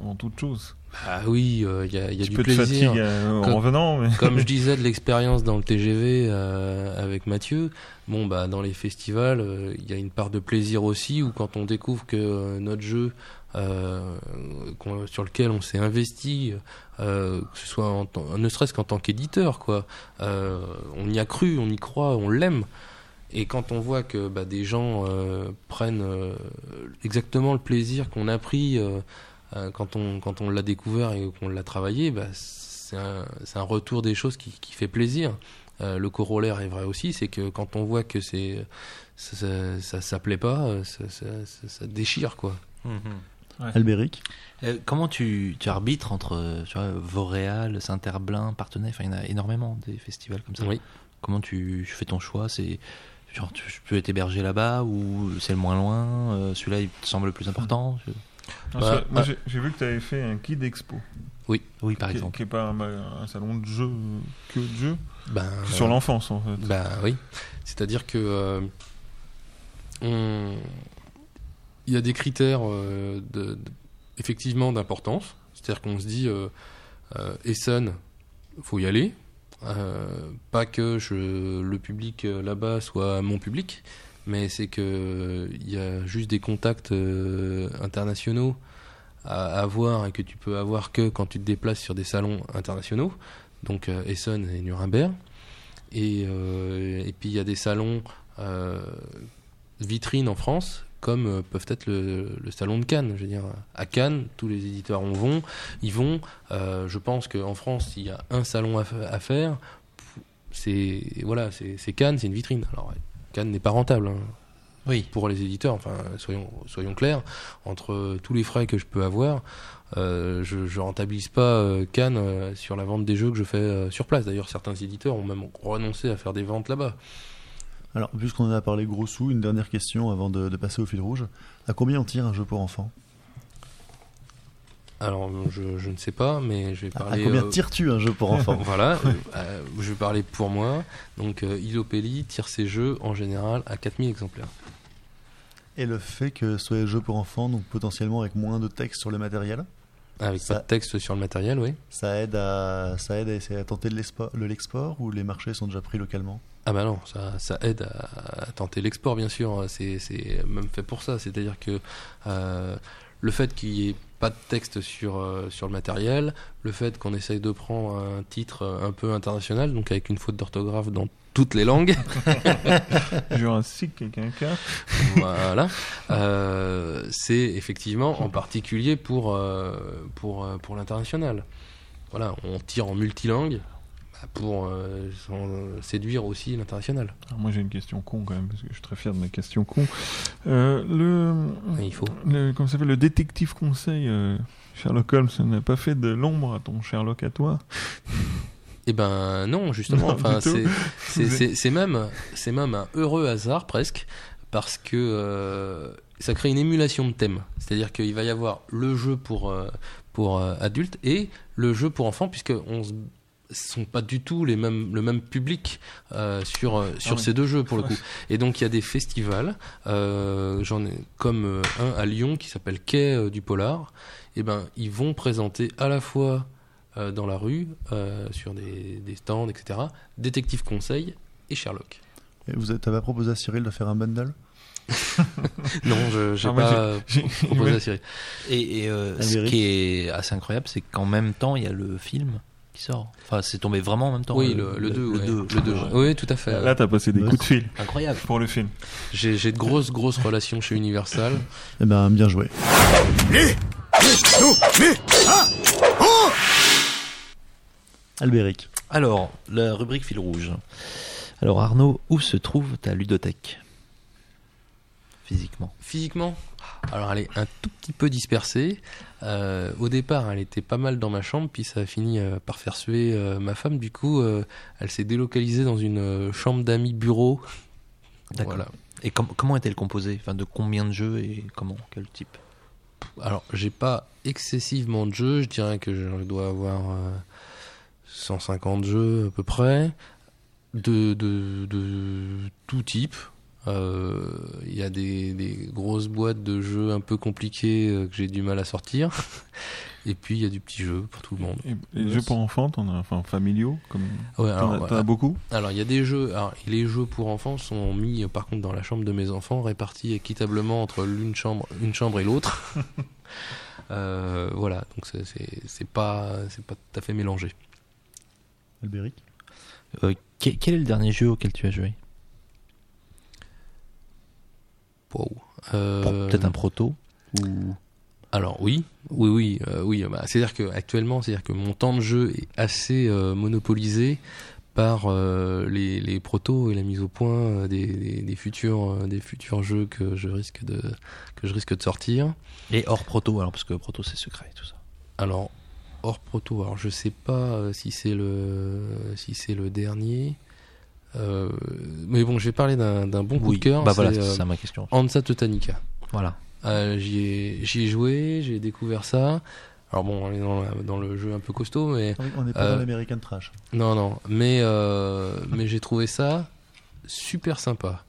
avant toute chose. Ah oui, euh, il y a, il y a tu du peux te plaisir. euh, en revenant, mais Comme je disais de l'expérience dans le TGV euh, avec Mathieu, bon bah dans les festivals, euh, il y a une part de plaisir aussi où quand on découvre que euh, notre jeu euh, sur lequel on s'est investi, euh, que ce soit ne serait-ce qu'en tant qu'éditeur quoi, euh, on y a cru, on y croit, on l'aime. Et quand on voit que bah, des gens euh, prennent euh, exactement le plaisir qu'on a pris euh, euh, quand on quand on l'a découvert et qu'on l'a travaillé, bah, c'est un, retour des choses qui, fait plaisir. Euh, le corollaire est vrai aussi, c'est que quand on voit que ça, ça, ça, ça plaît pas, euh, ça, ça, ça- ça Albéric Euh, comment tu, tu arbitres entre euh, tu vois, Vauréal, Saint-Herblain, Partenay Enfin, il y en a énormément des festivals comme ça. Oui. Comment tu fais ton choix C'est genre tu je peux être hébergé là-bas ou c'est le moins loin euh, Celui-là, il te semble le plus important Je- Ah, Bah, ça- moi ah. j'ai- vu que tu avais fait un Kid Expo, Oui, par qui, est- exemple. qui est pas un, un salon de jeu que de jeux, Ben, sur l'enfance en fait. Bah oui. C'est-à-dire que euh, on- il y a des critères euh, de, effectivement d'importance. C'est-à-dire qu'on se dit, euh, euh, Essen, faut y aller. Euh, pas que le public là-bas soit mon public, mais c'est que il y a juste des contacts internationaux à avoir et que tu peux avoir que quand tu te déplaces sur des salons internationaux. Donc Essen et Nuremberg. Et, puis il y a des salons vitrines en France, comme euh, peuvent être le, le salon de Cannes. Je veux dire, à Cannes, tous les éditeurs en vont, ils vont. Euh, je pense qu'en France, il y a un salon à, fa- à faire. C'est voilà, c'est Cannes, c'est une vitrine. Alors Cannes n'est pas rentable. hein Oui. pour les éditeurs, enfin soyons, soyons clairs, entre tous les frais que je peux avoir, euh, je, je rentabilise pas euh, Cannes euh, sur la vente des jeux que je fais sur place. D'ailleurs, certains éditeurs ont même renoncé à faire des ventes là-bas. Alors, puisqu'on en a parlé gros sous, une dernière question avant de, de passer au fil rouge. À combien on tire un jeu pour enfants? Alors, je, je ne sais pas, mais je vais À parler. combien euh, tires-tu un jeu pour enfants? Voilà, euh, euh, je vais parler pour moi. Donc, euh, Isopeli tire ses jeux en général à 4000 exemplaires. Et le fait que ce soit des jeux pour enfants, donc potentiellement avec moins de texte sur le matériel, Avec Ça- pas de texte sur le matériel, oui. ça aide à, ça aide à essayer à tenter de l'export ou les marchés sont déjà pris localement? Ah bah non, ça, ça aide à, à tenter l'export bien sûr, c'est c'est même fait pour ça, c'est-à-dire que euh, le fait qu'il n'y ait pas de texte sur, euh, sur le matériel, le fait qu'on essaye de prendre un titre euh, un peu international, donc avec une faute d'orthographe dans toutes les langues, Jurassic quelqu'un. voilà, euh, c'est effectivement en particulier pour, euh, pour, euh, pour l'international. Voilà, on tire en multilangue bah, pour euh, séduire aussi l'international. Moi j'ai une question con quand même parce que je suis très fier de ma question con. Euh, le, il faut. le comment ça s'appelle le détective conseil euh, Sherlock Holmes n'a pas fait de l'ombre à ton Sherlock à toi? Eh ben non, justement. Non, enfin, c'est même même un heureux hasard presque parce que ça crée une émulation de thème. C'est-à-dire qu'il va y avoir le jeu pour pour adultes et le jeu pour enfants puisque on se sont pas du tout les mêmes le même public euh, sur euh, sur Ah oui. ces deux jeux pour le coup et donc il y a des festivals euh, j'en ai comme euh, un à Lyon qui s'appelle Quai euh, du Polar et ben ils vont présenter à la fois euh, dans la rue, euh, sur des, des stands, etc. Détective Conseil et Sherlock. Et vous avez- t'avais proposé à Cyril de faire un bundle? Non, je n'ai Ah, pas J'ai- proposé à Cyril. Et, et, euh, ce qui est assez incroyable, c'est qu'en même temps, il y a le film qui sort. Enfin, c'est tombé vraiment en même temps. Oui, le, le 2. Le, ouais. 2. Le 2. Oui, tout à fait. Là t'as passé des Ouais. coups de fil Incroyable. pour le film. J'ai j'ai de grosses, grosses relations chez Universal. Eh ben, bien joué. Albéric. Alors, la rubrique fil rouge. Alors, Arnaud, où se trouve ta ludothèque? Physiquement. Physiquement, alors elle est un tout petit peu dispersée. Euh, au départ, elle était pas mal dans ma chambre, puis ça a fini euh, par faire suer euh, ma femme. Du coup, elle s'est délocalisée dans une chambre d'amis bureau. D'accord. Voilà. Et com- comment est-elle composée? Enfin, de combien de jeux et comment? Quel type? Alors, j'ai pas excessivement de jeux. Je dirais que je dois avoir euh, 150 jeux à peu près, de, de, de tout type. Euh, Il y a des, des grosses boîtes de jeux un peu compliqués euh, que j'ai du mal à sortir. Et puis, il y a du petit jeu pour tout le monde. Et, et les jeux pour enfants, t'en as enfin familiaux comme Ouais, t'en as, ouais, t'en as beaucoup. alors, il y a des jeux. Alors, les jeux pour enfants sont mis, euh, par contre, dans la chambre de mes enfants, répartis équitablement entre l'une chambre, une chambre et l'autre. Euh, voilà, donc c'est- pas, c'est pas tout à fait mélangé. Albéric? Euh, que- Quel est le dernier jeu auquel tu as joué? Wow. Euh, Peut-être un proto ou... Alors oui, oui, oui, euh, oui. bah, c'est-à-dire que actuellement, c'est-à-dire que mon temps de jeu est assez euh, monopolisé par les, les protos et la mise au point des, des, des futurs, des futurs jeux que je risque de que je risque de sortir. Et hors proto, alors parce que proto c'est secret tout ça. Alors hors proto, alors je sais pas si c'est le si c'est le dernier. Euh, mais bon, je vais parler d'un bon coup oui, de cœur. bah voilà, c'est, euh, ça ma question. Hansa Teutonica. Voilà. Euh, j'y ai, joué, j'ai découvert ça. Alors bon, on est dans, la- dans le jeu un peu costaud, mais On n'est pas Euh, dans l'American Trash. non, non, mais euh, mais j'ai trouvé ça super sympa.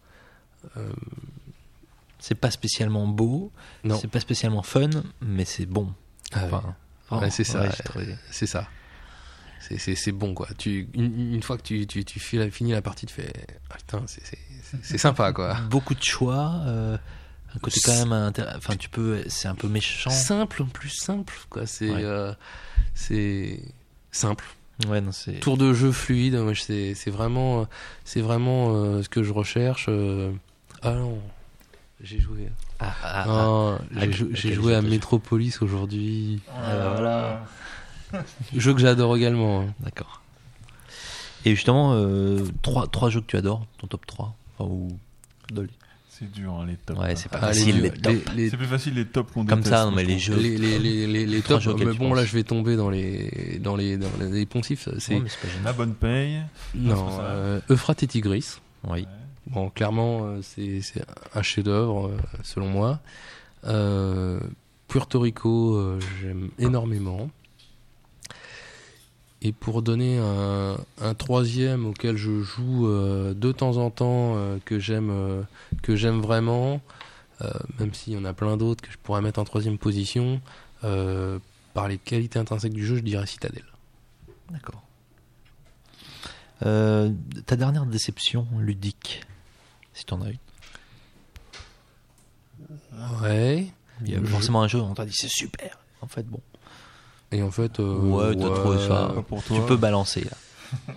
Euh, C'est pas spécialement beau, Non. c'est pas spécialement fun, mais c'est bon. Ah ouais. Enfin, Ouais, c'est ça. ouais, j'ai c'est ça. C'est- C'est c'est bon quoi. Tu, une, une fois que tu, tu, tu finis la- finis la partie, tu fais ah, putain, c'est- c'est c'est- c'est sympa quoi. Beaucoup de choix, euh, un côté quand même intér- Enfin, tu peux, c'est un peu méchant. Simple en plus simple quoi. C'est Ouais. euh, c'est simple. Ouais, non, c'est. Tour de jeu fluide. C'est c'est vraiment c'est vraiment euh, ce que je recherche. euh. Ah non, j'ai joué. Ah, ah, ah. J'ai joué à Metropolis aujourd'hui. Ah, voilà. Jeu que j'adore également. hein. D'accord. Et justement, euh, trois, trois jeux que tu adores, ton top 3 enfin, ou... C'est dur, hein, les tops. Ouais, hein. c'est pas Ah, les, facile, les tops. les- les- C'est plus facile les tops qu'on Comme déteste, ça, non, mais je les trouve. jeux. les, les, les, les, les Trois tops, jeux auxquels mais tu bon là penses. je vais tomber dans les dans les dans les poncifs. C'est Ouais, mais c'est pas gênant. La bonne paye. non euh, Euphrates et Tigris. Oui. Bon clairement euh, c'est c'est un chef-d'œuvre euh, selon moi. Euh, Puerto Rico euh, j'aime énormément. Et pour donner un, un troisième auquel je joue euh, de temps en temps euh, que j'aime euh, que j'aime vraiment, même s'il y en a plein d'autres que je pourrais mettre en troisième position, par les qualités intrinsèques du jeu, je dirais Citadel. D'accord. Ta dernière déception ludique, si t'en as une. Ouais. Il y a forcément un jeu, on t'a dit c'est super. En fait, bon. Et en fait, euh, Ouais, t'as trouvé ça. Pour toi. Tu peux balancer là.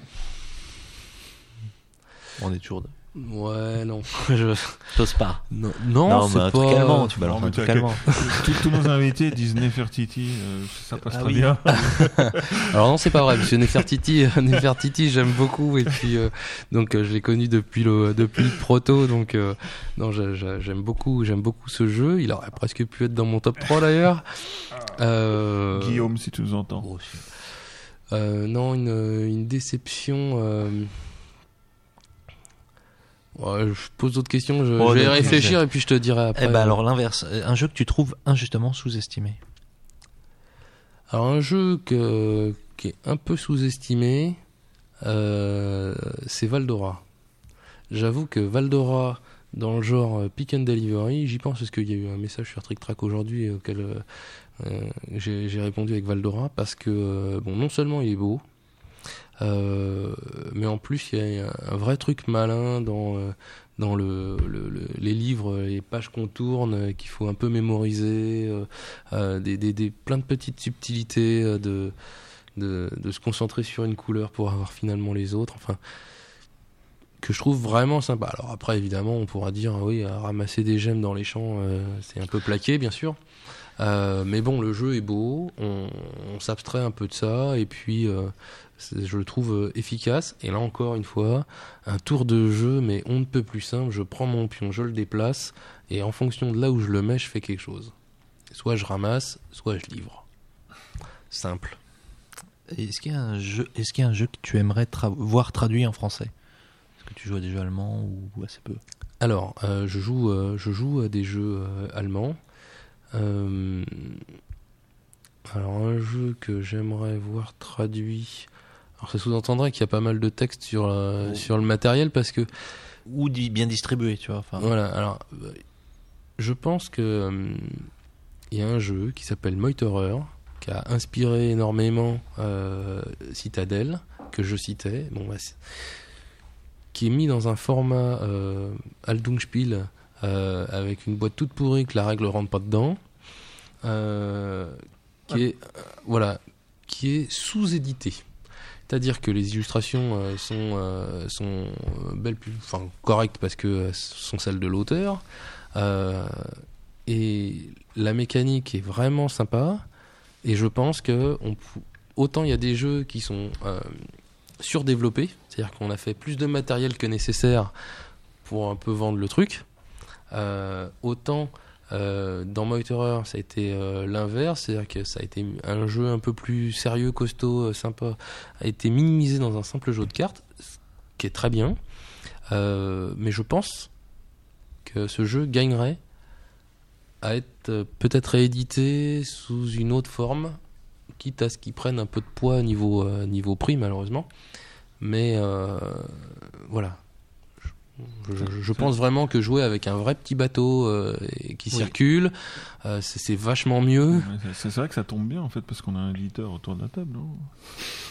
on est toujours. Ouais, non. Je- T'oses pas. Non, non, non, c'est pas. truc allemand, tu balances Non, mais un truc allemand. Tous nos invités disent Nefertiti, euh, ça passe Ah très oui. bien. Alors non, c'est pas vrai, parce que Nefertiti, euh, Nefertiti, j'aime beaucoup, et puis euh, donc euh, je l'ai connu depuis le depuis le proto, donc euh, non, j'a- j'a- j'aime beaucoup, j'aime beaucoup ce jeu. Il aurait presque pu être dans mon top 3 d'ailleurs. Euh, Guillaume, si tu nous entends. Non, une, une déception. Ouais, je pose d'autres questions. Je, Oh, je vais donc, réfléchir et puis je te dirai après. Eh ben alors l'inverse, un jeu que tu trouves injustement sous-estimé. Alors un jeu que, qui est un peu sous-estimé, euh, c'est Valdora. J'avoue que Valdora, dans le genre euh, Pick and Delivery, j'y pense parce qu'il y a eu un message sur Trick Track aujourd'hui auquel euh, euh, j'ai répondu avec Valdora parce que bon, non seulement il est beau, mais en plus il y a un, vrai truc malin dans euh, dans le, le- le- les livres, les pages qu'on tourne, euh, qu'il faut un peu mémoriser, euh, euh, des, des, des- plein de petites subtilités, euh, de, de, se concentrer sur une couleur pour avoir finalement les autres, enfin, que je trouve vraiment sympa. Alors après, évidemment, on pourra dire, oui, ramasser des gemmes dans les champs, euh, c'est un peu plaqué, bien sûr. Euh, mais bon, le jeu est beau, on, s'abstrait un peu de ça, et puis euh, je le trouve euh, efficace. Et là encore une fois, un tour de jeu, mais on ne peut plus simple. Je prends mon pion, je le déplace, et en fonction de là où je le mets, je fais quelque chose. Soit je ramasse, soit je livre. Simple. Est-ce qu'il y a un jeu, est-ce qu'il y a un jeu que tu aimerais tra- voir traduit en français? Est-ce que tu joues à des jeux allemands ou assez peu? Alors, euh, je, joue, euh, je joue à des jeux euh, allemands. Alors, un jeu que j'aimerais voir traduit. Alors, ça sous-entendrait qu'il y a pas mal de texte sur, euh, Oh. sur le matériel parce que Ou di- bien distribué, tu vois. Voilà, alors euh, je pense que euh, il y a un jeu qui s'appelle Meuterer qui a inspiré énormément euh, Citadel que je citais, bon bah, qui est mis dans un format euh, Aldungspiel euh, avec une boîte toute pourrie que la règle rentre pas dedans, euh, qui est euh, voilà, qui est sous-édité. C'est-à-dire que les illustrations euh, sont, euh, sont euh, belles, enfin correctes parce que sont celles de l'auteur. Et la mécanique est vraiment sympa. Et je pense que autant il y a des jeux qui sont surdéveloppés, c'est-à-dire qu'on a fait plus de matériel que nécessaire pour un peu vendre le truc. Autant euh, dans Meuterer, ça a été euh, l'inverse, c'est-à-dire que ça a été un jeu un peu plus sérieux, costaud, euh, sympa, a été minimisé dans un simple jeu de cartes, ce qui est très bien. Euh, mais je pense que ce jeu gagnerait à être peut-être réédité sous une autre forme, quitte à ce qu'il prenne un peu de poids niveau, niveau prix, malheureusement. Mais voilà. Je, pense vraiment que jouer avec un vrai petit bateau euh, qui Oui. circule, euh, c'est vachement mieux. C'est- vrai que ça tombe bien en fait parce qu'on a un éditeur autour de la table, non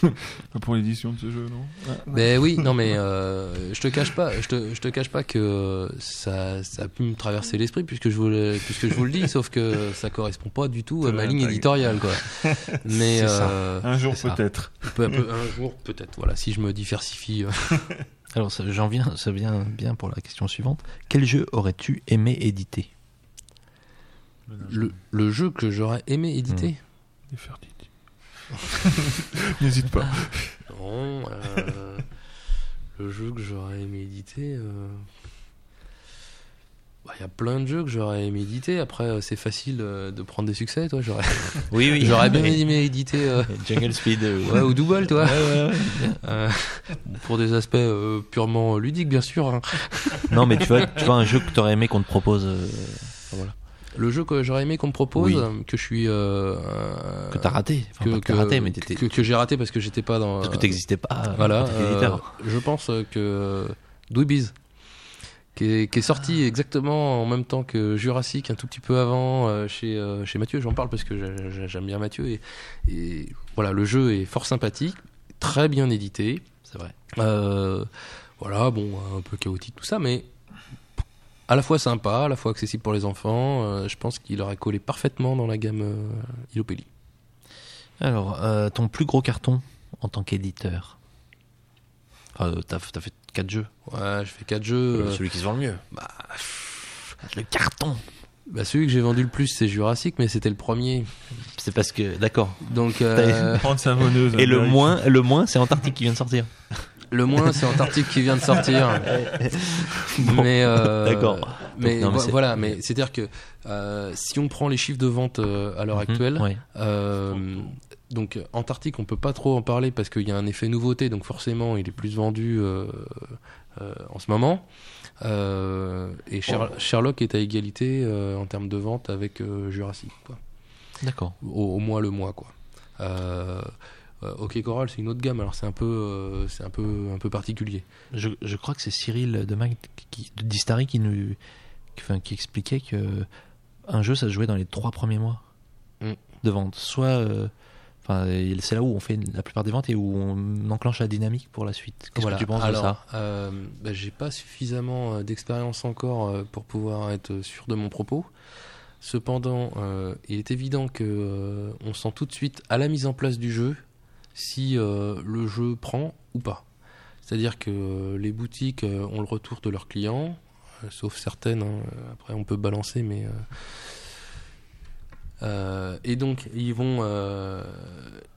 Pas Pour l'édition de ce jeu, non Mais oui, non mais euh, je te cache pas, je te, je te cache pas que ça, ça a pu me traverser l'esprit puisque je vous le, puisque je vous le dis, sauf que ça correspond pas du tout à ma ligne éditoriale quoi. Mais ça. Un jour peut-être. un jour peut-être, voilà, si je me diversifie. Alors, ça- j'en viens, ça vient bien pour la question suivante. Quel jeu aurais-tu aimé éditer? Le, le jeu que j'aurais aimé éditer? N'hésite pas. Non, euh, le jeu que j'aurais aimé éditer. euh, bah, Il y a plein de jeux que j'aurais aimé éditer. Après, euh, c'est facile euh, de prendre des succès, toi. J'aurais, Oui, oui. j'aurais bien aimé éditer euh, Jungle Speed. euh, ouais, ou Double, toi. Ouais, ouais, ouais. Euh, pour des aspects purement ludiques, bien sûr. hein. Non, mais tu vois, tu vois un jeu que t'aurais aimé qu'on te propose, euh, Le jeu que j'aurais aimé qu'on me propose, Oui. que je suis. euh, que t'as raté. Enfin, que, pas que t'as que- raté, mais t'étais. que, que j'ai raté parce que j'étais pas dans. Parce que t'existais pas. Voilà, euh, je pense que Dweebies, qui est, qui est sorti exactement en même temps que Jurassic, un tout petit peu avant euh, chez, euh, chez Mathieu, j'en parle parce que j'ai- j'ai- j'aime bien Mathieu, et, et voilà, le jeu est fort sympathique, très bien édité, C'est vrai. euh, voilà, bon, un peu chaotique tout ça, mais à la fois sympa, à la fois accessible pour les enfants, je pense qu'il aurait collé parfaitement dans la gamme Ilopelli. Alors, ton plus gros carton en tant qu'éditeur. Enfin, euh, t'as t'as fait 4 jeux. Ouais, je fais quatre jeux. euh, Celui qui se vend le mieux. bah, Le carton bah, celui que j'ai vendu le plus, c'est Jurassic, mais c'était le premier. C'est parce que. D'accord. Donc euh, Prendre savonneuse. Et le moins, le moins c'est Antarctique qui vient de sortir. le moins, c'est Antarctique qui vient de sortir. Bon, mais euh, d'accord. Mais, non, voilà, mais c'est à dire que euh, si on prend les chiffres de vente euh, à l'heure Mhm, actuelle, ouais. Donc euh, Antarctique, on peut pas trop en parler parce qu'il y a un effet nouveauté, donc forcément, il est plus vendu euh, euh, en ce moment. Euh, et Sher- Sherlock est à égalité en termes de vente avec Jurassic. D'accord. au, au mois le mois quoi. Ok Coral c'est une autre gamme alors c'est un peu c'est un peu un peu particulier. Je, je crois que c'est Cyril de, Mag, qui, de Distari qui nous qui, enfin, qui expliquait que un jeu ça se jouait dans les trois premiers mois Mm. de vente. Soit enfin c'est là où on fait la plupart des ventes et où on enclenche la dynamique pour la suite. Qu'est-ce Voilà. que tu penses alors, de ça euh, bah, j'ai pas suffisamment euh, d'expérience encore euh, pour pouvoir être sûr de mon propos. Cependant, euh, il est évident que euh, on sent tout de suite à la mise en place du jeu si le jeu prend ou pas. C'est-à-dire que les boutiques ont le retour de leurs clients, sauf certaines. hein, après, on peut balancer, mais et donc ils vont euh,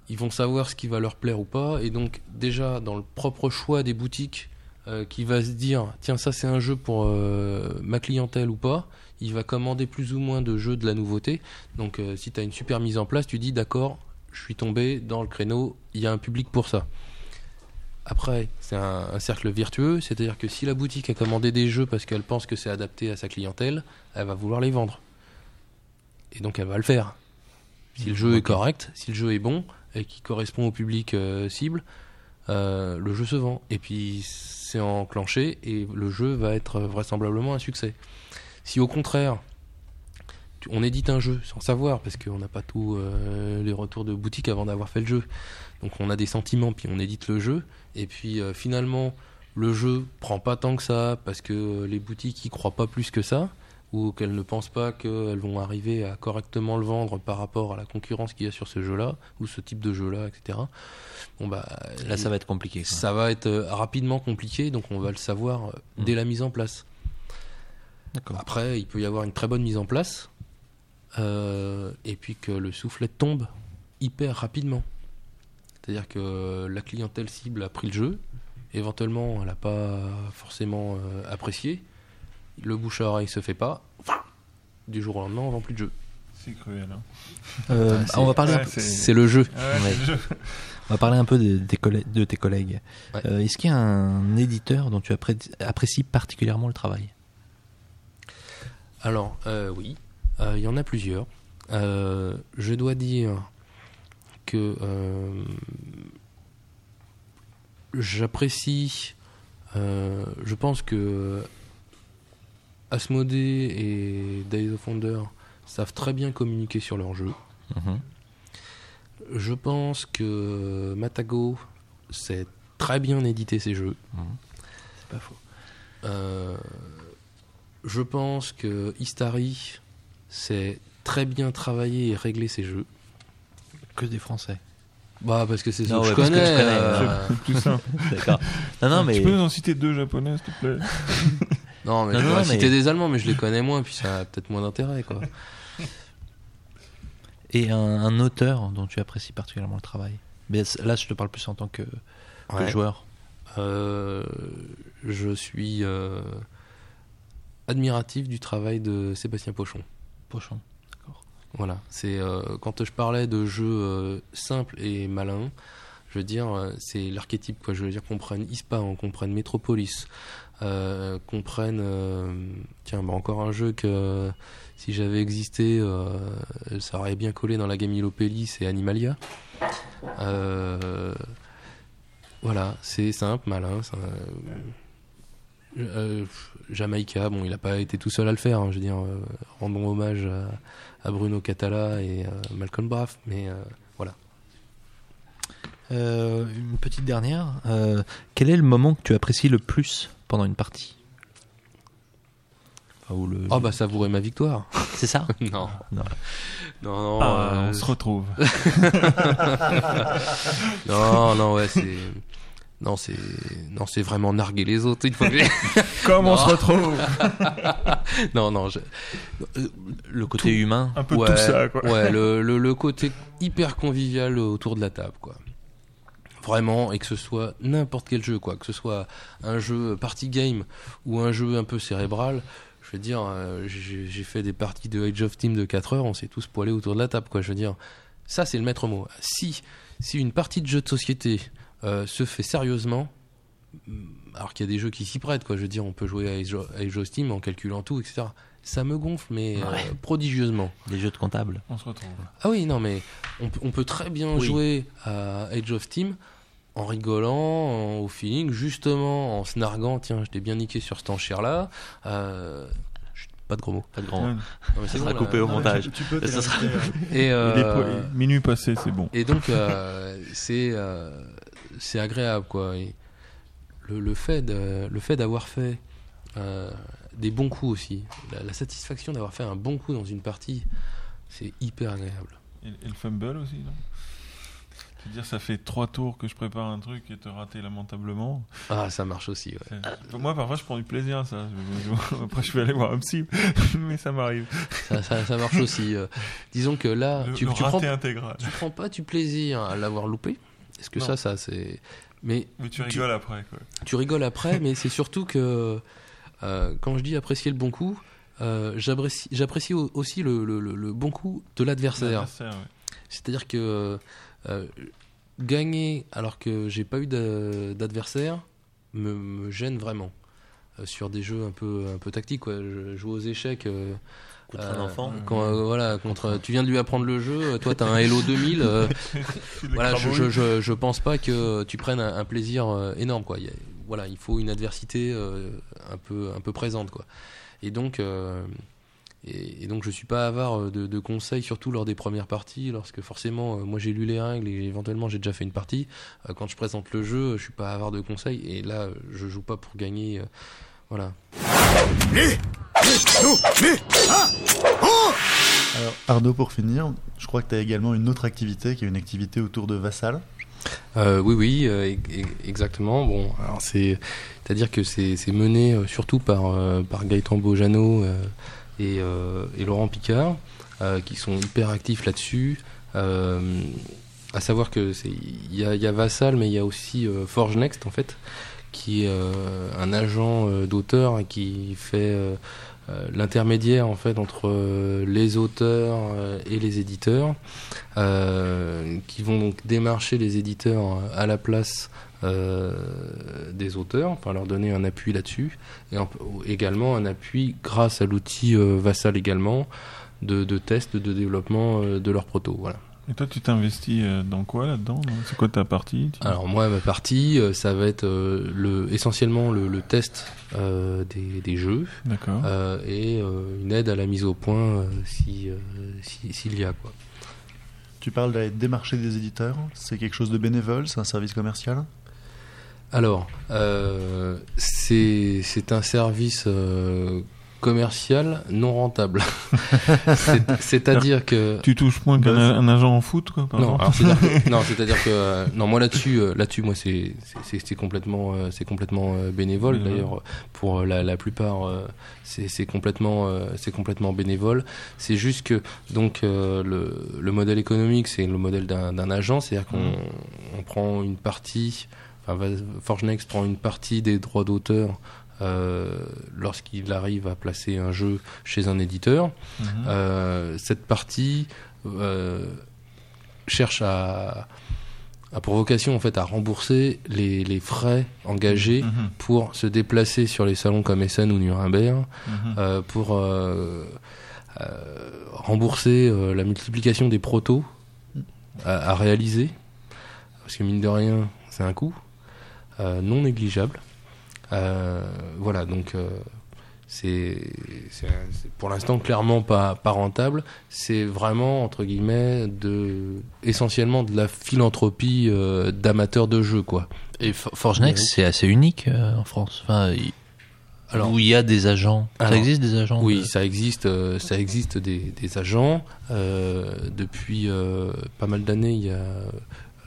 ils vont savoir ce qui va leur plaire ou pas. Et donc déjà dans le propre choix des boutiques, euh, qui va se dire tiens ça c'est un jeu pour euh, ma clientèle ou pas. Il va commander plus ou moins de jeux de la nouveauté. Donc euh, si tu as une super mise en place, tu dis d'accord, je suis tombé dans le créneau, il y a un public pour ça. Après, c'est un, un cercle vertueux, c'est-à-dire que si la boutique a commandé des jeux parce qu'elle pense que c'est adapté à sa clientèle, elle va vouloir les vendre. Et donc elle va le faire. Si le jeu est correct, si le jeu est bon et qui correspond au public euh, cible, euh, le jeu se vend. Et puis c'est enclenché et le jeu va être vraisemblablement un succès. Si au contraire, on édite un jeu sans savoir, parce qu'on n'a pas tous euh, les retours de boutique avant d'avoir fait le jeu, donc on a des sentiments, puis on édite le jeu, et puis euh, finalement le jeu prend pas tant que ça, parce que les boutiques y croient pas plus que ça, ou qu'elles ne pensent pas qu'elles vont arriver à correctement le vendre par rapport à la concurrence qu'il y a sur ce jeu-là, ou ce type de jeu-là, etc. Bon bah Là ça va être compliqué. ça va être euh, rapidement compliqué, donc on va le savoir euh, Mm. dès la mise en place. Après, il peut y avoir une très bonne mise en place, euh, et puis que le soufflet tombe hyper rapidement. C'est-à-dire que la clientèle cible a pris le jeu, éventuellement elle n'a pas forcément euh, apprécié, le bouche à oreille se fait pas, du jour au lendemain on vend plus de jeu. C'est cruel. Hein. Euh, Ah, c'est- on va parler un Ouais, peu- c'est- le jeu. Ah ouais, Ouais. c'est le jeu. On va parler un peu de, tes collègues. Ouais. Euh, Est-ce qu'il y a un éditeur dont tu appré- apprécies particulièrement le travail? Alors, euh, oui, euh, il y en a plusieurs. Euh, je dois dire que euh, j'apprécie Euh, je pense que Asmodée et Days of Wonder savent très bien communiquer sur leur jeu. Mhm. Je pense que Matago sait très bien éditer ses jeux. Mhm. C'est pas faux. Euh, je pense que Istari sait très bien travailler et régler ses jeux. Que des Français. Bah parce que c'est ce Non, que je ouais, parce que connais. je connais, euh, C'est plus simple. D'accord. Non, non, mais. Tu peux nous en citer deux japonais, s'il te plaît? Non, mais Non, je non, mais- citer des Allemands, mais je les connais moins, puis ça a peut-être moins d'intérêt, quoi. Et un, un auteur dont tu apprécies particulièrement le travail. Mais là, je te parle plus en tant que, joueur. Euh, je suis euh, admiratif du travail de Sébastien Pochon. Pochon. Voilà, c'est euh, quand je parlais de jeux simples et malins, je veux dire, c'est l'archétype quoi. Je veux dire qu'on prenne Ispahan, qu'on prenne Metropolis, euh, euh, tiens, bah, encore un jeu que si j'avais existé, euh, ça aurait bien collé dans la gamme Ilopelli, c'est Animalia. Euh, voilà, c'est simple, malin. euh, Jamaïca, bon, il n'a pas été tout seul à le faire. hein, je veux dire, rendons hommage à, Bruno Catala et Malcolm Braff, mais voilà. Une petite dernière. Quel est le moment que tu apprécies le plus? Pendant une partie Enfin, ou le... Oh bah savourer ma victoire. C'est ça non. Non. Non, non, Ah, euh, on se retrouve. non, non, ouais, c'est. Non, c'est. Non, c'est vraiment narguer les autres. Une fois que Comme on se retrouve non, non, je- Le côté humain Un peu ouais, tout ça, quoi. Ouais, le, le, le côté hyper convivial autour de la table, quoi. Vraiment, et que ce soit n'importe quel jeu, quoi. Que ce soit un jeu party game ou un jeu un peu cérébral. Je veux dire, euh, j'ai fait des parties de Age of Team de 4 heures, on s'est tous poilés autour de la table, quoi. Je veux dire, ça, c'est le maître mot. Si, si une partie de jeu de société euh, se fait sérieusement, mm, alors qu'il y a des jeux qui s'y prêtent, quoi. Je veux dire, on peut jouer à Age of- Steam en calculant tout, etc. Ça me gonfle, mais euh, prodigieusement. Des jeux de comptable On se retrouve. Ah oui, non, mais on, peut- on peut très bien Oui. jouer à Age of Steam en rigolant, en- au feeling, justement, en se narguant. Tiens, je t'ai bien niqué sur cet enchère-là. Euh, pas de gros mots. Pas de grand. Ouais. Non, mais Ça sera bon, coupé là. au montage. Tu, tu peux Ça sera- t'éviter. Et, euh, po- Minuit passé, c'est bon. et donc, euh, c'est euh, c'est agréable, quoi. Et le, le fait de- le fait d'avoir fait des bons coups aussi, la, la satisfaction d'avoir fait un bon coup dans une partie, c'est hyper agréable. Et, et le fumble aussi, non? Tu veux dire, ça fait trois tours que je prépare un truc et te rater lamentablement. Ah, ça marche aussi, ouais. Moi, parfois, je prends du plaisir à ça. Après, je vais aller voir un psy, mais ça m'arrive. Ça, ça, ça marche aussi. euh. disons que là, Le, tu, le tu prends intégral. tu prends pas du plaisir à l'avoir loupé. Est-ce que Non. ça, ça c'est. Mais Mais tu rigoles après, quoi. tu rigoles après, mais c'est surtout que euh, quand je dis apprécier le bon coup, euh, j'apprécie j'apprécie au- aussi le, le- bon coup de l'adversaire. Ouais. C'est-à-dire que gagner alors que j'ai pas eu d'a- d'adversaire me, me gêne vraiment. Euh, sur des jeux un peu, un peu tactiques, quoi. Je joue aux échecs. euh, Contre euh, un enfant. quand, euh, voilà, contre, tu viens de lui apprendre le jeu, toi t'as un Hello 2000, euh, voilà, je, je, je, je pense pas que tu prennes un, un plaisir euh, énorme, quoi. Il y a- voilà, il faut une adversité euh, un peu, un peu présente, quoi. Et donc, euh, et, et donc je suis pas avare euh, de, de conseils, surtout lors des premières parties, lorsque forcément, euh, moi j'ai lu les règles et éventuellement j'ai déjà fait une partie. Euh, quand je présente le jeu, je suis pas avare de conseils et là, je joue pas pour gagner, euh, voilà. Alors, Arnaud, pour finir, je crois que tu as également une autre activité qui est une activité autour de Vassal. Euh, oui, oui, euh, e- e- exactement. Bon, alors c'est, c'est-à-dire que c'est, c'est mené surtout par euh, par Gaëtan Bojano euh, et, euh, et Laurent Picard, euh, qui sont hyper actifs là-dessus. Euh, à savoir que il y a, Vassal, mais il y a aussi Forge Next en fait, qui est un agent d'auteur qui fait l'intermédiaire en fait entre les auteurs et les éditeurs qui vont donc démarcher les éditeurs à la place des auteurs, enfin leur donner un appui là-dessus, et en- également un appui grâce à l'outil euh, Vassal également de, de test, de développement euh, de leur proto. Voilà. Et toi, tu t'investis euh, dans quoi là-dedans C'est quoi ta partie tu- Alors moi, ma partie, euh, ça va être euh, le, essentiellement le, le test euh, des, des jeux euh, et euh, une aide à la mise au point euh, si, euh, si- s'il y a quoi. Tu parles d'aller démarcher des éditeurs. C'est quelque chose de bénévole C'est un service commercial? Alors, euh, c'est c'est un service euh, commercial non rentable. C'est- C'est-à-dire que Tu touches moins qu'un Bah, un agent en foot, quoi, par non, c'est-à-dire que, non, c'est-à-dire que euh, non, moi là-dessus, euh, là-dessus, moi c'est c'est c'est complètement euh, c'est complètement euh, bénévole. D'ailleurs, pour la, la plupart, euh, c'est c'est complètement euh, c'est complètement bénévole. C'est juste que donc euh, le le modèle économique, c'est le modèle d'un d'un agent, c'est-à-dire qu'on on prend une partie. Enfin, va- Forge Next prend une partie des droits d'auteur. euh, lorsqu'il arrive à placer un jeu chez un éditeur, Mhm. euh, cette partie euh, cherche à, a pour vocation en fait à rembourser les, les frais engagés Mhm. pour se déplacer sur les salons comme Essen ou Nuremberg, Mhm. pour rembourser la multiplication des protos à, à réaliser, parce que mine de rien, c'est un coût non négligeable. Euh, voilà, donc euh, c'est pour l'instant clairement pas, pas rentable. C'est vraiment, entre guillemets, de, essentiellement de la philanthropie euh, d'amateurs de jeux, quoi. Et For- Forge Next, c'est assez unique euh, en France. Enfin, Alors- où il y a des agents. ça existe des agents Oui, de- ça existe, euh, ça existe des, des agents. Euh, depuis euh, pas mal d'années, il y a euh,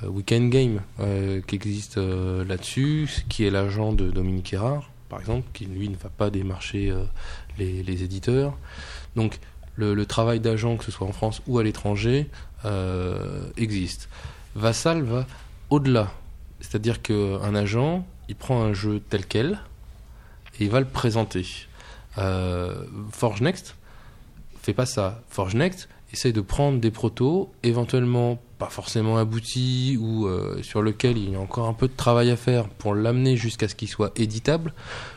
Weekend Game euh, qui existe euh, là-dessus, qui est l'agent de Dominique Erard, par exemple, qui lui ne va pas démarcher euh, les, éditeurs. Donc le, travail d'agent, que ce soit en France ou à l'étranger, euh, existe. Vassal va au-delà. C'est-à-dire qu'un agent, il prend un jeu tel quel et il va le présenter. Euh, Forge Next fait pas ça. Forge Next essaye de prendre des protos, éventuellement pas forcément aboutis ou euh, sur lequel il y a encore un peu de travail à faire pour l'amener jusqu'à ce qu'il soit éditable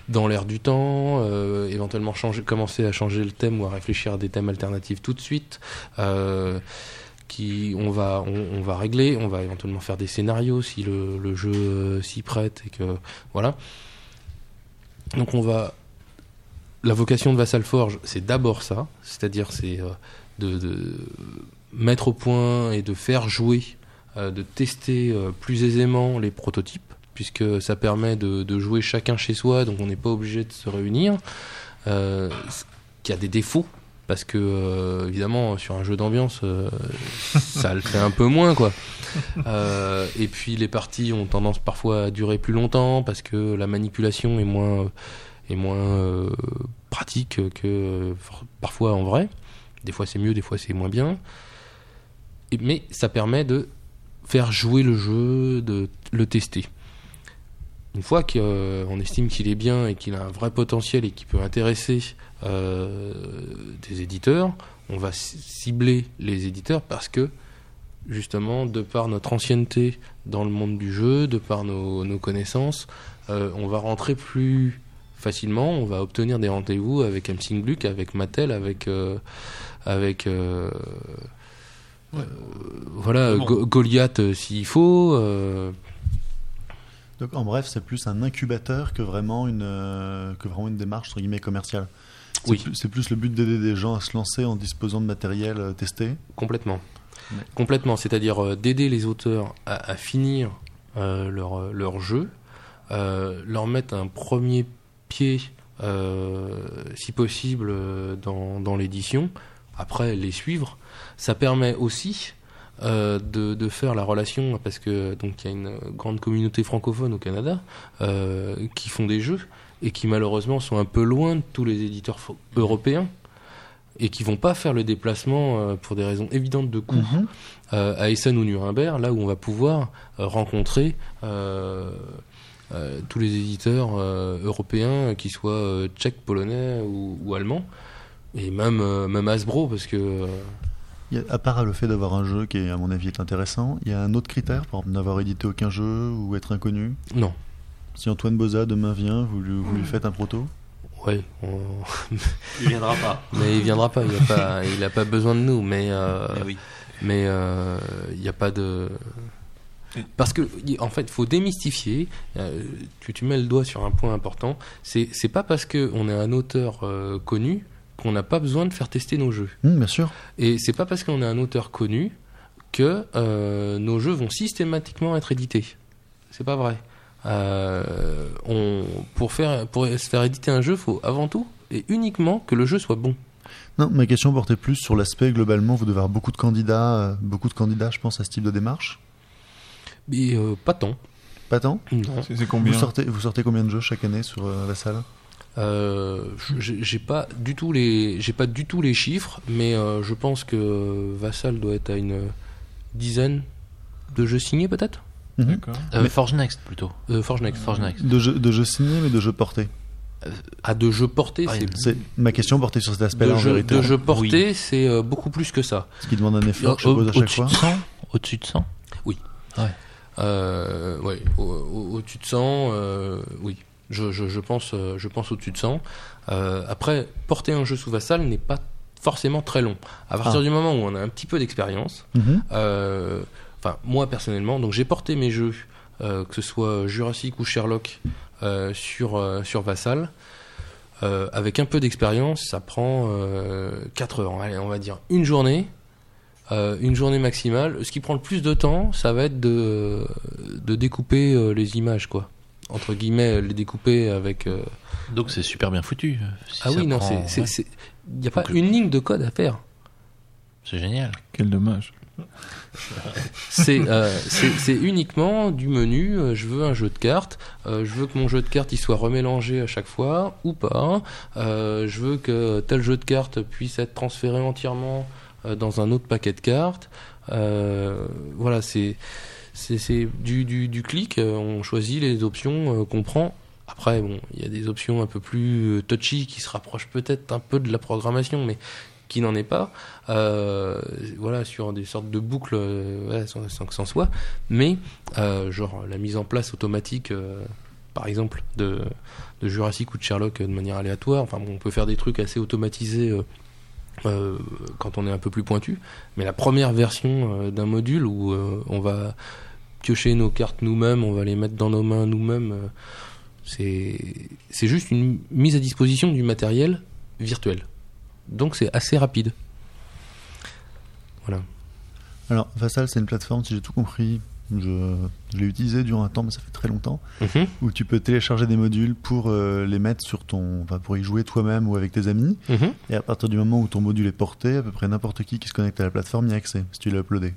dans l'air du temps, euh, éventuellement changer, commencer à changer le thème ou à réfléchir à des thèmes alternatifs tout de suite. Euh, qui on va on, va régler, on va éventuellement faire des scénarios si le, le jeu euh, s'y prête et que voilà. Donc on va la vocation de Vassal Forge, c'est d'abord ça, c'est-à-dire c'est de, de mettre au point et de faire jouer, euh, de tester euh, plus aisément les prototypes, puisque ça permet de, de jouer chacun chez soi, donc on n'est pas obligé de se réunir. Euh, qui a des défauts, parce que euh, évidemment sur un jeu d'ambiance, euh, ça le fait un peu moins quoi. Euh, et puis les parties ont tendance parfois à durer plus longtemps parce que la manipulation est moins est moins euh, pratique que parfois en vrai. Des fois c'est mieux, des fois c'est moins bien. Mais ça permet de faire jouer le jeu, de le tester. Une fois qu'on estime qu'il est bien et qu'il a un vrai potentiel et qu'il peut intéresser euh, des éditeurs, on va ci- cibler les éditeurs parce que justement, de par notre ancienneté dans le monde du jeu, de par nos, connaissances, euh, on va rentrer plus facilement, on va obtenir des rendez-vous avec M. Gluck, avec Mattel, avec euh, avec euh, euh, voilà Bon. Go- Goliath euh, s'il faut. euh, Donc en bref, c'est plus un incubateur que vraiment une, euh, que vraiment une démarche entre guillemets commerciale. C'est Oui. plus- C'est plus le but d'aider des gens à se lancer en disposant de matériel euh, testé. Complètement. Ouais. Complètement, c'est-à-dire euh, d'aider les auteurs à, à finir euh, leur, leur jeu, euh, leur mettre un premier pied, euh, si possible, dans, dans l'édition, après les suivre. Ça permet aussi euh, de, de faire la relation, parce que donc il y a une grande communauté francophone au Canada euh, qui font des jeux et qui malheureusement sont un peu loin de tous les éditeurs européens et qui vont pas faire le déplacement euh, pour des raisons évidentes de coût euh, à Essen ou Nuremberg, là où on va pouvoir rencontrer tous les éditeurs européens, qu'ils soient tchèques, polonais ou, ou allemands, et même, euh, même Hasbro, parce que euh, Il a- à part le fait d'avoir un jeu qui, à mon avis, est intéressant, il y a un autre critère, par exemple, n'avoir édité aucun jeu ou être inconnu? non, Si Antoine Boza demain vient, vous lui, vous lui faites un proto? Ouais, on- Il viendra pas. mais il viendra pas, il a pas, il a pas besoin de nous, mais euh, oui. Mais euh, il n'y a pas de. Parce que, en fait, il faut démystifier. euh, tu, tu mets le doigt sur un point important. C'est c'est pas parce qu'on est un auteur euh, connu qu'on n'a pas besoin de faire tester nos jeux. Hum, bien sûr. Et c'est pas parce qu'on est un auteur connu que euh, nos jeux vont systématiquement être édités. C'est pas vrai. Euh, on, pour, faire, pour se faire éditer un jeu, faut avant tout et uniquement que le jeu soit bon. Non, ma question portait plus sur l'aspect globalement. Vous devez avoir beaucoup de candidats, euh, beaucoup de candidats, je pense, à ce type de démarche. Mais euh, pas tant. Pas tant? Non. C'est c'est Vous sortez, vous sortez combien de jeux chaque année sur euh, la salle? Euh, j'ai pas du tout les j'ai pas du tout les chiffres, mais euh, je pense que Vassal doit être à une dizaine de jeux signés peut-être? Mhm. D'accord. Euh, Mais- Forge Next plutôt. Euh, Forge Next. Forge Next. de jeux, de jeux signés, mais de jeux portés. À de jeux portés, Ah, c'est C'est ma question portait sur cet aspect-là de en jeux, vérité. de jeux portés, c'est euh, beaucoup plus que ça. Ce qui demande un effort, je Au- suppose, à chaque fois. de 100 Au-dessus de 100 Euh, ouais, au- au- au-dessus de 100, euh, oui. Je, je, je pense, euh, je pense au-dessus de 100. Euh, après, porter un jeu sous Vassal n'est pas forcément très long. À partir Ah. du moment où on a un petit peu d'expérience, Mhm. euh, enfin moi personnellement, donc j'ai porté mes jeux, que ce soit Jurassic ou Sherlock, sur sur Vassal. Euh, avec un peu d'expérience, ça prend euh, 4 heures. Allez, on va dire une journée, euh, une journée maximale. Ce qui prend le plus de temps, ça va être de de découper les images, quoi. Entre guillemets, les découper avec. euh, Donc c'est super bien foutu. Si Ah oui, non, prend- c'est, il n'y a pas une ligne de code à faire. c'est génial. Quel dommage. C'est, euh, uniquement du menu. euh, je veux un jeu de cartes. euh, je veux que mon jeu de cartes il soit remélangé à chaque fois ou pas. euh, je veux que tel jeu de cartes puisse être transféré entièrement euh, dans un autre paquet de cartes. Euh, voilà, c'est, c'est, du, du, du clic. euh, on choisit les options euh, qu'on prend. Après, bon, il y a des options un peu plus euh, touchy qui se rapprochent peut-être un peu de la programmation, mais qui n'en est pas. Voilà, sur des sortes de boucles, sans, sans que c'en soit. Mais, genre, la mise en place automatique, par exemple, de, de Jurassic ou de Sherlock de manière aléatoire. Enfin, bon, on peut faire des trucs assez automatisés. quand on est un peu plus pointu, mais la première version d'un module où on va piocher nos cartes nous-mêmes, on va les mettre dans nos mains nous-mêmes, euh, c'est juste une mise à disposition du matériel virtuel. Donc c'est assez rapide. Voilà. Alors, Vassal, c'est une plateforme, si j'ai tout compris, je, je l'ai utilisé durant un temps, mais ça fait très longtemps, Mhm. où tu peux télécharger des modules pour euh, les mettre sur ton. Enfin, pour y jouer toi-même ou avec tes amis. Mhm. Et à partir du moment où ton module est porté, à peu près n'importe qui qui se connecte à la plateforme y a accès, si tu l'as uploadé.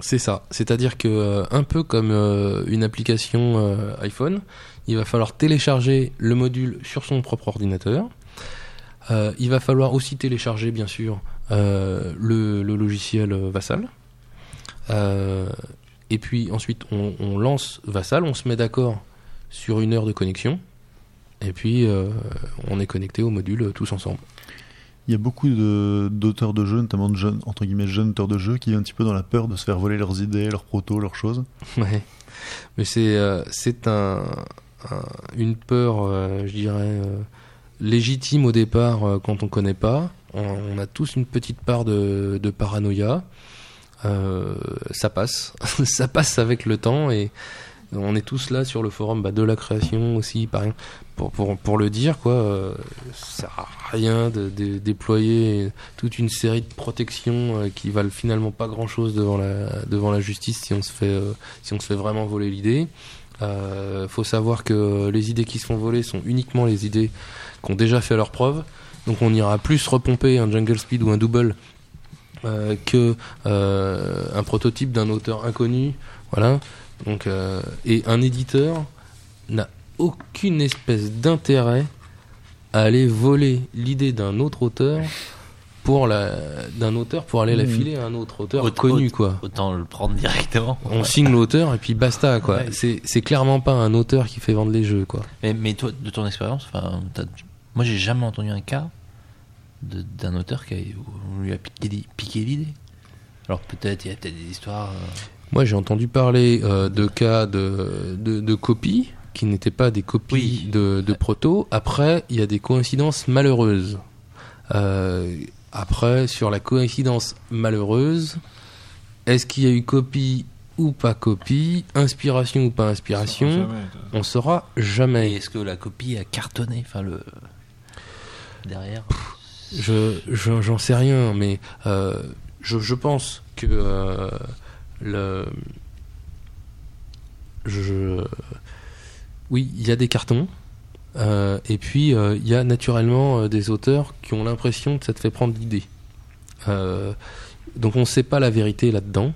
C'est ça. C'est-à-dire que, euh, un peu comme euh, une application euh, iPhone, il va falloir télécharger le module sur son propre ordinateur. Il va falloir aussi télécharger, bien sûr, le, logiciel Vassal. Et puis ensuite, on, lance Vassal, on se met d'accord sur une heure de connexion. Et puis, on est connecté au module tous ensemble. Il y a beaucoup d'auteurs de, jeux, notamment de jeunes, entre guillemets, jeunes auteurs de jeux, qui viennent un petit peu dans la peur de se faire voler leurs idées, leurs protos, leurs choses. Ouais. Mais c'est euh, un, un- une peur, euh, je dirais, euh, légitime au départ euh, quand on connaît pas. On, a tous une petite part de, de paranoïa. Ça passe, ça passe avec le temps et on est tous là sur le forum bah, de la création aussi, par exemple, pour, pour, pour le dire quoi. Ça rien de, déployer toute une série de protections euh, qui valent finalement pas grand chose devant la devant la justice si on se fait euh, si on se fait vraiment voler l'idée. Euh, faut savoir que les idées qui se font voler sont uniquement les idées qui ont déjà fait leur preuve. Donc on ira plus repomper un Jungle Speed ou un Double euh, que un prototype d'un auteur inconnu. Voilà. Donc et un éditeur n'a aucune espèce d'intérêt à aller voler l'idée d'un autre auteur pour la d'un auteur pour aller la Mhm. filer à un autre auteur Autre- connu autre- quoi. Autant le prendre directement. On signe l'auteur et puis basta quoi. Ouais. C'est c'est clairement pas un auteur qui fait vendre les jeux quoi. Mais, mais toi, de ton expérience, enfin, moi j'ai jamais entendu un cas d'un auteur qui a, on lui a piqué l'idée. Alors peut-être, il y a peut-être des histoires. euh, Moi, j'ai entendu parler euh, de cas de, de, de copies qui n'étaient pas des copies Oui. de, de proto. Après, il y a des coïncidences malheureuses. Euh, après, sur la coïncidence malheureuse, Est-ce qu'il y a eu copie ou pas copie Inspiration ou pas inspiration. On saura jamais. est-ce que la copie a cartonné Enfin, le. Derrière. Je je- j'en sais rien, mais euh, je, je pense que euh, le je oui, il y a des cartons. euh, et puis euh, il y a naturellement euh, des auteurs qui ont l'impression que ça te fait prendre l'idée. Donc on ne sait pas la vérité là-dedans.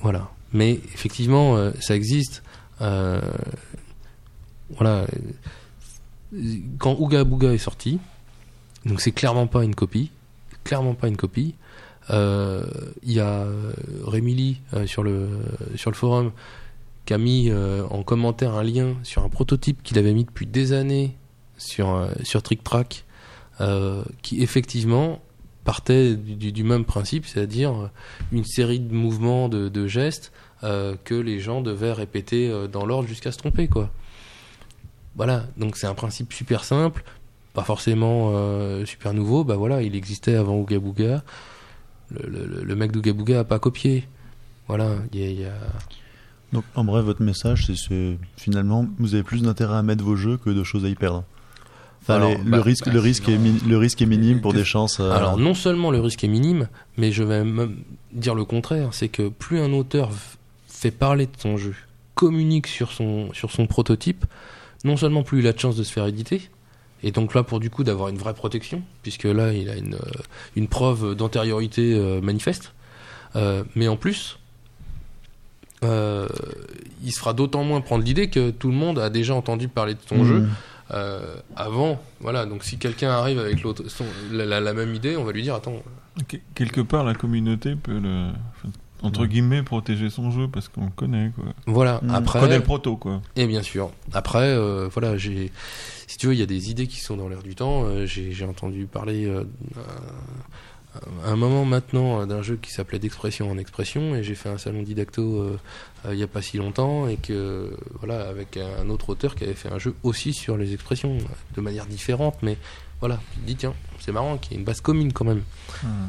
Voilà. Mais effectivement, ça existe. Voilà. Quand Ouga Booga est sorti, donc c'est clairement pas une copie, clairement pas une copie. Il y a Rémi Lee, sur le sur le forum qui a mis en commentaire un lien sur un prototype qu'il avait mis depuis des années sur euh, sur Trick euh, qui effectivement partait du, même principe, c'est-à-dire euh, une série de mouvements, de, gestes euh, que les gens devaient répéter dans l'ordre jusqu'à se tromper, quoi. Voilà, donc c'est un principe super simple, pas forcément super nouveau. Bah voilà, il existait avant Ooga Booga. Le, mec d'Ooga Booga pas copié. Voilà, il y a Donc, en bref, votre message, c'est c'est finalement, vous avez plus d'intérêt à mettre vos jeux que de choses à y perdre. Enfin, Alors, les- bah, le, risque, bah, le, risque est sinon- mi- le risque est minime pour Que- des chances. euh, Alors non seulement le risque est minime, mais je vais même dire le contraire, c'est que plus un auteur fait parler de son jeu, communique sur son, sur son prototype, non seulement plus il a de chances de se faire éditer, et donc là pour du coup d'avoir une vraie protection, puisque là il a une, euh, une preuve d'antériorité euh, manifeste, euh, mais en plus, euh, il se fera d'autant moins prendre l'idée que tout le monde a déjà entendu parler de ton hmm. jeu euh, avant. Voilà, donc si quelqu'un arrive avec l'autre, la, la- la même idée, on va lui dire attends, Que- Quelque part, la communauté peut le. Entre guillemets, protéger son jeu parce qu'on le connaît, quoi. voilà. Mm. On Après, connaît le proto, quoi. et bien sûr, après, euh, voilà, j'ai, si tu veux, il y a des idées qui sont dans l'air du temps. Euh, j'ai, j'ai entendu parler euh, un moment maintenant euh, d'un jeu qui s'appelait d'expression en expression, et j'ai fait un salon didacto euh, euh, il y a pas si longtemps, et que voilà, avec un autre auteur qui avait fait un jeu aussi sur les expressions de manière différente, mais voilà, tu te dis tiens, c'est marrant qu'il y ait une base commune quand même. Hmm.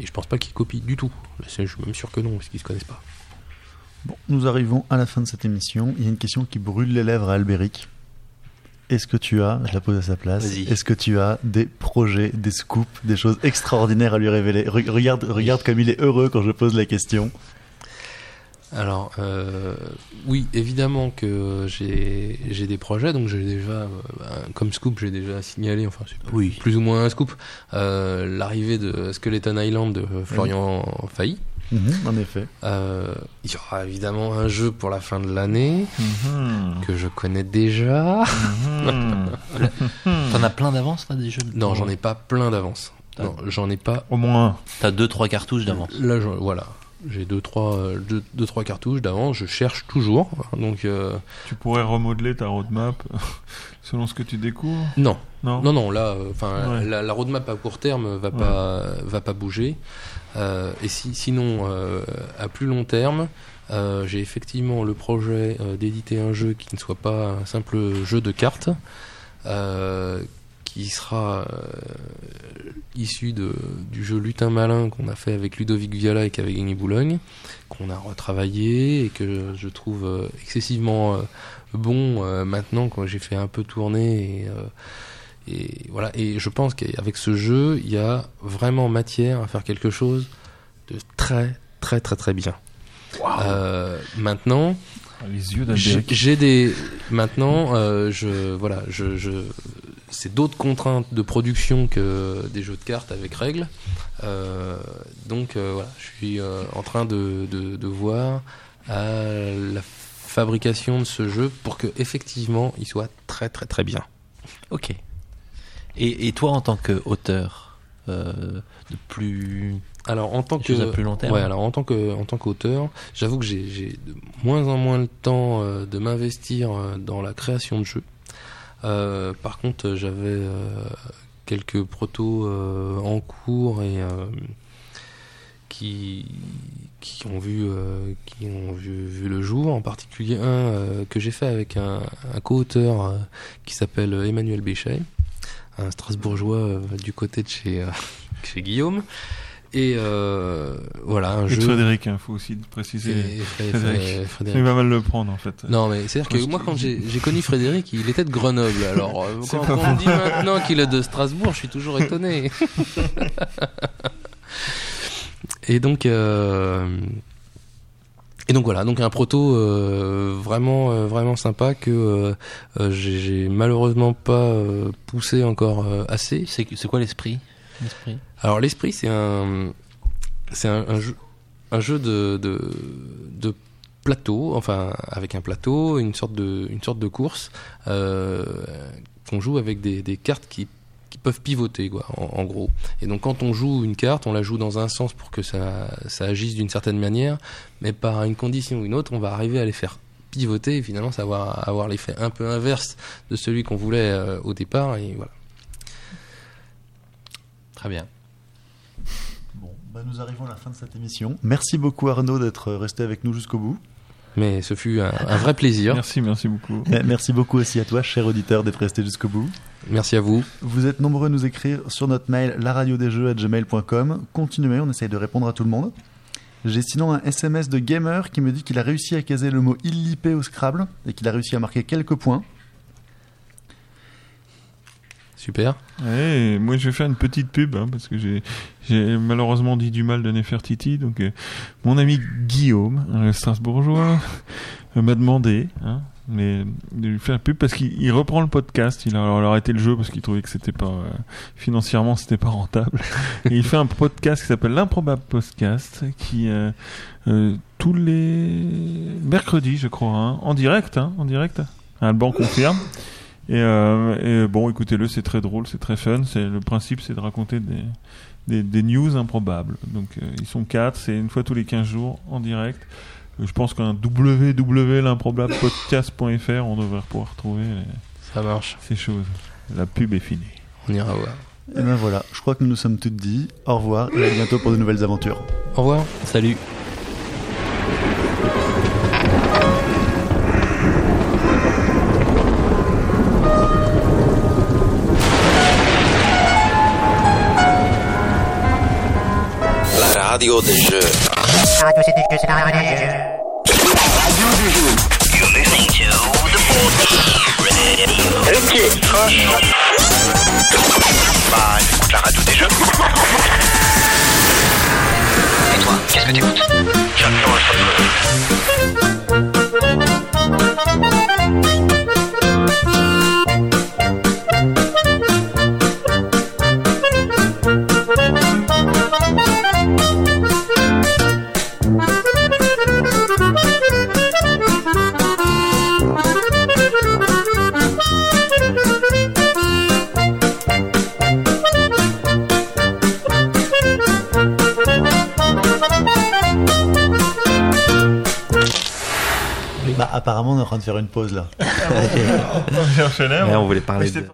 Et je pense pas qu'ils copient du tout. Je suis même sûr que non, parce qu'ils se connaissent pas. Bon, nous arrivons à la fin de cette émission. Il y a une question qui brûle les lèvres à Albéric. Est-ce que tu as, je la pose à sa place, est-ce que tu as des projets, des scoops, des choses extraordinaires à lui révéler? Re- Regarde, regarde comme il est heureux quand je pose la question. Alors, euh, oui, évidemment que j'ai des projets, donc j'ai déjà, euh, bah, comme scoop, j'ai déjà signalé, enfin, c'est Oui. plus ou moins un scoop, euh, l'arrivée de Skeleton Island de Florian Failly. Mhm, en effet. Euh, il y aura évidemment un jeu pour la fin de l'année Mhm. que je connais déjà. Mhm. T'en as plein d'avance, là, des jeux de- Non, j'en ai pas plein d'avance. Non, j'en ai pas Au moins. T'as deux, trois cartouches d'avance. Là, je- voilà. J'ai deux trois, euh, deux, deux, trois cartouches d'avance. Je cherche toujours. Donc, euh, Tu pourrais remodeler ta roadmap selon ce que tu découvres? Non. Non? Non, non, là, euh, enfin, Ouais. la, la roadmap à court terme va pas, va pas bouger. Euh, et si, sinon, euh, à plus long terme, euh, j'ai effectivement le projet d'éditer un jeu qui ne soit pas un simple jeu de cartes, qui sera issu de, du jeu Lutin Malin qu'on a fait avec Ludovic Viala et qu'avait gagné Boulogne, qu'on a retravaillé et que je trouve excessivement bon maintenant quand j'ai fait un peu tourner et, et voilà. Et je pense qu'avec ce jeu il y a vraiment matière à faire quelque chose de très très très très bien. Euh, maintenant Les yeux j'ai des maintenant euh, je voilà je, je c'est d'autres contraintes de production que des jeux de cartes avec règles. Euh, donc euh, voilà je suis euh, en train de, de, de voir à la fabrication de ce jeu pour que effectivement il soit très très très bien. Ok. Et, et toi, en tant qu'auteur, euh, de plus. alors en tant que plus long terme. ouais alors en tant que en tant qu'auteur j'avoue que j'ai de moins en moins le temps euh, de m'investir euh, dans la création de jeux Euh, par contre j'avais quelques protos en cours et qui qui ont vu euh, qui ont vu, vu le jour en particulier un euh, que j'ai fait avec un, un co-auteur euh, qui s'appelle Emmanuel Béchet un Strasbourgeois euh, du côté de chez euh, chez Guillaume Et euh, voilà, un Et jeu. Frédéric, il faut aussi préciser. Et Frédéric. Il va mal le prendre en fait. Non, mais c'est-à-dire que moi, quand j'ai connu Frédéric, il était de Grenoble. Alors, quand, on dit maintenant qu'il est de Strasbourg, je suis toujours étonné. Et donc, euh, et donc voilà, donc un proto euh, vraiment, euh, vraiment sympa que euh, euh, j'ai malheureusement pas euh, poussé encore euh, assez. C'est quoi l'esprit? Alors l'esprit, c'est un, c'est un, un jeu, un jeu de, de, de plateau, enfin avec un plateau, une sorte de, une sorte de course euh, qu'on joue avec des, des cartes qui, qui peuvent pivoter, quoi, en, en gros. Et donc quand on joue une carte, on la joue dans un sens pour que ça, ça agisse d'une certaine manière, mais par une condition ou une autre, on va arriver à les faire pivoter et finalement ça va avoir l'effet un peu inverse de celui qu'on voulait euh, au départ et voilà. Très bien. Bon, bah nous arrivons à la fin de cette émission. Merci beaucoup Arnaud d'être resté avec nous jusqu'au bout. Mais ce fut un, un vrai plaisir. Merci, merci beaucoup. Eh, Merci beaucoup aussi à toi, cher auditeur, d'être resté jusqu'au bout. Merci à vous. Vous êtes nombreux à nous écrire sur notre mail laradiodesjeux@gmail.com. Continuez, on essaye de répondre à tout le monde. J'ai sinon un SMS de gamer qui me dit qu'il a réussi à caser le mot illipé au Scrabble et qu'il a réussi à marquer quelques points. Super. Ouais, moi, je vais faire une petite pub hein, parce que j'ai malheureusement dit du mal de Nefertiti. Donc, euh, mon ami Guillaume, un Strasbourgeois, euh, m'a demandé hein, mais de lui faire pub parce qu'il il reprend le podcast. Il a alors arrêté le jeu parce qu'il trouvait que c'était pas euh, financièrement c'était pas rentable. Et il fait un podcast qui s'appelle l'improbable podcast qui euh, euh, tous les mercredis, je crois, hein, en direct, hein, en direct. Alban confirme. Et, euh, et bon, écoutez-le, c'est très drôle, c'est très fun. C'est le principe, c'est de raconter des, des, des news improbables. Donc euh, ils sont quatre, c'est une fois tous les 15 jours en direct. Je pense qu'un www.l'improbablepodcast.fr, on devrait pouvoir retrouver les- Ça marche. ces choses. La pub est finie. On ira voir. Et ben voilà, je crois que nous nous sommes toutes dit. Au revoir et à bientôt pour de nouvelles aventures. Au revoir. Salut. La radio des jeux. C'est la radio. Des jeux. Et toi, qu'est-ce que t'écoutes? J'adore le Bah apparemment on est en train de faire une pause là. On voulait parler de...